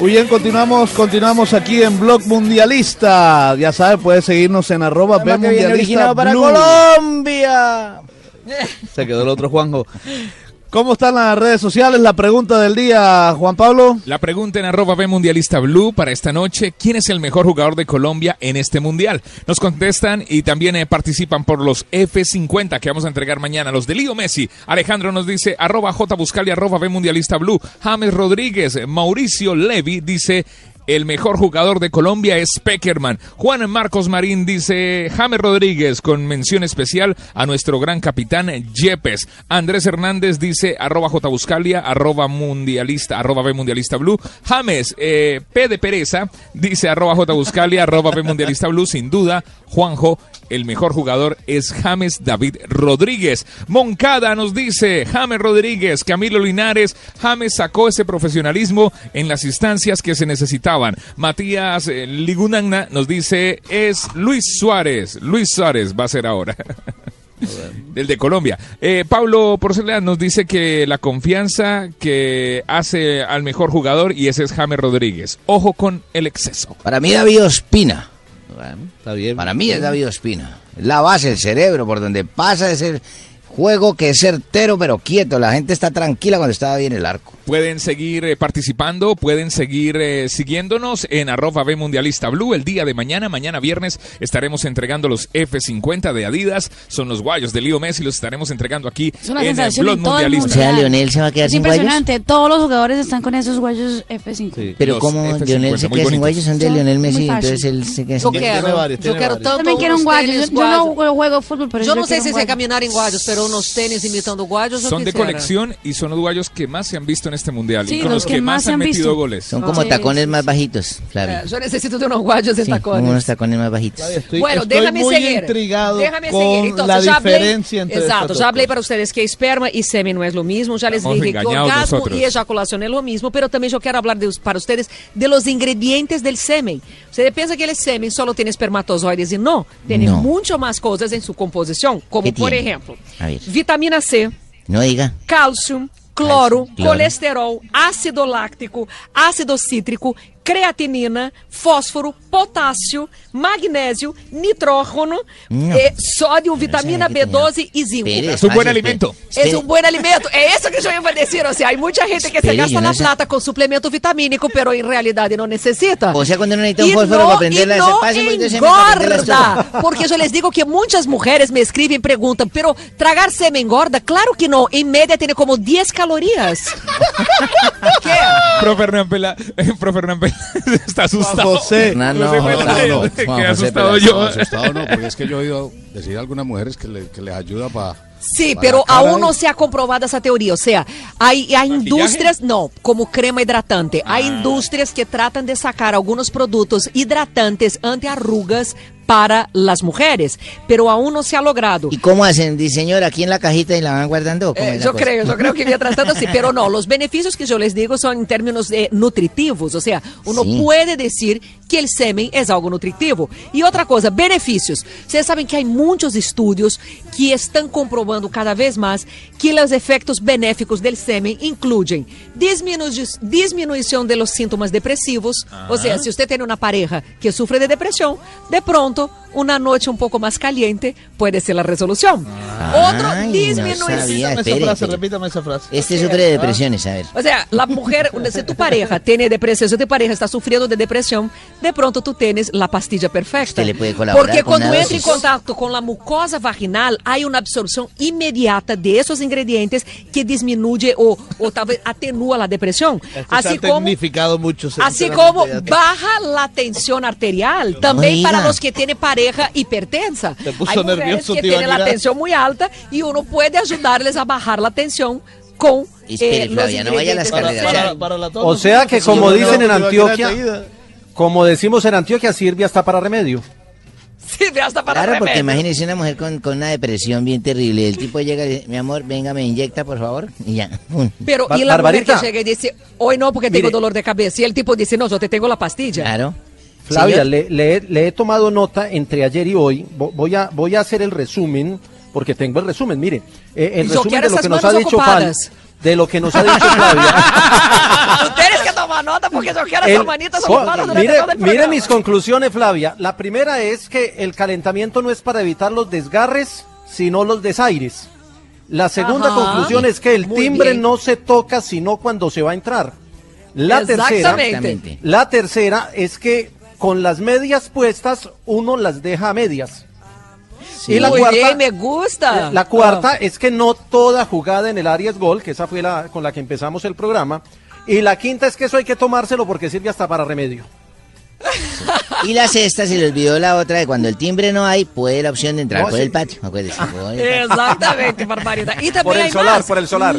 Muy bien, continuamos, continuamos aquí en Blog Mundialista. Ya sabes, puedes seguirnos en arroba Mundialista para Blue. Colombia. Se quedó el otro Juanjo. ¿Cómo están las redes sociales? La pregunta del día, Juan Pablo. La pregunta en arroba B Mundialista Blue para esta noche, ¿quién es el mejor jugador de Colombia en este mundial? Nos contestan y también eh, participan por los F50 que vamos a entregar mañana, los de Lío Messi. Alejandro nos dice arroba J Buscalia, arroba B Mundialista Blue. James Rodríguez, Mauricio Levi dice... El mejor jugador de Colombia es Peckerman. Juan Marcos Marín dice James Rodríguez con mención especial a nuestro gran capitán Yepes. Andrés Hernández dice arroba J Buscalia, arroba mundialista, arroba B mundialista blue. James eh, P de Pereza dice arroba J Buscalia, arroba B mundialista blue. Sin duda, Juanjo, el mejor jugador es James David Rodríguez. Moncada nos dice James Rodríguez, Camilo Linares, James sacó ese profesionalismo en las instancias que se Matías eh, Ligunagna nos dice es Luis Suárez. Luis Suárez va a ser ahora. Del de Colombia. Eh, Pablo Porcelana nos dice que la confianza que hace al mejor jugador y ese es James Rodríguez. Ojo con el exceso. Para mí David Ospina. Está bien. Para mí es David Ospina. Es la base, el cerebro, por donde pasa ese juego que es certero pero quieto. La gente está tranquila cuando está bien el arco. Pueden seguir eh, participando, pueden seguir eh, siguiéndonos en arroba B Mundialista Blue. El día de mañana, mañana viernes, estaremos entregando los F50 de Adidas. Son los guayos de Leo Messi, los estaremos entregando aquí Es una en sensación Blog en todo el O Mundialista. sea, Lionel se va a quedar Es sin guayos. impresionante, todos los jugadores están con esos guayos F5. Pero como F50, Lionel se queda sin guayos, son de Lionel Messi, entonces él se queda Yo sin quiero, varios, yo quiero tanto También quiero un guayo. Yo, yo no guayos. juego, fútbol, pero Yo yo no sé quiero si guayo. caminar en guayos, pero unos tenis imitando guayos yo Son de colección y son los guayos que más se han visto en este mundial Sí, y con los los que que más han han metido visto. goles. Son como Sí, tacones sí, más bajitos, Flavio. Eh, Yo necesito de unos guayos como tacones. unos tacones más bajitos. Estoy, bueno, estoy déjame muy seguir. intrigado déjame con seguir. Entonces, la ya hablé- diferencia entre Exacto, ya hablé para ustedes que esperma y semen no es lo mismo. Ya les Estamos dije que orgasmo nosotros. y eyaculación es lo mismo, pero también yo quiero hablar de, para ustedes de los ingredientes del semen. Ustedes piensan que el semen solo tiene espermatozoides y no, tiene No. mucho más cosas en su composición, como ¿Qué por ejemplo, Vitamina C, No diga. cálcio, cloro, Cálcio, cloro. colesterol, ácido láctico, ácido cítrico, creatinina, fósforo, potássio, magnésio, nitrógeno, No. eh, sódio, vitamina B12 y zinco. Es un buen alimento. Es un buen alimento. É isso que eu ia dizer. O sea, hay mucha gente que se gasta no la sé. plata con suplemento vitamínico, pero en realidad no necesita. O sea, cuando uno necesita un fósforo no- para no para prenderla engorda. Porque yo les digo que muchas mujeres me escriben y preguntan, pero tragar semen engorda? Claro que no. En media tiene como 10 calorías. Profe Hernán Pela, eh, profe Hernán Pela está asustado. José. No, No, sé, no, no, no. José asustado Pela, yo. no, asustado no, porque es que yo he oído decir a algunas mujeres que, le- que les ayuda para... Sí, para pero aún de- no se ha comprobado esa teoría. O sea, hay, hay indústrias, no, como crema hidratante. Hay indústrias que tratan de sacar algunos productos hidratantes antiarrugas para las mujeres, pero aún no se ha logrado. ¿Y cómo hacen? Dice, señora, aquí en la cajita y la van guardando. ¿Cómo Eh, yo cosa? creo, yo creo que viene tratando así, pero no, los beneficios que yo les digo son en términos eh, nutritivos, o sea, uno Sí. puede decir que el semen es algo nutritivo. Y otra cosa, beneficios. Ustedes saben que hay muchos estudios que están comprobando cada vez más que los efectos benéficos del semen incluyen disminu- disminución de los síntomas depresivos, o sea, si usted tiene una pareja que sufre de depresión, de pronto una noche un poco más caliente puede ser la resolución. Otro, Ay, no disminución. sabía, Repítame esa frase, espere. repítame esa frase. Este sufre de depresiones, a ver. O sea, la mujer, si tu pareja tiene depresión, si tu pareja está sufriendo de depresión, de pronto tú tienes la pastilla perfecta. Usted le puede colaborar Porque con cuando entra en contacto con la mucosa vaginal, hay una absorción inmediata de esos ingredientes que disminuye o, o tal vez atenúa la depresión. Esto se ha Así como mucho. Así como baja la tensión arterial, también Oiga. para los que tienen pareja hipertensa. Se puso Hay mujeres nervioso, que tienen la tensión muy alta y uno puede ayudarles a bajar la tensión con Espere, eh, los Flavia, no vaya a las ingredientes carreras. del Para- para la O sea que como dicen en Antioquia, como decimos en Antioquia, sirve hasta para remedio. Sí, hasta para Claro, porque remedio. imagínese una mujer con, con una depresión bien terrible. El tipo llega y dice, mi amor, venga, me inyecta, por favor. Y ya. Pero, Bar- y la mujer que llega y dice, hoy no porque tengo Mire. dolor de cabeza. Y el tipo dice, no, yo te tengo la pastilla. Claro. Flavia, le, le he- le he tomado nota entre ayer y hoy. Vo- Voy a, voy a hacer el resumen, porque tengo el resumen. Mire, eh, el resumen de lo que nos ha dicho Fal, de lo que nos ha dicho Flavia. Tú tienes que tomar nota porque yo quiero El- manitas ocupadas durante mire, todo el mire mis conclusiones, Flavia. La primera es que el calentamiento no es para evitar los desgarres, sino los desaires. La segunda Ajá. conclusión es que el Muy timbre bien. no se toca sino cuando se va a entrar. La tercera, Exactamente. la tercera es que con las medias puestas uno las deja a medias. Y la cuarta, bien, me gusta. la cuarta es que no toda jugada en el área es gol, que esa fue la con la que empezamos el programa. Y la quinta es que eso hay que tomárselo porque sirve hasta para remedio. Y la sexta, se le olvidó la otra, de cuando el timbre no hay, puede la opción de entrar No, por sí. el patio. Acuérdese, por el patio. Exactamente, barbaridad. Y también Por el hay solar, más. por el solar.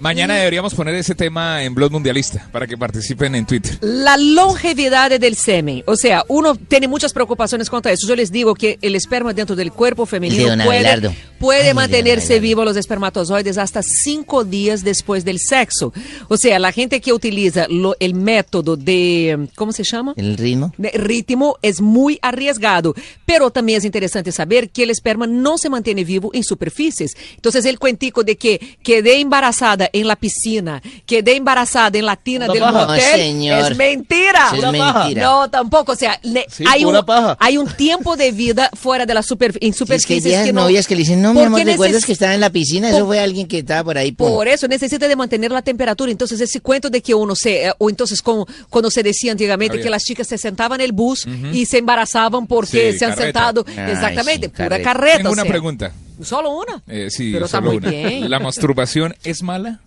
Mañana deberíamos poner ese tema en Blog Mundialista para que participen en Twitter. La longevidad del semen. O sea, uno tiene muchas preocupaciones contra eso. Yo les digo que el esperma dentro del cuerpo femenino don puede, Abelardo. puede Ay, mantenerse vivo los espermatozoides hasta cinco días después del sexo. O sea, la gente que utiliza lo- el método de, ¿cómo se llama? El ritmo. de ritmo es muy arriesgado, pero también es interesante saber que el esperma no se mantiene vivo en superficies. Entonces el cuentico de que quedé embarazada en la piscina, quedé embarazada en la tina Pura del No, señor. es mentira. Es mentira. No, tampoco, o sea, le- Sí, hay, un, paja. hay un tiempo de vida fuera de la super, en Si es que no- novias que le dicen, no, mi amor, ¿recuerdas que estaba en la piscina? Eso fue alguien que estaba por ahí. por eso necesita de mantener la temperatura. Entonces, ese cuento de que uno se, eh, o entonces como cuando se decía antiguamente Había. que las chicas se sentaban en el bus y se embarazaban porque Sí, se han carreta. sentado. Ay, Exactamente, sí, pura carreta. carreta. Tengo o una pregunta. Solo una. Eh, sí, Pero está solo muy una. bien. ¿La masturbación es mala?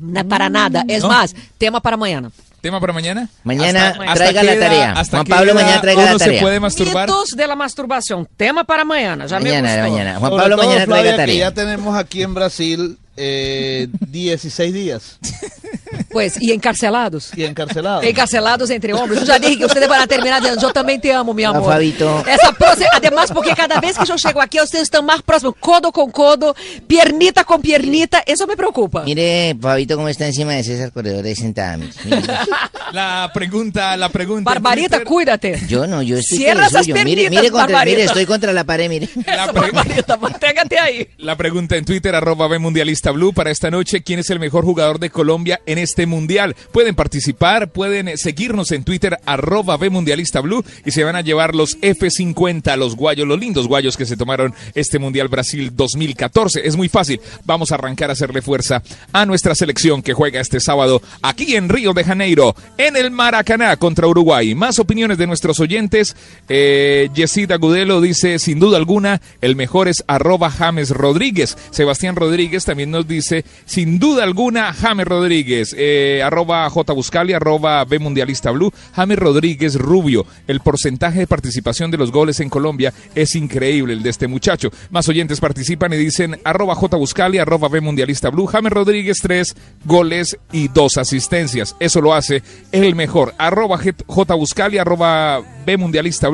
No, para nada. Es No. más, tema para mañana. ¿Tema para mañana? Mañana ¿Hasta- traiga hasta la qué edad- tarea. hasta Juan qué Pablo, edad mañana traiga uno la se tarea. puede masturbar? Mitos de la masturbación. Tema para mañana. Ya Mañana, me gustó. mañana. Juan Sobre Pablo todo, mañana traiga Flavia, que tarea. ya tenemos aquí en Brasil eh, 16 días Pues, y encarcelados. y encarcelados. Encarcelados entre hombres. Yo ya dije que ustedes van a terminar diciendo, yo también te amo, mi Ah, amor. Fabito. Esa proce- además, porque cada vez que yo llego aquí, ustedes están más próximos, codo con codo, piernita con piernita, eso me preocupa. Mire, Fabito, cómo está encima de César Corredor sentada. La pregunta, la pregunta. Barbarita, cuídate. Yo no, yo estoy Cierra esas suyo. Mire, mire, contra, Barbarita. mire, estoy contra la pared, mire. La, pre- Barbarita, manténgate ahí. la pregunta en Twitter, arroba B Mundialista Blue, para esta noche, ¿quién es el mejor jugador de Colombia en este mundial. Pueden participar, pueden eh, seguirnos en Twitter, arroba Mundialista Blue, y se van a llevar los F50, los guayos, los lindos guayos que se tomaron este Mundial Brasil 2014. Es muy fácil. Vamos a arrancar a hacerle fuerza a nuestra selección que juega este sábado aquí en Río de Janeiro, en el Maracaná contra Uruguay. Más opiniones de nuestros oyentes. Eh, Yesida Gudelo dice, sin duda alguna, el mejor es arroba James Rodríguez. Sebastián Rodríguez también nos dice, sin duda alguna, James Rodríguez. Eh, arroba J Buscali, arroba B Mundialista Blue. James Rodríguez Rubio. El porcentaje de participación de los goles en Colombia es increíble, el de este muchacho. Más oyentes participan y dicen, arroba J Buscali, arroba B Mundialista Blue. James Rodríguez, tres goles y dos asistencias. Eso lo hace el mejor. Arroba J Buscali, arroba B Mundialista.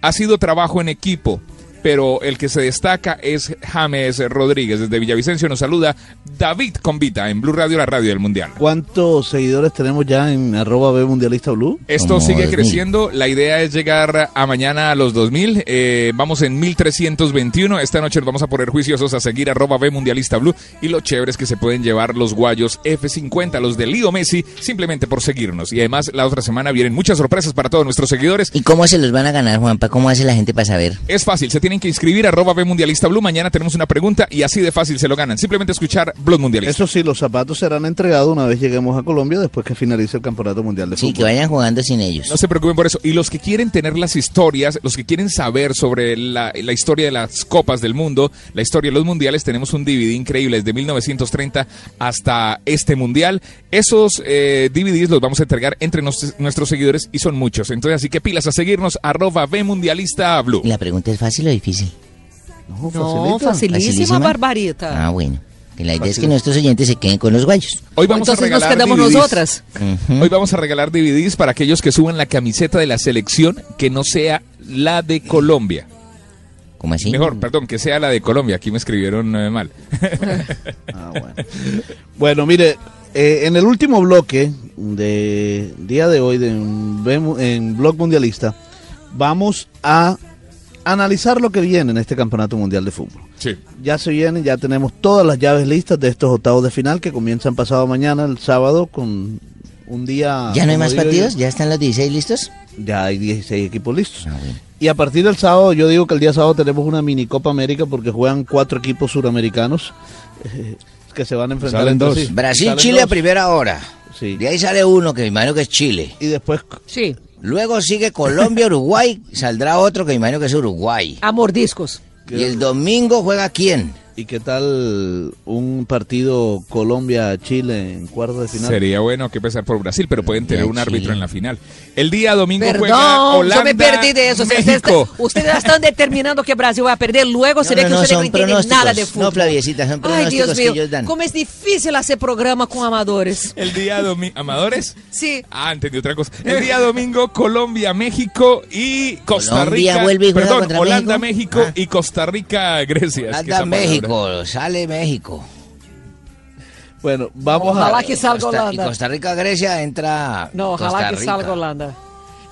Ha sido trabajo en equipo pero el que se destaca es James Rodríguez. Desde Villavicencio nos saluda David Convita en Blue Radio, la radio del Mundial. ¿Cuántos seguidores tenemos ya en arroba B Mundialista Blue? Esto sigue creciendo. La idea es llegar a mañana a los 2000. Eh, vamos en 1321. Esta noche nos vamos a poner juiciosos a seguir arroba B Mundialista Blue. Y lo chévere es que se pueden llevar los guayos F50, los de Lío Messi, simplemente por seguirnos. Y además, la otra semana vienen muchas sorpresas para todos nuestros seguidores. ¿Y cómo se los van a ganar, Juanpa? ¿Cómo hace la gente para saber? Es fácil, se tienen que inscribir arroba B Mundialista Blue. Mañana tenemos una pregunta y así de fácil se lo ganan. Simplemente escuchar Blog Mundialista. Eso sí, los zapatos serán entregados una vez lleguemos a Colombia después que finalice el Campeonato Mundial de Sí, Fútbol. que vayan jugando sin ellos. No se preocupen por eso. Y los que quieren tener las historias, los que quieren saber sobre la, la historia de las copas del mundo, la historia de los mundiales, tenemos un DVD increíble desde 1930 hasta este mundial. Esos eh, DVDs los vamos a entregar entre nos- nuestros seguidores y son muchos. Entonces, así que pilas a seguirnos, arroba B Mundialista Blue. ¿Y la pregunta es fácil o difícil? No, facilísima, Barbarita. Ah, bueno. Que la idea es que nuestros oyentes se queden con los guayos. Hoy vamos Entonces a nos regalar quedamos DVDs. nosotras. Hoy vamos a regalar DVDs para aquellos que suban la camiseta de la selección que no sea la de Colombia. ¿Cómo así? Mejor, perdón, que sea la de Colombia. Aquí me escribieron eh, mal. Bueno, mire, eh, en el último bloque de día de hoy de en Blog Mundialista vamos a analizar lo que viene en este Campeonato Mundial de Fútbol. Sí. Ya se vienen, ya tenemos todas las llaves listas de estos octavos de final que comienzan pasado mañana, el sábado, con un día... ¿Ya no hay más digo partidos? ¿Ya están los 16 listos? Ya hay 16 equipos listos. Y a partir del sábado, yo digo que el día sábado tenemos una mini Copa América porque juegan cuatro equipos suramericanos eh, que se van a enfrentar Salen dos. sí. Brasil, Salen Chile a primera hora. De ahí sale uno que me imagino que es Chile. Y después. Sí. Luego sigue Colombia, Uruguay. Saldrá otro que me imagino que es Uruguay. A mordiscos. Y el domingo juega quién? ¿Y qué tal un partido Colombia-Chile en cuartos de final? Sería bueno que empezar por Brasil, pero pueden tener un árbitro en la final. El día domingo juega Perdón, Holanda, yo me perdí de eso. Ustedes, México. ustedes están determinando que Brasil va a perder. Luego se ve no, que no, ustedes no pronósticos. nada de fútbol. No, Flaviecita, son Ay, Dios que mío, ellos dan. cómo es difícil hacer programa con amadores. El día domingo. ¿Amadores? Sí. Ah, entendí otra cosa. El día domingo, Colombia, México y Costa Colombia Rica. vuelve y juega Perdón, contra Holanda, México. México, y Costa Rica, Grecia. Es que Anda esa palabra- México, sale México. Bueno, vamos Ojalá a... que salga Costa- Holanda. Y Costa Rica, Grecia entra. No, ojalá Costa que Rica. salga Holanda.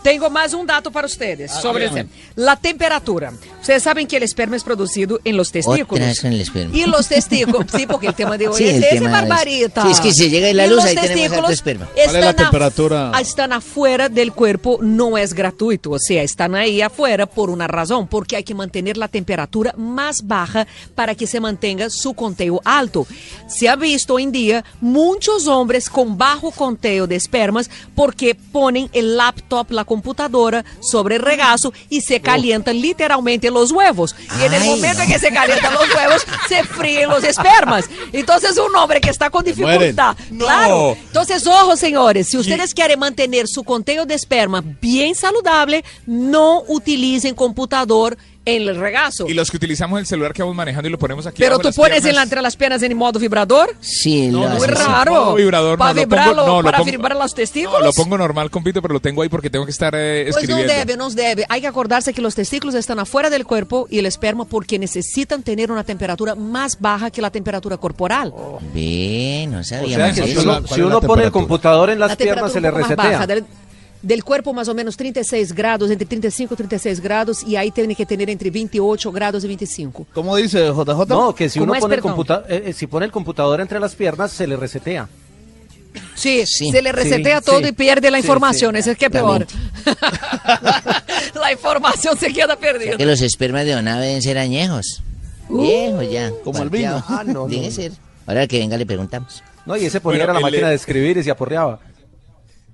Tengo más un dato para ustedes sobre dígame. el tema. La temperatura. Ustedes saben que el esperma es producido en los testículos. Y los testículos, sí, porque el tema de hoy Sí, es el ese, tema es- barbarita. Sí, es que si llega la luz, ahí tenemos esperma. ¿Cuál es la están af- temperatura? Están afuera del cuerpo, no es gratuito, o sea, están ahí afuera por una razón, porque hay que mantener la temperatura más baja para que se mantenga su conteo alto. Se ha visto hoy en día muchos hombres con bajo conteo de espermas porque ponen el laptop, la computadora sobre el regazo y se calientan literalmente los huevos. Y en el momento en que se calientan los huevos, se fríen los espermas. Entonces un hombre que está con dificultad, claro. Entonces, ojo, señores, si ustedes quieren mantener su conteo de esperma bien saludable, no utilicen computador en el regazo. Y los que utilizamos el celular que vamos manejando y lo ponemos aquí. Pero tú pones en la, entre las piernas en modo vibrador. Sí, No, lo no, Muy hace sí, así. sí. raro. Vibrador, para no, lo pongo- vibrarlo, no, lo para pongo- vibrar los No, testículos. lo pongo normal, compito, pero lo tengo ahí porque tengo que estar eh, Pues no escribiendo. debe, no debe. Hay que acordarse que los testículos están afuera del cuerpo y el esperma porque necesitan tener una temperatura más baja que la temperatura corporal. Ve, no O sabíamos sea si eso. uno, ¿Cuál si es pone el computador en las la piernas se le resetea. baja, del, del cuerpo más o menos 36 grados, entre 35 y 36 grados, y ahí tiene que tener entre 28 grados y 25. ¿Cómo dice JJ? No, que si ¿Cómo uno es, pone el, computa- eh, eh, si pone el computador entre las piernas se le resetea. Sí, Sí, se le resetea sí, todo sí. y pierde la Sí, información. sí. Eso es que es peor. la información se queda perdida. Que los espermas de Ona deben ser añejos. Viejos ya. Como el vino. Ah, no, no. Debe ser. Ahora que venga le preguntamos. No, y ese ponía Bueno, era la máquina de escribir y se aporreaba.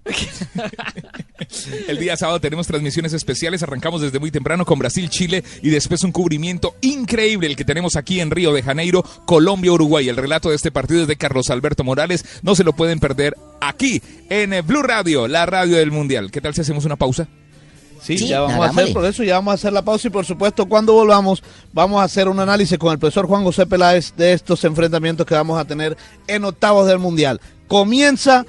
El día sábado tenemos transmisiones especiales. Arrancamos desde muy temprano con Brasil, Chile y después un cubrimiento increíble el que tenemos aquí en Río de Janeiro, Colombia, Uruguay. El relato de este partido es de Carlos Alberto Morales. No se lo pueden perder aquí en eh, Blue Radio, la radio del Mundial. ¿Qué tal si hacemos una pausa? Sí, Sí, ya vamos a hacer por eso, ya vamos a hacer la pausa y por supuesto cuando volvamos vamos a hacer un análisis con el profesor Juan José Peláez de estos enfrentamientos que vamos a tener en octavos del Mundial. Comienza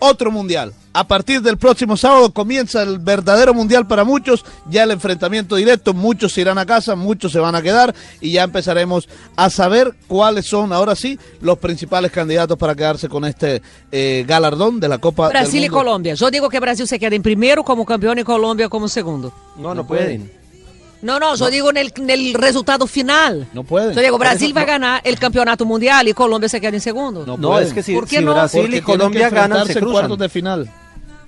otro Mundial. A partir del próximo sábado comienza el verdadero Mundial para muchos, ya el enfrentamiento directo, muchos se irán a casa, muchos se van a quedar y ya empezaremos a saber cuáles son ahora sí los principales candidatos para quedarse con este eh, galardón de la Copa del Brasil y. Colombia. Yo digo que Brasil se queda en primero como campeón y Colombia como segundo. No, no pueden. No, no, yo digo en el, en el resultado final. No pueden. Yo digo, Brasil va a ganar el campeonato mundial y Colombia se queda en segundo. No, No, es que si, ¿Por qué si no? Brasil Porque y Colombia ganan, se en cruzan. cuartos de final.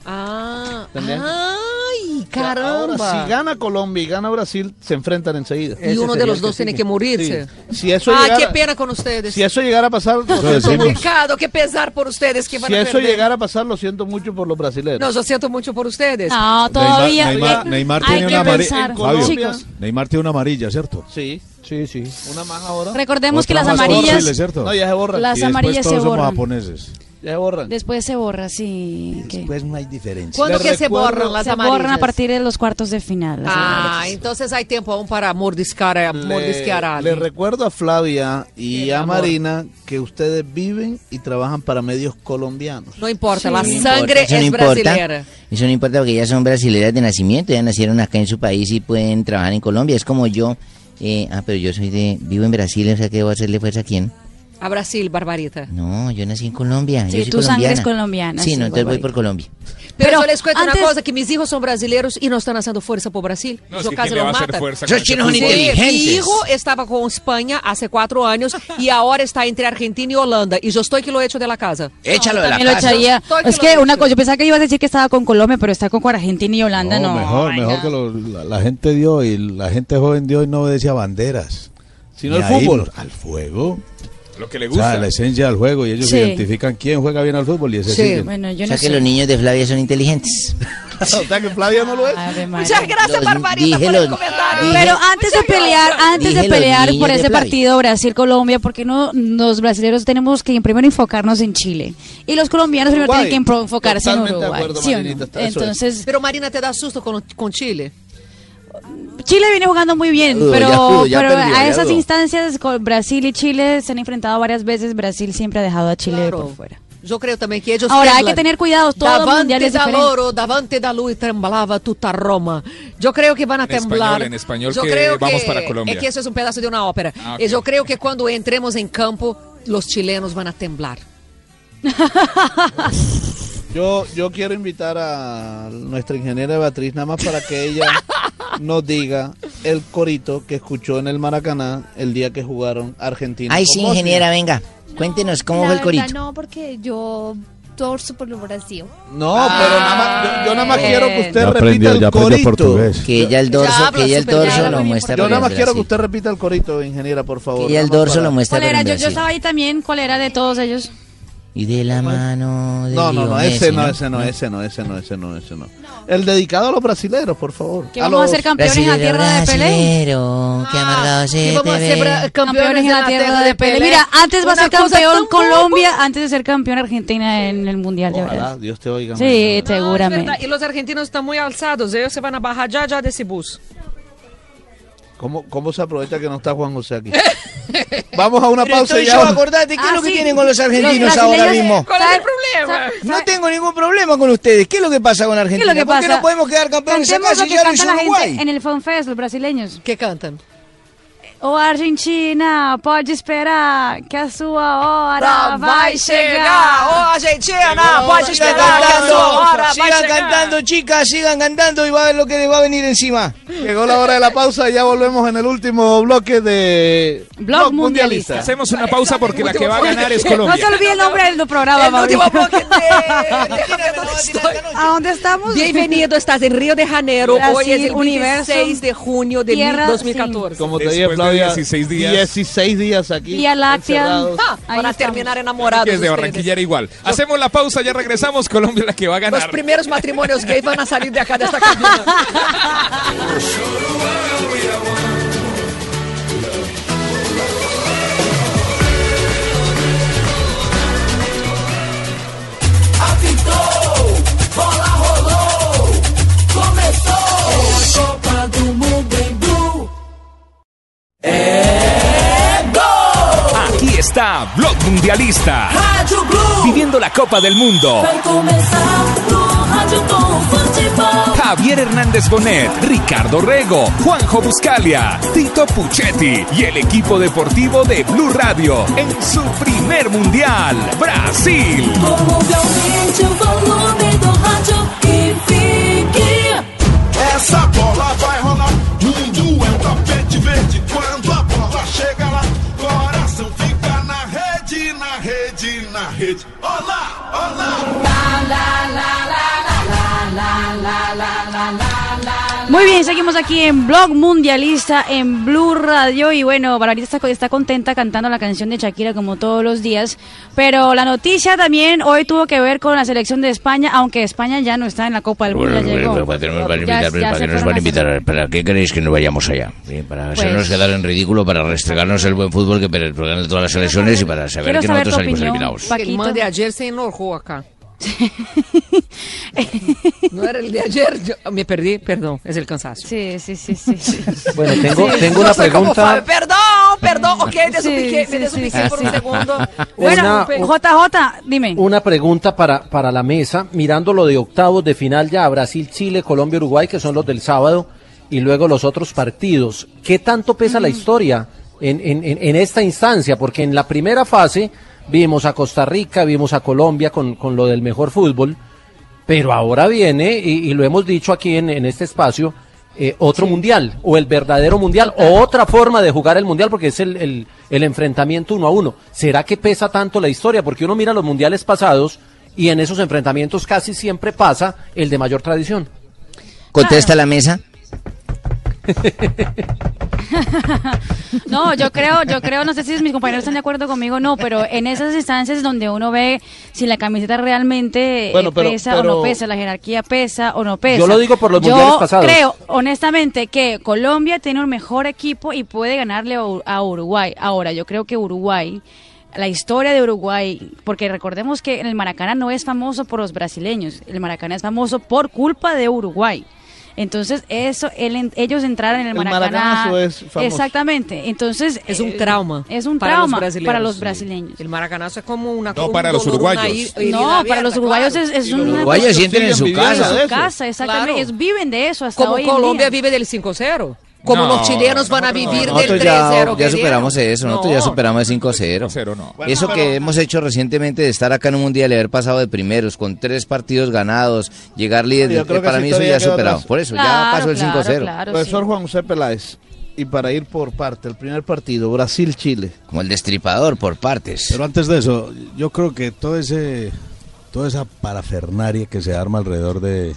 Ah, ay, Ahora, caramba. si gana Colombia y gana Brasil, se enfrentan enseguida. y uno de los dos tiene que morirse. Sí. Si eso Ah, llegara, qué pena con ustedes. si eso llegara a pasar, lo siento mucho. Pecado, qué pesar por ustedes que van si a eso perder. llegara a pasar, lo siento mucho por los brasileños. No, yo siento mucho por ustedes. No, todavía. Neymar, Neymar hay tiene una amarilla. Neymar tiene una amarilla, ¿cierto? Sí, Sí, sí. una más ahora. Recordemos que las amarillas Chile, ¿cierto? No, ya se borran. Las y amarillas se todos somos borran. japoneses. Ya se borran. después se borra, sí. Pues no hay diferencia. ¿Cuándo Les que se borran las se amarillas? borran a partir de los cuartos de final. Ah, amarillas. entonces hay tiempo aún para mordiscar, a- mordisquear a Le, le alguien. recuerdo a Flavia y a amor. Marina que ustedes viven y trabajan para medios colombianos. No importa, la No sangre importa, no es importa. brasilera. Eso no importa porque ya son brasileras de nacimiento, ya nacieron acá en su país y pueden trabajar en Colombia. Es como yo. eh, ah, pero yo soy de. Vivo en Brasil, o sea que voy a hacerle fuerza a quién. A Brasil, Barbarita. No, yo nací en Colombia. Sí, yo soy tu sangre colombiana. es colombiana, Sí, sí, no, entonces voy por Colombia. Pero, Pero yo les cuento antes- una cosa, que mis hijos son brasileños y no están haciendo fuerza por Brasil. No, es que casi ¿quién le los matan. fuerza Esos chinos son inteligentes. mi hijo estaba con España hace cuatro años y ahora está entre Argentina y Holanda. Y yo estoy que lo echo de la casa. Échalo de la lo casa. echaría. Que Es que una cosa, yo pensaba que ibas a decir que estaba con Colombia, pero está con Argentina y Holanda, no. mejor, Ay, mejor no. que lo- la, la gente de hoy, la gente joven de hoy no obedece a banderas. Sino ni el a fútbol. al fuego. Lo que le O sea, gusta. la esencia del juego y ellos Sí. identifican quién juega bien al fútbol y ese Sí. Bueno, yo O no sea que sé. los niños de Flavia son inteligentes. o sea que Flavia no lo es. Muchas gracias, Barbarita, por el comentario. dije- Pero antes de pelear, antes de pelear por ese partido Brasil-Colombia, porque no los brasileños tenemos que primero enfocarnos en Chile y los colombianos primero tienen que enfocarse en Totalmente Uruguay. acuerdo, ¿sí no? Entonces, Pero Marina, ¿te da susto con, con Chile? Chile viene jugando muy bien, pero, ya ya pero perdió, a esas dudo. instancias con Brasil y Chile se han enfrentado varias veces. Brasil siempre ha dejado a Chile Claro. por fuera. Yo creo también que ellos Ahora, hay que tener cuidado, todo davante mundial es da diferente. loro, davante da lui temblaba tutta Roma. Yo creo que van a En temblar. español, en español, yo que creo vamos que, para Colombia. Es que eso es un pedazo de una ópera. Ah, ok. Y yo creo que cuando entremos en campo, los chilenos van a temblar. Yo, yo quiero invitar a nuestra ingeniera Beatriz nada más para que ella nos diga el corito que escuchó en el Maracaná el día que jugaron Argentina. Ay, sí, Bosnia. ingeniera, venga. Cuéntenos cómo La fue el verdad, corito. no, porque yo torzo por el Brasil. No, pero nada más, yo, yo nada más quiero que usted Ya repita aprendió, el corito. portugués. Que ella el dorso, que ella el dorso lo muestra. Yo nada más quiero que usted repita el corito, ingeniera, por favor. Que ella el dorso para- lo muestra. Yo, yo estaba ahí también. ¿Cuál era de todos ellos? Y de la mano de No, no, no, ese Messi, no, ese no, ese no, ese no, ese no, ese no. El dedicado a los brasileros, por favor. Que vamos a ser campeones en la tierra de Pelé. brasilero, que amargado se Y vamos a ser Campeones en la tierra de Pelé. Mira, antes va a ser campeón Colombia antes de ser campeón Argentina en el Mundial de Ojalá, verdad. Dios te oiga. Sí, seguramente. Y los argentinos están muy alzados. Ellos se van a bajar ya, ya de ese bus. ¿Cómo, ¿Cómo se aprovecha que no está Juan José aquí? Vamos a una Pero pausa y ya. yo, acordate, ¿qué es Ah, lo que sí. tienen con los Los argentinos ahora mismo? ¿Cuál es el ¿Sabe- problema? sabe- No tengo ningún problema con ustedes. ¿Qué es lo que pasa con Argentina? ¿Qué es lo que ¿Por qué no podemos quedar campeones acá si ya lo hizo Uruguay? en el Fun Fest, los brasileños. ¿Qué cantan? Ô Argentina, pode esperar que a sua hora Tá, vai chegar. Ô Argentina, pode esperar que a sua hora vai Sigan chegar. cantando, chicas, sigan cantando y va a ver lo que les va a venir encima. Llegó la hora de la pausa y ya volvemos en el último bloque de Blog Mundialista. Hacemos una pausa porque la que va a ganar es No se Colombia. olvide el nombre del programa, El último ¿A dónde estamos? Bienvenido, estás en Río de Janeiro. Brasil, Hoy es el universo, 26 de junio de tierra, 2014. Como te dije, de Flavia, 16 días. 16 días aquí. Vía Láctea. Ah, para terminar enamorados. Que es de ustedes. Barranquilla era igual. Hacemos la pausa, ya regresamos. Colombia la que va a Los ganar. primeros matrimonios gays van a salir de acá de esta cabina. está Blog Mundialista. Rádio Blue. Viviendo la Copa del Mundo. Javier Hernández Bonet, Ricardo Rego, Juanjo Buscalia, Tito Puchetti y el equipo deportivo de Blue Radio en su primer mundial, Brasil. Essa bola vai Muy bien, seguimos aquí en Blog Mundialista en Blue Radio y bueno, Barbarita está, está contenta cantando la canción de Shakira como todos los días, pero la noticia también hoy tuvo que ver con la selección de España, aunque España ya no está en la Copa del Mundo, nos ¿para qué nos van a invitar? ¿Para qué queréis que no vayamos allá? Sí, Para Pues- hacernos quedar en ridículo, para restregarnos el buen fútbol que per- ganan todas las selecciones y para saber que saber nosotros salimos opinión, eliminados. El de ayer se enojó acá. no era el de ayer, yo me perdí, perdón, es el cansancio. Sí, sí, sí, sí. Bueno, tengo, Sí, tengo una pregunta. Perdón, perdón, ok, desubiqué, Sí, me sí, desubiqué sí, por sí, un segundo. Una- Bueno, JJ, dime. Una pregunta para, para la mesa, mirando lo de octavos de final ya, Brasil, Chile, Colombia, Uruguay, que son los del sábado, y luego los otros partidos. ¿Qué tanto pesa la historia en, en, en- en esta instancia? Porque en la primera fase vimos a Costa Rica, vimos a Colombia con, con lo del mejor fútbol, pero ahora viene, y, y lo hemos dicho aquí en, en este espacio, eh, otro mundial, o el verdadero mundial, o otra forma de jugar el mundial, porque es el, el, el enfrentamiento uno a uno. ¿Será que pesa tanto la historia? Porque uno mira los mundiales pasados y en esos enfrentamientos casi siempre pasa el de mayor tradición. Contesta la mesa. No, yo creo, yo creo, no sé si mis compañeros están de acuerdo conmigo, no, pero en esas instancias donde uno ve si la camiseta realmente eh, Bueno, pero- pesa o pero- no pesa, la jerarquía pesa o no pesa. Yo lo digo por los Yo mundiales pasados. creo, honestamente, que Colombia tiene un mejor equipo y puede ganarle a Uruguay. Ahora, yo creo que Uruguay la historia de Uruguay, porque recordemos que el Maracaná no es famoso por los brasileños, el Maracaná es famoso por culpa de Uruguay. Entonces, eso, el en- ellos entraron en el, El Maracaná. maracanazo es famoso. Exactamente. Entonces, Es un eh, trauma. Es un para trauma los brasileños. para los brasileños. El maracanazo es como una No, un para los dolor, una uruguayos. herida No, abierta, para los uruguayos claro. es, es Y los una uruguayos cosa- sienten en su casa. de su casa, exactamente. Claro. Ellos viven de eso hasta Como hoy en Colombia día. vive del 5-0. Como No, los chilenos van a vivir del Nosotros 3-0. ya, superamos eso, nosotros ya No. superamos el 5-0. Eso que hemos hecho recientemente de estar acá en un mundial y haber pasado de primeros con tres partidos ganados, llegar líder, para mí eso ya quedó superado. atrás. Por eso, ya pasó el claro, 5-0. Profesor Juan José Peláez, y para ir por parte, el primer partido, Brasil-Chile. Como el destripador por partes. Pero antes de eso, yo creo que todo ese, toda esa parafernaria que se arma alrededor de,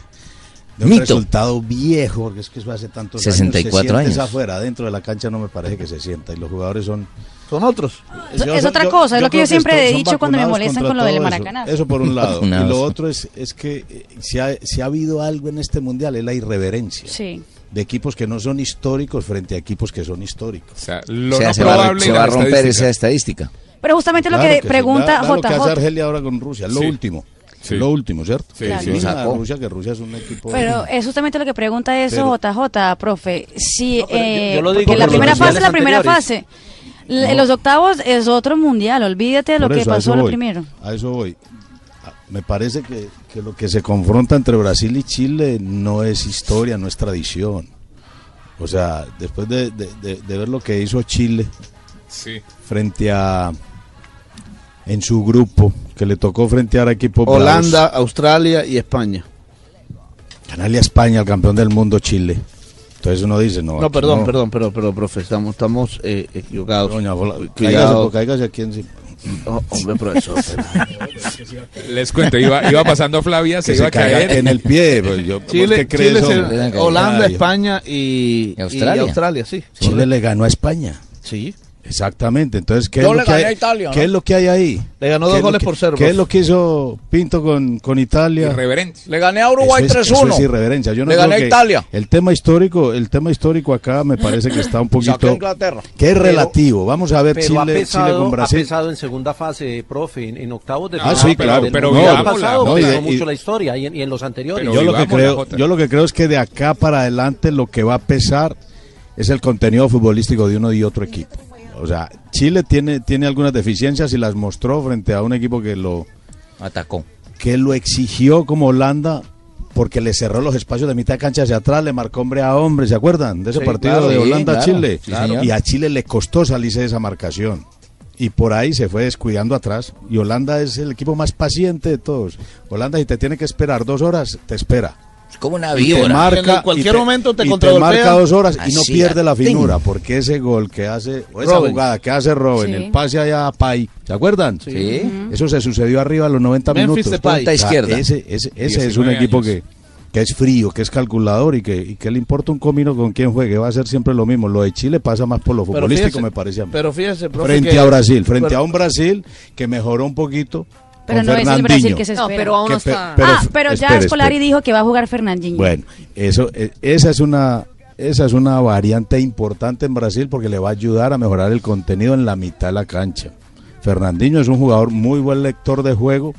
de un Mito. resultado viejo, porque es que eso hace tantos 64 años. se siente años. afuera, dentro de la cancha no me parece que se sienta y los jugadores son... Son otros. Es- es otra cosa, es lo que yo siempre he dicho cuando me molestan con lo del Maracaná. Eso por un lado. y lo otro es, es que eh, si ha, si ha habido algo en este mundial es la irreverencia. Sí. De equipos que no son históricos frente a equipos que son históricos. O sea, se va, se va a romper esa estadística. Pero justamente lo que sí. pregunta Vea- vea lo que hace JJ. Argelia ahora con Rusia, lo Sí. último. Sí. Lo último, ¿cierto? Sí, Claro. sí. Lo sacó. Rusia, que Rusia es un equipo... Pero es justamente lo que pregunta eso JJ, profe. Si, yo- eh, yo lo digo porque la primera fase es la primera fase. L- Los octavos es otro mundial, olvídate de lo que pasó voy. primero. A eso voy. Ah, Me parece que, que lo que se confronta entre Brasil y Chile no es historia, no es tradición. O sea, después de, de- de- de ver lo que hizo Chile Sí. frente a en su grupo, que le tocó frente a equipos Holanda, Australia y España. ganarle a España, al campeón del mundo Chile. Entonces uno dice, no. No, perdón, no. perdón, pero, pero, profe, estamos, estamos eh, equivocados. Cáigase, Cuidado. cáigase aquí encima. Oh, hombre, profesor. Les cuento, iba, iba pasando Flavia, se Que iba se a caer. en el pie. pues yo, ¿por Chile, qué? Holanda, España y, ¿Y Australia? y Australia, sí. Chile le ganó a España. Sí. Exactamente. Entonces, ¿qué, Yo es, le lo que, gané hay, a Italia, ¿qué ¿no? es lo que hay ahí? Le ganó ¿Qué dos goles que- por cero, ¿Qué es profe. lo que hizo Pinto con, con Italia? Irreverente. Le gané a Uruguay Eso es- 3-1. Eso es irreverencia. Yo no Le gané a Italia. El tema histórico, el tema histórico acá me parece que está un poquito Inglaterra. que es Pero- relativo. Vamos a ver Pero ha Chile, pesado, Chile con ha Brasil. pesado en segunda fase, profe, en, en octavos de Ah, final. sí, claro, pero Mundial vivámosla, pasado ¿no? Y y- mucho la historia y en, y en los anteriores. yo lo que vivamos la creo, jota. yo lo que creo es que de acá para adelante lo que va a pesar es el contenido futbolístico de uno y otro equipo. O sea, Chile tiene tiene algunas deficiencias y las mostró frente a un equipo que lo Atacó. que lo exigió como Holanda porque le cerró los espacios de mitad de cancha hacia atrás, le marcó hombre a hombre, ¿se acuerdan? De ese Sí, partido claro, de sí, Holanda-Chile. claro, sí, señor. y a Chile le costó salirse de esa marcación. Y por ahí se fue descuidando atrás. Y Holanda es el equipo más paciente de todos. Holanda, si te tiene que esperar dos horas, te espera. Como una Y te víbora. marca, En cualquier y momento te y marca dos horas y no pierde la finura. Porque ese gol que hace, o esa Robin. jugada que hace Robin, Sí. el pase allá a Pai, ¿se acuerdan? Sí. Eso se sucedió arriba a los 90 Memphis minutos. Punta izquierda. Ese, ese, ese es 19 un equipo años. que, que es frío, que es calculador y que, y que le importa un comino con quién juegue. Va a ser siempre lo mismo. Lo de Chile pasa más por lo Pero futbolístico, fíjese- me parece a mí. Pero fíjese, profe, frente que- a Brasil, frente pero- a un Brasil que mejoró un poquito. Pero no es el. Brasil que se No, espera. pero aún no está. pero- ah, pero ya espere, Scolari espere. dijo que va a jugar Fernandinho. Bueno, eso, eh, esa es una esa es una variante importante en Brasil porque le va a ayudar a mejorar el contenido en la mitad de la cancha. Fernandinho es un jugador muy buen lector de juego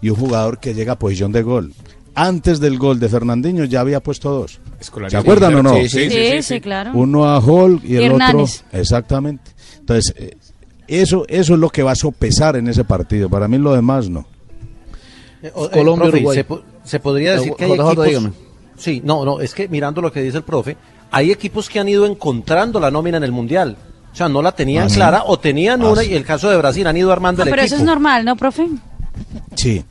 y un jugador que llega a posición de gol. Antes del gol de Fernandinho ya había puesto dos. ¿Se acuerdan o no? Sí, sí, sí, sí, sí, sí, claro. Uno a Hall y el Hernández. otro. Exactamente. Entonces, eh, eso, eso es lo que va a sopesar en ese partido. Para mí lo demás no. Eh, o- eh, Colombia, profe, Uruguay. Se, po- se podría decir que hay equipos... dígame. Sí, no, no, es que mirando lo que dice el profe, hay equipos que han ido encontrando la nómina en el Mundial. O sea, no la tenían Ah, clara o tenían Ah, una sí. y el caso de Brasil han ido armando Ah, el pero equipo. eso es normal, ¿no, profe? Sí,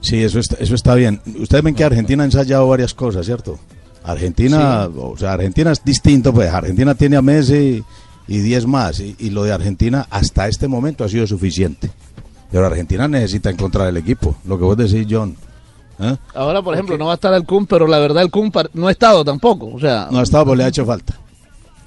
sí, eso está, eso está bien. Ustedes ven que Argentina ha ensayado varias cosas, ¿cierto? Argentina, o sea, Argentina es distinto, pues Argentina tiene a Messi y 10 más, y, y lo de Argentina hasta este momento ha sido suficiente. Pero Argentina necesita encontrar el equipo, lo que vos decís, John. ¿eh? Ahora, por ejemplo, no va a estar el Kun, pero la verdad el Kun no ha estado tampoco. O sea, No ha estado, pues le ha hecho falta.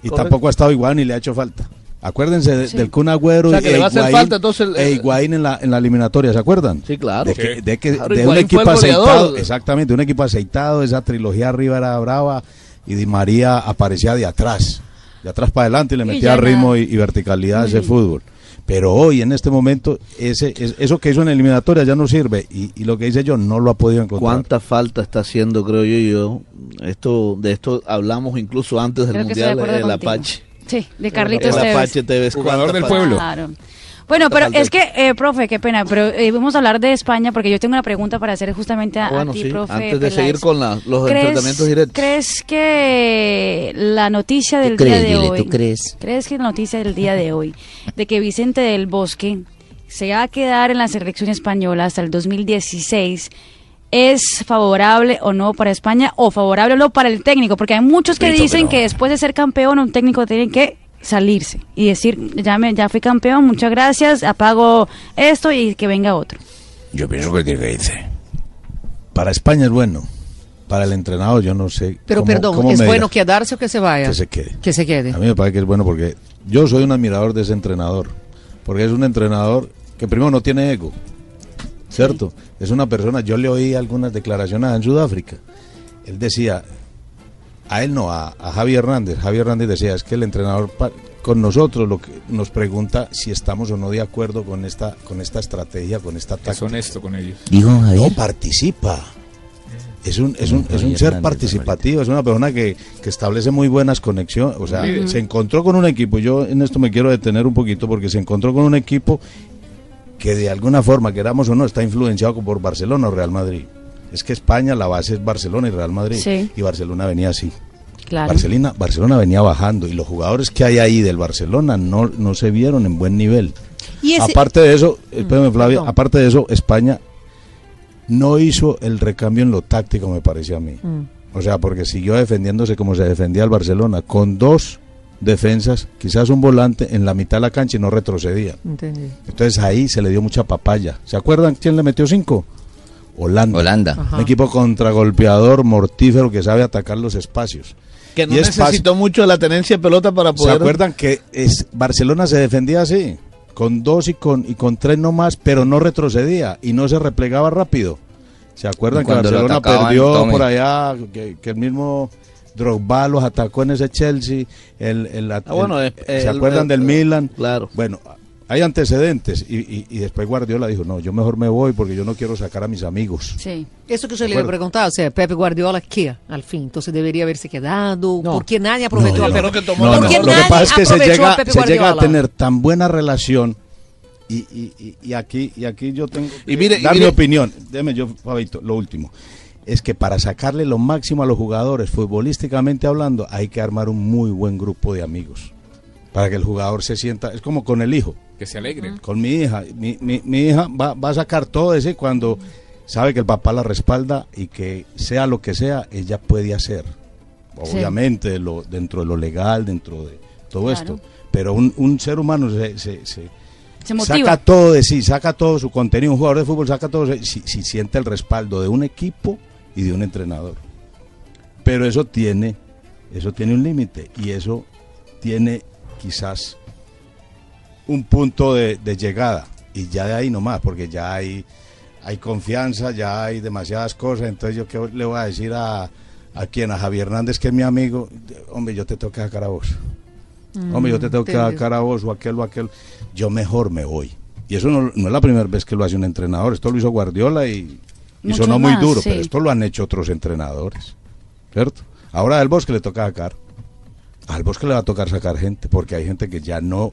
Y Correcto. tampoco ha estado igual ni le ha hecho falta. Acuérdense de- Sí. del Kun Agüero O sea, que y le va a hacer Higuaín- falta, entonces, el- e Higuaín en la, en la eliminatoria, ¿se acuerdan? Sí, claro. De, que, de, que- Claro, de un equipo aceitado, exactamente, un equipo aceitado, esa trilogía arriba era brava y Di María aparecía de atrás, de atrás para adelante y le metía ritmo y, y verticalidad a ese fútbol. Pero hoy, en este momento, ese, es- eso que hizo en la eliminatoria ya no sirve y, y lo que dice yo no lo ha podido encontrar. ¿Cuánta falta está haciendo, creo yo, yo? Esto, de esto hablamos incluso antes del Creo Mundial, el contigo. Apache. Sí, de Carlitos El. Apache Tevez. Jugador ¿cuánta del falta? pueblo. Claro. Bueno, pero es que, eh, profe, qué pena, pero eh, vamos a hablar de España porque yo tengo una pregunta para hacer justamente a, a Bueno, ti, sí, profe. antes de Peláez. seguir con la- los ¿Crees- enfrentamientos directos. ¿Crees que la noticia del ¿Tú día crees, de dile, hoy... tú crees? ¿Crees que la noticia del día de hoy de que Vicente del Bosque se va a quedar en la selección española hasta el 2016 es favorable o no para España o favorable o no para el técnico? Porque hay muchos que Pienso que dicen no. que después de ser campeón un técnico tiene que salirse y decir, ya, me, ya fui campeón, muchas gracias, apago esto y que venga otro. Yo pienso que tiene que irse. Para España es bueno. Para el entrenador yo no sé. Pero cómo- perdón, cómo ¿es bueno quedarse o que se vaya? Que se quede. Que se quede. A mí me parece que es bueno porque yo soy un admirador de ese entrenador. Porque es un entrenador que primero no tiene ego. ¿Cierto? Es una persona, yo le oí algunas declaraciones en Sudáfrica. Él decía, a él no, a, a Javi Hernández. Javi Hernández decía, es que el entrenador pa- con nosotros lo que nos pregunta si estamos o no de acuerdo con esta, con esta estrategia, con esta Es táctica. honesto con ellos. Dijo No, participa. Es un, es un, es un ser participativo, es una persona que, que establece muy buenas conexiones. O sea, Sí. se encontró con un equipo, yo en esto me quiero detener un poquito porque se encontró con un equipo que de alguna forma, queramos o no, está influenciado por Barcelona o Real Madrid. Es que España, la base es Barcelona y Real Madrid. Sí. Y Barcelona venía así. Claro. Barcelona, Barcelona venía bajando y los jugadores que hay ahí del Barcelona no, no se vieron en buen nivel. Y ese- Aparte de eso, Mm, espérame, Flavia, aparte de eso, España no hizo el recambio en lo táctico, me pareció a mí. Mm. O sea, porque siguió defendiéndose como se defendía el Barcelona, con dos defensas, quizás un volante en la mitad de la cancha y no retrocedía. Entendi. Entonces ahí se le dio mucha papaya. ¿Se acuerdan quién le metió cinco? Holanda. Holanda. Ajá. Un equipo contragolpeador, mortífero, que sabe atacar los espacios. Que no Y necesitó mucho de la tenencia de pelota para ¿Se poder. acuerdan que es, Barcelona se defendía así? Con dos y con, y con tres nomás, pero no retrocedía y no se replegaba rápido. ¿Se acuerdan que Barcelona atacaban, perdió por allá, que, que el mismo Drogba los atacó en ese Chelsea? El, el- Ah, bueno, el- eh, ¿Se el- acuerdan el- del Milan? Claro. Bueno, hay antecedentes y, y- y después Guardiola dijo, no, yo mejor me voy porque yo no quiero sacar a mis amigos. Sí. Eso que yo le a acuerdo. preguntar, o sea, Pepe Guardiola, ¿qué? Al fin, entonces debería haberse quedado. ¿Por qué nadie No, aprovechó a Pepe? creo que ¿Por No, no, qué Lo que pasa es que se llega, a Pepe se llega a Guardiola? tener tan buena relación y, y- y- y aquí y aquí yo tengo que Y mire- y dar mi opinión. Déjeme yo, Fabito, lo último. Es que para sacarle lo máximo a los jugadores, futbolísticamente hablando, hay que armar un muy buen grupo de amigos. Para que el jugador se sienta, es como con el hijo. Que se alegre. Con mi hija. Mi, mi- mi hija va, va a sacar todo ese cuando sabe que el papá la respalda y que sea lo que sea, ella puede hacer. Sí. Obviamente, lo, dentro de lo legal, dentro de todo Claro. esto. Pero un, un ser humano se, se- se- Se motiva. saca todo de sí, saca todo su contenido. Un jugador de fútbol saca todo de- si, si siente el respaldo de un equipo y de un entrenador. Pero eso tiene, eso tiene un límite y eso tiene quizás un punto de, de llegada. Y ya de ahí nomás, porque ya hay, hay confianza, ya hay demasiadas cosas, entonces yo qué le voy a decir a, a quien, a Javier Hernández, que es mi amigo, hombre, yo te tengo que sacar a vos, hombre, yo te tengo que sacar a vos o aquel o aquel, yo mejor me voy. Y eso no, no es la primera vez que lo hace un entrenador, esto lo hizo Guardiola y, y sonó muy más, duro, sí. pero esto lo han hecho otros entrenadores, ¿cierto? Ahora al Bosque le toca sacar, al Bosque le va a tocar sacar gente, porque hay gente que ya no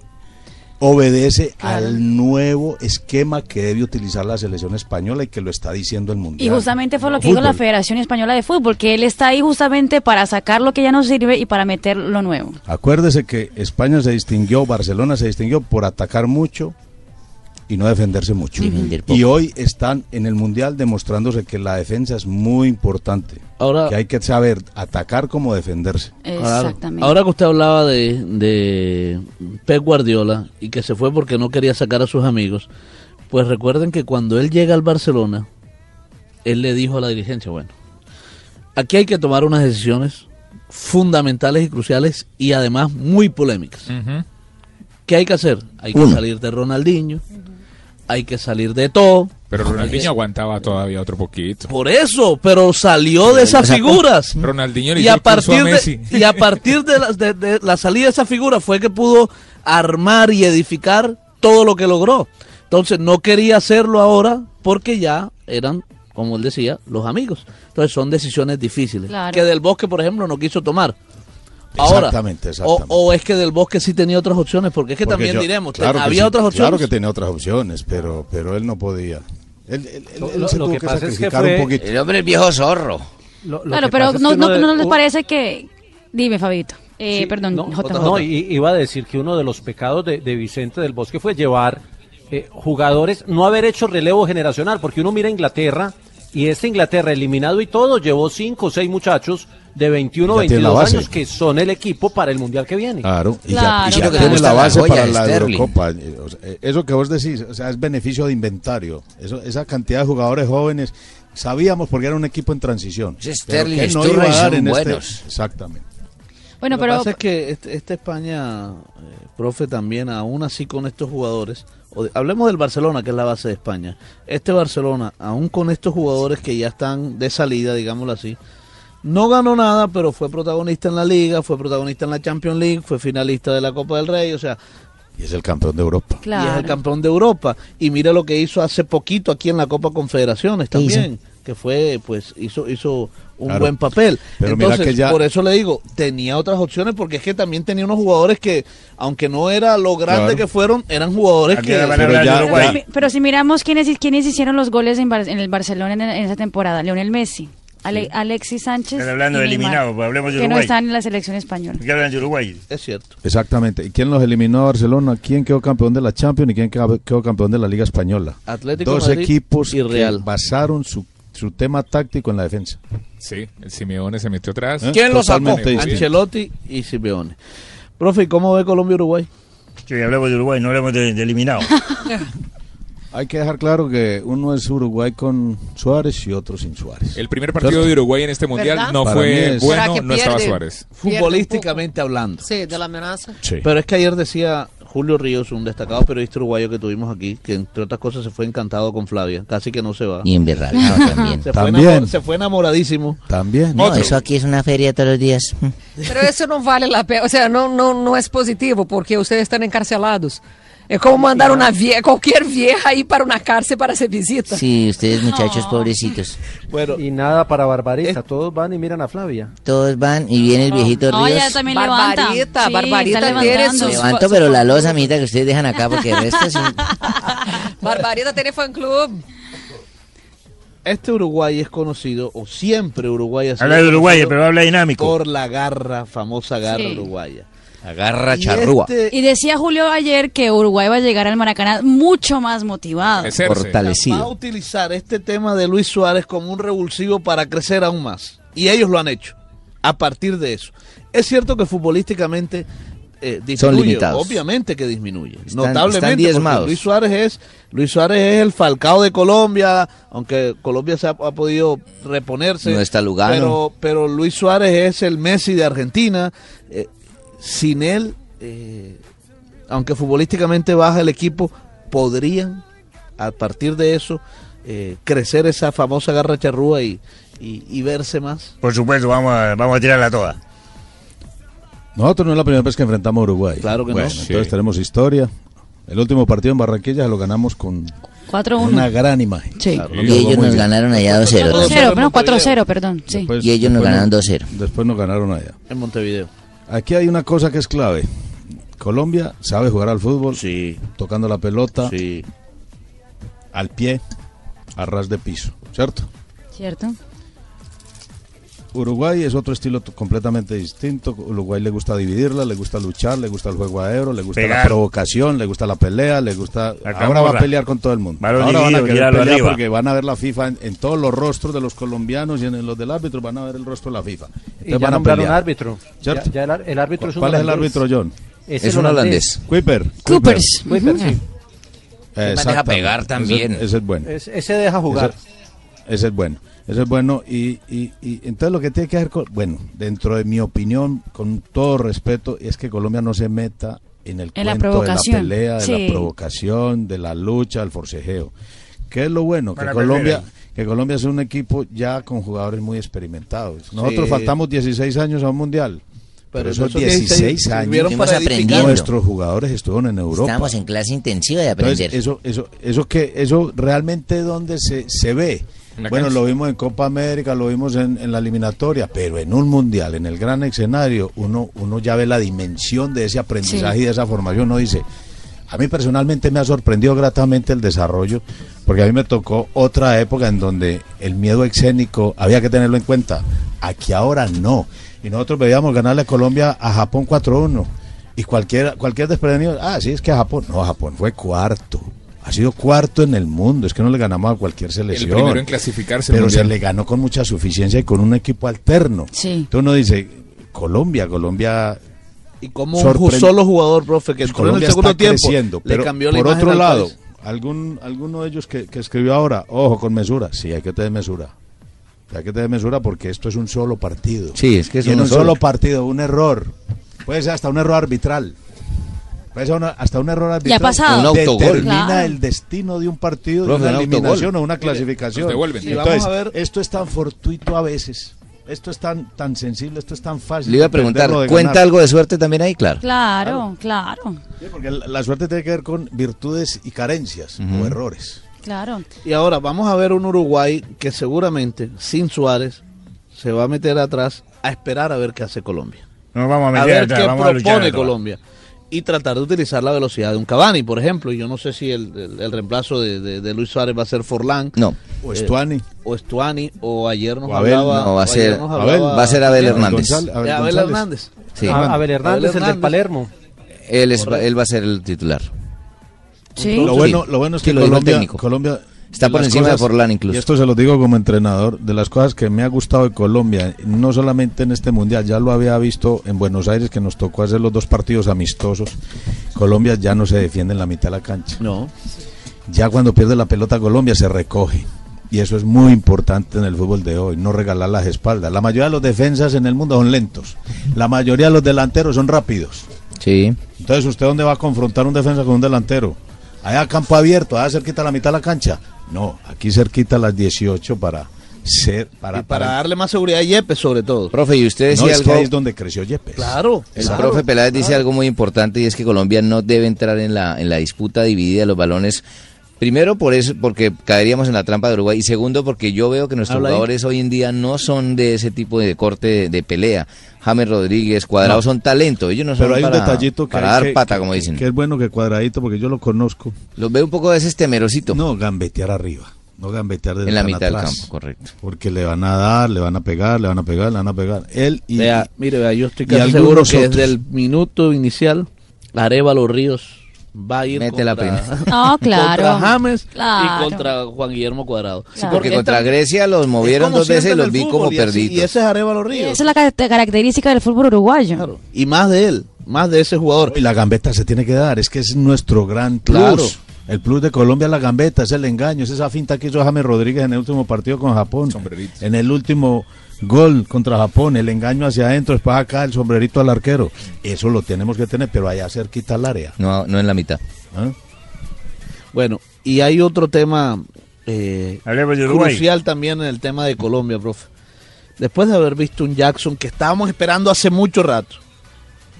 obedece Claro. al nuevo esquema que debe utilizar la selección española y que lo está diciendo el Y mundial. justamente fue lo que dijo la Fútbol. Federación Española de Fútbol, que él está ahí justamente para sacar lo que ya no sirve y para meter lo nuevo. Acuérdese que España se distinguió, Barcelona se distinguió por atacar mucho y no defenderse mucho. Y hoy están en el mundial demostrándose que la defensa es muy importante. Ahora- que hay que saber atacar como defenderse. Exactamente. Ahora que usted hablaba de, de Pep Guardiola y que se fue porque no quería sacar a sus amigos, pues recuerden que cuando él llega al Barcelona, él le dijo a la dirigencia, bueno, aquí hay que tomar unas decisiones fundamentales y cruciales y además muy polémicas. ¿Qué hay que hacer? Hay que Uno. salir de Ronaldinho, hay que salir de todo. Pero Ronaldinho aguantaba todavía otro poquito. Por eso, pero salió de esas figuras. Ronaldinho le y hizo a a partir Messi. de, y a partir de la, de- de la salida de esa figura fue que pudo armar y edificar todo lo que logró. Entonces no quería hacerlo ahora porque ya eran, como él decía, los amigos. Entonces son decisiones difíciles. Claro. Que Del Bosque, por ejemplo, no quiso tomar. Ahora, Exactamente, o, exactamente. o es que Del Bosque sí tenía otras opciones, porque es que Porque también yo- diremos, claro que había sí, otras opciones. Claro que tenía otras opciones, pero, pero él no podía. Él, él- él- Lo- él lo- se lo tuvo que que, pasa es que sacrificar fue- un poquito. El hombre es viejo zorro. Lo- lo claro, que pero no, no, de- no les parece que... Dime, Fabito. Eh, Sí, perdón, no, JJ. No, iba a decir que uno de los pecados de, de Vicente del Bosque fue llevar eh, jugadores, no haber hecho relevo generacional, porque uno mira a Inglaterra y esta Inglaterra eliminado y todo llevó cinco o seis muchachos de 21 o Ya tiene la 22 base. años que son el equipo para el mundial que viene. Claro, y Claro, ya, y ya claro. tiene la base para la Sterling. Eurocopa. Eh, o sea, eh, eso que vos decís, o sea, es beneficio de inventario. Eso, esa cantidad de jugadores jóvenes, sabíamos porque era un equipo en transición. Pero Sterling que no iba a dar en este- buenos. Exactamente. Bueno, Lo que pero... pasa es que este- esta España, eh, profe, también, aún así con estos jugadores, o de- hablemos del Barcelona, que es la base de España. Este Barcelona, aún con estos jugadores que ya están de salida, digámoslo así, no ganó nada, pero fue protagonista en la Liga, fue protagonista en la Champions League, fue finalista de la Copa del Rey, o sea, Y es el campeón de Europa. y es Claro. el campeón de Europa. Y mire lo que hizo hace poquito aquí en la Copa Confederaciones también, que fue, pues, hizo, hizo un Claro. buen papel. Pero mira que ya- por eso le digo, tenía otras opciones porque es que también tenía unos jugadores que, aunque no era lo grande Claro. que fueron, eran jugadores Aquí que... Pero ya-. Pero, si miramos quiénes, quiénes hicieron los goles en, Bar- en el Barcelona en, en esa temporada, Lionel Messi. Ale- Alexis Sánchez. Están hablando y de Neymar, eliminados, pues hablemos de Que no Uruguay. están en la selección española. ¿Qué hablan de Uruguay? Es cierto. Exactamente. ¿Y quién los eliminó a Barcelona? ¿Quién quedó campeón de la Champions y quién quedó campeón de la Liga Española? Atlético Dos Madrid equipos y Real. que basaron su, su tema táctico en la defensa. Sí, el Simeone se metió atrás. ¿Eh? ¿Quién lo sacó? Ancelotti y Simeone. Profe, ¿y cómo ve Colombia-Uruguay? Sí, hablamos de Uruguay, no hablamos de, de eliminados. Hay que dejar claro que uno es Uruguay con Suárez y otro sin Suárez. El primer partido de Uruguay en este mundial ¿Verdad? no Para fue es- bueno, ¿Será que no estaba pierde? Suárez. Futbolísticamente hablando. Sí, de la amenaza. Pero es que ayer decía Julio Ríos, un destacado periodista uruguayo que tuvimos aquí, que entre otras cosas se fue encantado con Flavia, casi que no se va. Y emberracado también. Se fue, También. enamor- se fue enamoradísimo. También. No, eso aquí es una feria todos los días. Pero eso no vale la pena, o sea, no, no, no es positivo porque ustedes están encarcelados. Es como mandar una vie cualquier vieja ahí para una cárcel para hacer visita. Sí, ustedes muchachos pobrecitos. Bueno, y nada para Barbarita, todos van y miran a Flavia. Todos van y viene el viejito No, Ríos. ella también levanta. Barbarita, Sí, Barbarita levantando. sus- Levanto, pero la losa, amiguita, que ustedes dejan acá porque el resto es un- Barbarita tiene fan club. Este Uruguay es conocido, o siempre Uruguay ha sido Habla de Uruguay, pero habla dinámico. Por la garra, famosa garra Sí. uruguaya. La garra Y charrúa. este- Y decía Julio ayer que Uruguay va a llegar al Maracaná mucho más motivado. Va a utilizar este tema de Luis Suárez como un revulsivo para crecer aún más. Y ellos lo han hecho. A partir de eso. Es cierto que futbolísticamente eh, disminuye. Son limitados. Obviamente que disminuye. Están- notablemente. están porque diezmados. Luis Suárez es Luis Suárez es el Falcao de Colombia, aunque Colombia se ha, ha podido reponerse. No está Lugano. Pero, pero Luis Suárez es el Messi de Argentina. Eh, sin él, eh, aunque futbolísticamente baja el equipo, podrían a partir de eso eh, crecer esa famosa garra charrúa y, y, y verse más. Por supuesto, vamos a, vamos a tirarla toda. Nosotros no es la primera vez que enfrentamos a Uruguay. Claro que no. bueno, Sí. Entonces tenemos historia. El último partido en Barranquilla lo ganamos con 4-1. una gran imagen. Sí. Claro, Y ellos nos bien. ganaron allá 2-0. 4-0, no, 4-0, perdón. Sí. Después- Y ellos nos ganaron 2-0. Después nos ganaron allá. En Montevideo. Aquí hay una cosa que es clave. Colombia sabe jugar al fútbol, sí. tocando la pelota, sí. al pie, a ras de piso, ¿cierto? ¿Cierto? Uruguay es otro estilo completamente distinto. Uruguay le gusta dividirla, le gusta luchar, le gusta el juego aéreo, le gusta la provocación, le gusta la pelea, le gusta. Ahora va a pelear con todo el mundo. Ahora van a querer pelear arriba. porque van a ver la FIFA en, en todos los rostros de los colombianos y en los del árbitro van a ver el rostro de la FIFA. Y ya nombraron árbitro. ¿Cierto? Ya- ya el árbitro es un ¿Cuál es el holandés. árbitro, John? Es Es un holandés. Kuiper. Coopers. Kuiper, sí. deja Exactamente. pegar también. Ese, ese es bueno. Es- ese deja jugar. Ese, ese es bueno. Ese es bueno. Y, y, y entonces lo que tiene que hacer, con- bueno, dentro de mi opinión, con todo respeto, es que Colombia no se meta en el En la cuento de la pelea, de Sí. la provocación, de la lucha, del forcejeo. ¿Qué es lo bueno? Que Colombia, perder que Colombia es un equipo ya con jugadores muy experimentados. Nosotros Sí. faltamos 16 años a un mundial. Pero, Pero esos esos 16, 16 años para aprendiendo. nuestros jugadores estuvieron en Europa. Estamos en clase intensiva de Entonces, aprender. eso, eso, eso que, eso realmente donde se, se ve. Bueno, lo vimos en Copa América, lo vimos en, en la eliminatoria, pero en un mundial, en el gran escenario, uno, uno ya ve la dimensión de ese aprendizaje Sí. y de esa formación. Uno dice, a mí personalmente me ha sorprendido gratamente el desarrollo, porque a mí me tocó otra época en donde el miedo escénico había que tenerlo en cuenta. Aquí ahora no. Y nosotros veíamos ganarle a Colombia a Japón 4-1. Y cualquier, cualquier desprevenido, ah, sí, es que a Japón. No, Japón fue cuarto. Ha sido cuarto en el mundo. Es que no le ganamos a cualquier selección. primero en clasificarse Pero se le ganó con mucha suficiencia y con un equipo alterno. Sí. Entonces uno dice, Colombia, Colombia Y como un solo jugador, profe, que pues en el Colombia segundo está tiempo, creciendo, le pero cambió la por otro al lado, país. algún alguno de ellos que, que escribió ahora, ojo con mesura, sí, hay que tener mesura. Hay que tener mesura porque esto es un solo partido. Sí, es que es Y en un solo. solo. partido, un error, puede ser hasta un error arbitral. Puede ser una- hasta un error arbitral. ha pasado. Un autogol. Determina Claro. el destino de un partido, Profe, de una un eliminación o una clasificación. nos devuelven. Y vamos Entonces, a ver- esto es tan fortuito a veces. Esto es tan, tan sensible, esto es tan fácil. Le iba a preguntar, ¿cuenta ganar. algo de suerte también ahí? Claro. Claro, claro, Sí, porque la, la suerte tiene que ver con virtudes y carencias o errores. claro. Y ahora vamos a ver un Uruguay que seguramente, sin Suárez, se va a meter atrás a esperar a ver qué hace Colombia. Nos vamos a A meter ver atrás, qué vamos a propone atrás. Colombia. Y tratar de utilizar la velocidad de un Cavani, por ejemplo. Y yo no sé si el, el- el reemplazo de, de- de Luis Suárez va a ser Forlán. No. O Estuani. o Estuani. O ayer nos O Abel. hablaba. No, va a ser- nos Abel. Va a ser Abel. Hernández. Abel. Hernández. Sí. A- Abel Hernández, el del Palermo. Él, es, él va a ser el titular. Lo bueno, lo bueno es Sí, que lo Colombia, técnico. Colombia Está por las encima de Forlán incluso. Y esto se lo digo como entrenador, de las cosas que me ha gustado de Colombia, no solamente en este mundial, ya lo había visto en Buenos Aires que nos tocó hacer los dos partidos amistosos. Colombia ya no se defiende en la mitad de la cancha. No. Ya cuando pierde la pelota Colombia se recoge. Y eso es muy importante en el fútbol de hoy, no regalar las espaldas. La mayoría de los defensas en el mundo son lentos. La mayoría de los delanteros son rápidos. Sí. Entonces, ¿usted dónde va a confrontar un defensa con un delantero? Allá campo abierto, allá cerquita a la mitad de la cancha. No, aquí cerquita a las 18 para ser para, Y para darle más seguridad a Yepes, sobre todo. Profe, y usted No, decía es que algo. ahí es donde creció Yepes. Claro. El profe Peláez dice algo muy importante y es que Colombia no debe entrar en la, en la disputa dividida de los balones. Primero por eso, porque caeríamos en la trampa de Uruguay y segundo porque yo veo que nuestros Habla ahí. jugadores hoy en día no son de ese tipo de corte de, de pelea. James Rodríguez, Cuadrado No. son talento, ellos no son Pero hay para, un detallito que, para hay dar que- pata, que- como dicen. Que es bueno que cuadradito, porque yo lo conozco. Los veo un poco a veces temerosito. No, gambetear arriba. No gambetear desde En la mitad del campo, correcto. Porque le van a dar, le van a pegar, le van a pegar, le van a pegar. Él y. Vea, mire, vea, yo estoy y casi algunos seguro que otros. desde el minuto inicial, Arevalo Ríos va a ir Mete la contra, primera. No, claro. contra James Claro. y contra Juan Guillermo Cuadrado. Sí, porque contra Grecia los movieron dos veces y los vi como perdidos. Y ese es Arevalo Ríos. Esa es la car- característica del fútbol uruguayo. Y más de él, más de ese jugador. Y la gambeta se tiene que dar, es que es nuestro gran plus. Claro. El plus de Colombia es la gambeta, es el engaño, es esa finta que hizo James Rodríguez en el último partido con Japón. En el último gol contra Japón, el engaño hacia adentro, después acá el sombrerito al arquero. Eso lo tenemos que tener, pero allá cerquita al área. No, no en la mitad. ¿Ah? Bueno, y hay otro tema eh, crucial también en el tema de Colombia, profe. Después de haber visto un Jackson que estábamos esperando hace mucho rato.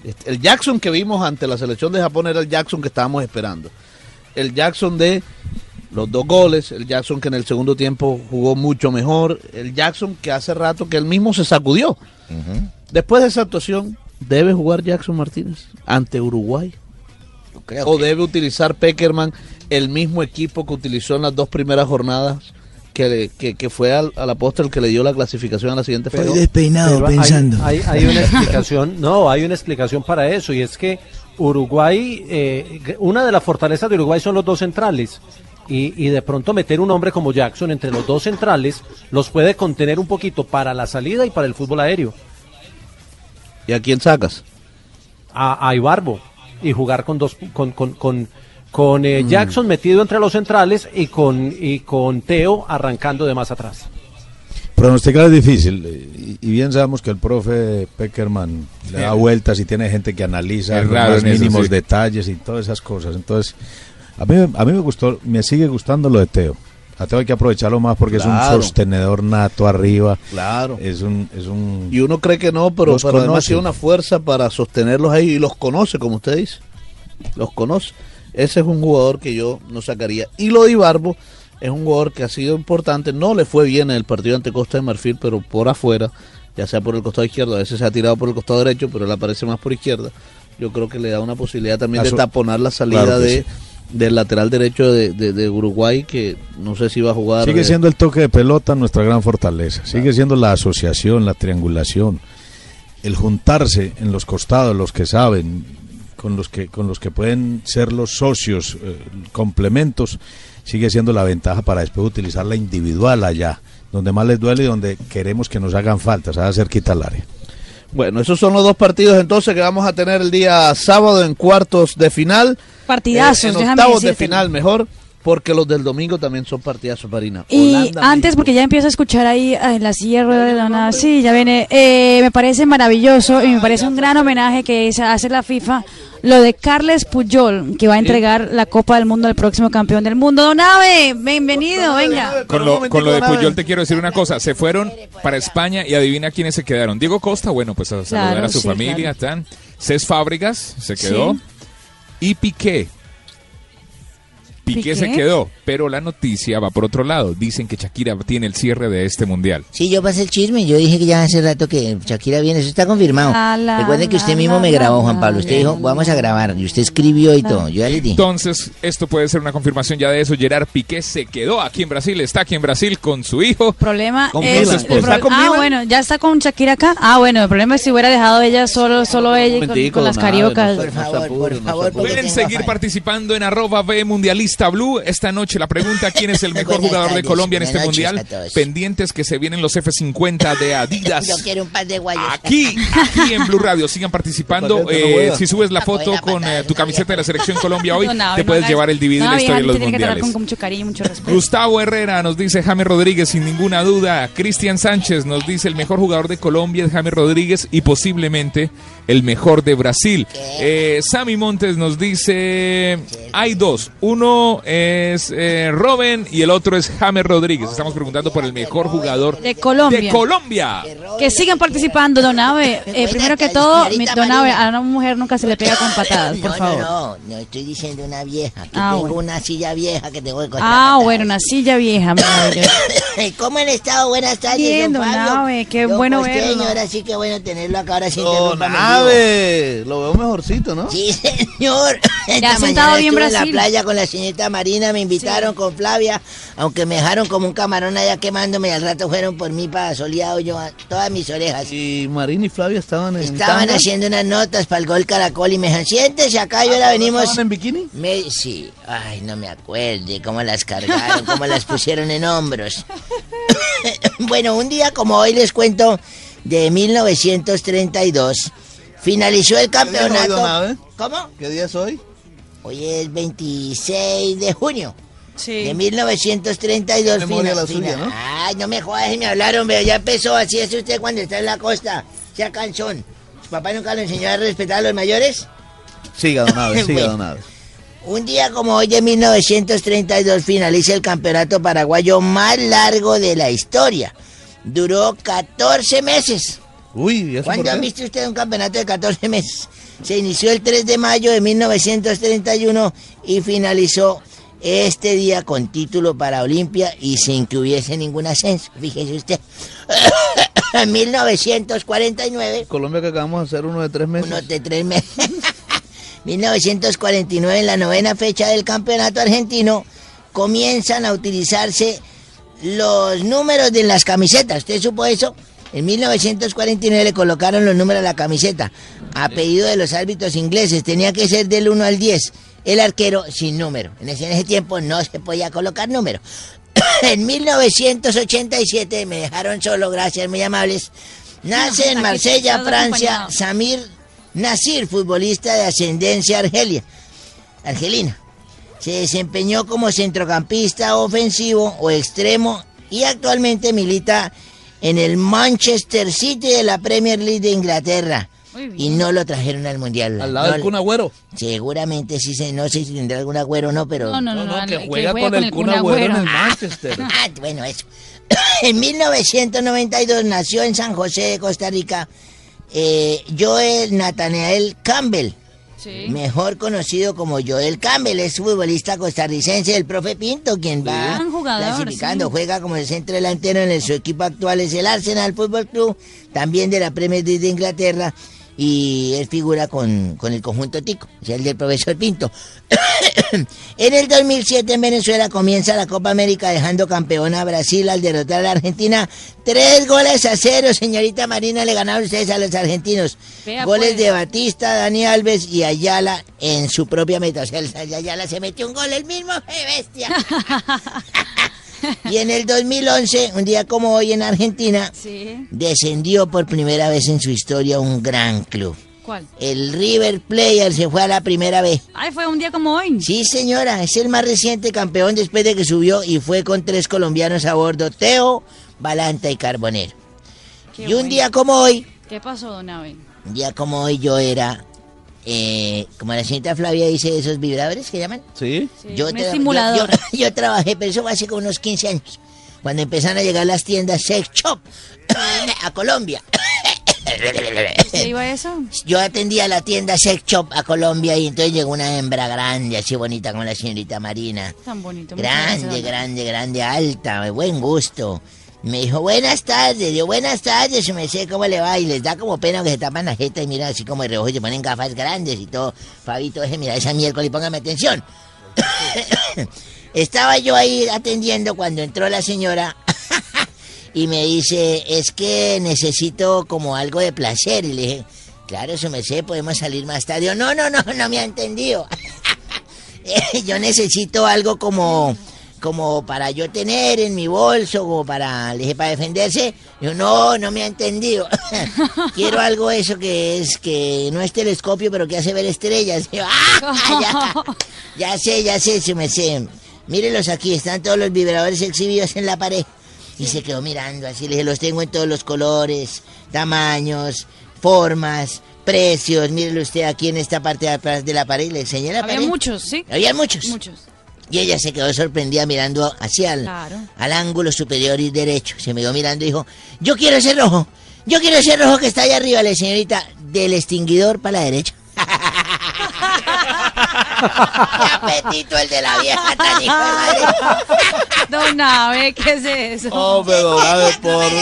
Este, El Jackson que vimos ante la selección de Japón era el Jackson que estábamos esperando. El Jackson de los dos goles, el Jackson que en el segundo tiempo jugó mucho mejor, el Jackson que hace rato que él mismo se sacudió. Después de esa actuación, ¿debe jugar Jackson Martínez ante Uruguay? ¿O debe utilizar Peckerman el mismo equipo que utilizó en las dos primeras jornadas? Que, le- que, que fue al, al apóstol que le dio la clasificación a la siguiente fase. Pero hay- Hay, hay una explicación, no, hay una explicación para eso y es que Uruguay, eh, una de las fortalezas de Uruguay son los dos centrales y, y de pronto meter un hombre como Jackson entre los dos centrales los puede contener un poquito para la salida y para el fútbol aéreo. ¿Y a quién sacas? A, a Ibarbo y jugar con dos con con, con, con, eh, Mm. Jackson metido entre los centrales y con y con Teo arrancando de más atrás. Pronosticar es difícil eh, y, bien sabemos que el profe Peckerman le da vueltas y tiene gente que analiza los mínimos sí. detalles y todas esas cosas. Entonces, a mí, a mí me gustó, me sigue gustando lo de Teo. A Teo hay que aprovecharlo más porque es un sostenedor nato arriba. Claro. Es un, es un Y uno cree que no, pero, pero además tiene una fuerza para sostenerlos ahí y los conoce, como usted dice. Los conoce. Ese es un jugador que yo no sacaría. Y lo de Ibarbo es un jugador que ha sido importante. No le fue bien en el partido ante Costa de Marfil, pero por afuera, ya sea por el costado izquierdo, a veces se ha tirado por el costado derecho, pero él aparece más por izquierda. Yo creo que le da una posibilidad también de taponar la salida Claro de, sí. Del lateral derecho de, de- de Uruguay, que no sé si va a jugar. Sigue eh, siendo el toque de pelota nuestra gran fortaleza. Sigue siendo la asociación, la triangulación, el juntarse en los costados, los que saben, con los que con los que pueden ser los socios, eh, complementos, sigue siendo la ventaja para después utilizar la individual allá, donde más les duele y donde queremos que nos hagan falta, o sea, cerquita al área. Bueno, esos son los dos partidos entonces que vamos a tener el día sábado en cuartos de final. Partidazos, Eh, en déjame octavos de final mejor, porque los del domingo también son partidazos, Marina. Y Holanda, antes, porque ya empiezo a escuchar ahí en la silla de de Dona, sí, ya viene, eh, me parece maravilloso y me parece un gran homenaje que hace la FIFA, lo de Carles Puyol, que va a entregar la Copa del Mundo al próximo campeón del mundo. Don Ave, bienvenido, venga. Con lo, con lo de Puyol te quiero decir una cosa. Se fueron para España y adivina quiénes se quedaron. Diego Costa, bueno, pues a saludar Claro, a su sí, familia. claro. Tan. Cés Fábregas se quedó. Sí. Y Piqué. Piqué, ¿Piqué? se quedó, pero la noticia va por otro lado. Dicen que Shakira tiene el cierre de este mundial. Sí, yo pasé el chisme. Yo dije que ya hace rato que Shakira viene. Eso está confirmado. La, la, Recuerden que usted la, mismo la, me grabó, Juan Pablo. Usted la, dijo, vamos a grabar. Y usted escribió y todo. Yo ya le dije. Entonces, esto puede ser una confirmación ya de eso. Gerard Piqué se quedó aquí en Brasil, está aquí en Brasil con su hijo. Problema Con es, Milan. el ¿Está con ah bueno ya está con Shakira acá ah bueno el problema es si hubiera dejado ella solo solo ella y con, con las cariocas no apure, no se apure. Pueden seguir participando en arroba B Mundialista Blue. Esta noche la pregunta, ¿quién es el mejor jugador de Colombia en este mundial? Pendientes que se vienen los F50 de Adidas. Yo quiero un par de guayos. Aquí, aquí en Blue Radio, sigan participando. Eh, si subes la foto con eh, tu camiseta de la selección Colombia hoy, No, no, te no puedes llevar el DVD de la historia de los mundiales. con mucho cariño y mucho respeto Gustavo Herrera nos dice James Rodríguez sin ninguna duda. Cristian Sánchez nos dice el mejor jugador de Colombia es James Rodríguez y posiblemente el mejor de Brasil. Eh, Sammy Montes nos dice hay dos. Uno es eh, Robin y el otro es James Rodríguez. Estamos preguntando por el mejor jugador de Colombia de Colombia. que sigan participando Don Abe Eh, primero que todo mi- Don Abe a una mujer nunca se le pega con patadas por no, favor no, no, no estoy diciendo una vieja. Que Ah, tengo bueno. una silla vieja que tengo que contar. ah bueno una silla vieja. ¿Cómo han estado? Buenas tardes, Bien, don don Fabio. Abe, qué Don bueno Costeño, verlo. Ahora sí que bueno tenerlo acá, ahora sí Don interrúmpame en vivo. Ave, lo veo mejorcito, ¿no? Sí, señor. Esta ha sentado mañana bien estuve en la Brasil. playa con la señorita Marina, me invitaron con Flavia, aunque me dejaron como un camarón allá quemándome y al rato fueron por mí para soleado yo a todas mis orejas. Y Marina y Flavia estaban en Estaban tanga? haciendo unas notas para el gol Caracol y me dijeron, siéntese acá, y ahora venimos... ¿Estaban en bikini? Me, sí, ay, no me acuerde cómo las cargaron, cómo las pusieron en hombros. bueno, un día como hoy les cuento de 1932, finalizó el ¿Qué día es hoy, don campeonato. ¿Cómo? ¿Qué día es hoy? Hoy es 26 de junio. Sí. De 1932. Memoria fina- la suya, ¿no? Ay, no me jodas, me hablaron, pero ya empezó. Así es usted cuando está en la costa. Sea canzón. ¿Su papá nunca lo enseñó a respetar a los mayores? Siga, don Ave, siga, Bueno. don Ave. Un día como hoy de 1932 finaliza el campeonato paraguayo más largo de la historia. Duró 14 meses. Uy, ¿y eso ¿Cuándo ha visto usted un campeonato de 14 meses? Se inició el 3 de mayo de 1931 y finalizó este día con título para Olimpia y sin que hubiese ningún ascenso. Fíjese usted. En 1949 Colombia que acabamos de hacer uno de tres meses. uno de tres meses. 1949, en la novena fecha del campeonato argentino, comienzan a utilizarse los números de las camisetas. ¿Usted supo eso? En 1949 le colocaron los números a la camiseta. A pedido de los árbitros ingleses, tenía que ser del 1 al 10. El arquero sin número. En ese, en ese tiempo no se podía colocar número. en 1987 me dejaron solo, gracias, muy amables. Nace en Marsella, Francia, acompañado. Samir Nasir, futbolista de ascendencia argelia, argelina. Se desempeñó como centrocampista ofensivo o extremo y actualmente milita en el Manchester City de la Premier League de Inglaterra. Y no lo trajeron al Mundial. Al lado No del le- Kun Agüero. Seguramente sí, se- no sé si tendrá algún agüero o no, pero... No, no, no, no, que que juega juega con el Kun Agüero en el Manchester. Ah, bueno, eso. en 1992 nació en San José de Costa Rica eh, Joel Nathanael Campbell. Mejor conocido como Joel Campbell, es futbolista costarricense del profe Pinto, quien va jugador, clasificando, sí. juega como el centro delantero en el, su equipo actual es el Arsenal Football Club, también de la Premier League de Inglaterra, y él figura con, con el conjunto Tico, o sea, el del profesor Pinto. en el 2007 en Venezuela comienza la Copa América dejando campeona a Brasil al derrotar a la Argentina. Tres goles a cero, señorita Marina, le ganaron ustedes a los argentinos. Vea, goles pues. de Batista, Dani Alves y Ayala en su propia meta. O sea, Ayala se metió un gol el mismo, ¡qué bestia! y en el 2011, un día como hoy en Argentina, Sí. descendió por primera vez en su historia un gran club. ¿Cuál? El River Player se fue a la primera vez. Ay, fue un día como hoy. Sí, señora, es el más reciente campeón después de que subió y fue con tres colombianos a bordo, Teo, Balanta y Carbonero. Qué y un bueno. día como hoy, ¿Qué pasó, Don Abe? un día como hoy yo era, eh, como la señorita Flavia dice, esos vibradores que llaman. Sí. Yo, un tra- estimulador. yo- yo- yo trabajé, pero eso fue hace como unos 15 años, cuando empezaron a llegar las tiendas Sex Shop a Colombia. ¿Se iba eso? Yo atendía la tienda Sex Shop a Colombia y entonces llegó una hembra grande, así bonita como la señorita Marina. Tan bonito. Grande, grande, grande, alta, de buen gusto. Me dijo, buenas tardes, yo, buenas tardes, me sé cómo le va, y les da como pena que se tapan la jeta y mira así como de reojo y se ponen gafas grandes y todo. Fabito, deje mira esa miércoles póngame atención. Estaba yo ahí atendiendo cuando entró la señora y me dice, es que necesito como algo de placer. Y le dije, claro, eso me sé, podemos salir más tarde. Yo, no, no, no, no me ha entendido. yo necesito algo como como para yo tener en mi bolso, como para, le dije, para defenderse. Yo, no, no me ha entendido. Quiero algo eso que es, que no es telescopio, pero que hace ver estrellas. Yo, "Ah, ya, ya sé, ya sé, se me sé. Mírenlos aquí, están todos los vibradores exhibidos en la pared. Y se quedó mirando así, le dije, los tengo en todos los colores, tamaños, formas, precios. Mírelo usted aquí en esta parte de atrás de la pared, le enseñé la Había pared. muchos, ¿sí? Había muchos. Muchos. Y ella se quedó sorprendida mirando hacia el, Claro. al ángulo superior y derecho. Se me quedó mirando y dijo, yo quiero ese rojo. Yo quiero ese rojo que está allá arriba, le señorita, del extinguidor para la derecha. ¡Qué apetito el de la vieja tan hijo de madre! Don Ave, ¿qué es eso? Hombre, don Ave, por...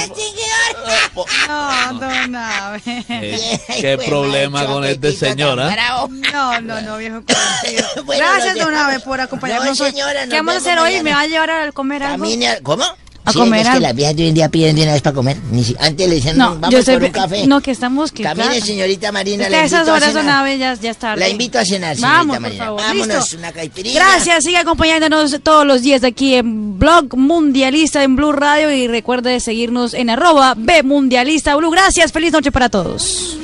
No, Don Ave. Eh, qué problema con este señor, ¿ah? No, no, no, viejo. Bueno, Gracias, Don Ave, por acompañarnos. No, señora, ¿Qué vamos a hacer hoy? ¿Me va a llevar a comer algo? ¿Cómo? A Sí, comer es que las viejas de hoy en día piden de una vez para comer. Ni si- antes le decían, No, vamos por un café. no, que estamos que Camine, claro. señorita Marina, Es la que a esas a horas, cenar. Don Ave, ya, ya es tarde. La invito a cenar, señorita Vamos, por Marina. favor. Vámonos, Listo. una caipirina. Gracias, sigue acompañándonos todos los días aquí en Blog Mundialista en Blue Radio y recuerde seguirnos en arroba B Mundialista Blue. Gracias, feliz noche para todos.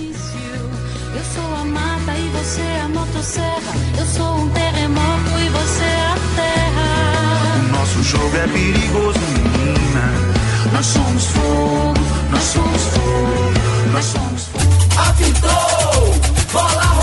A a a jogo é perigoso. Nós somos fogo, nós somos fogo, nós somos fogo. Apitou, bola.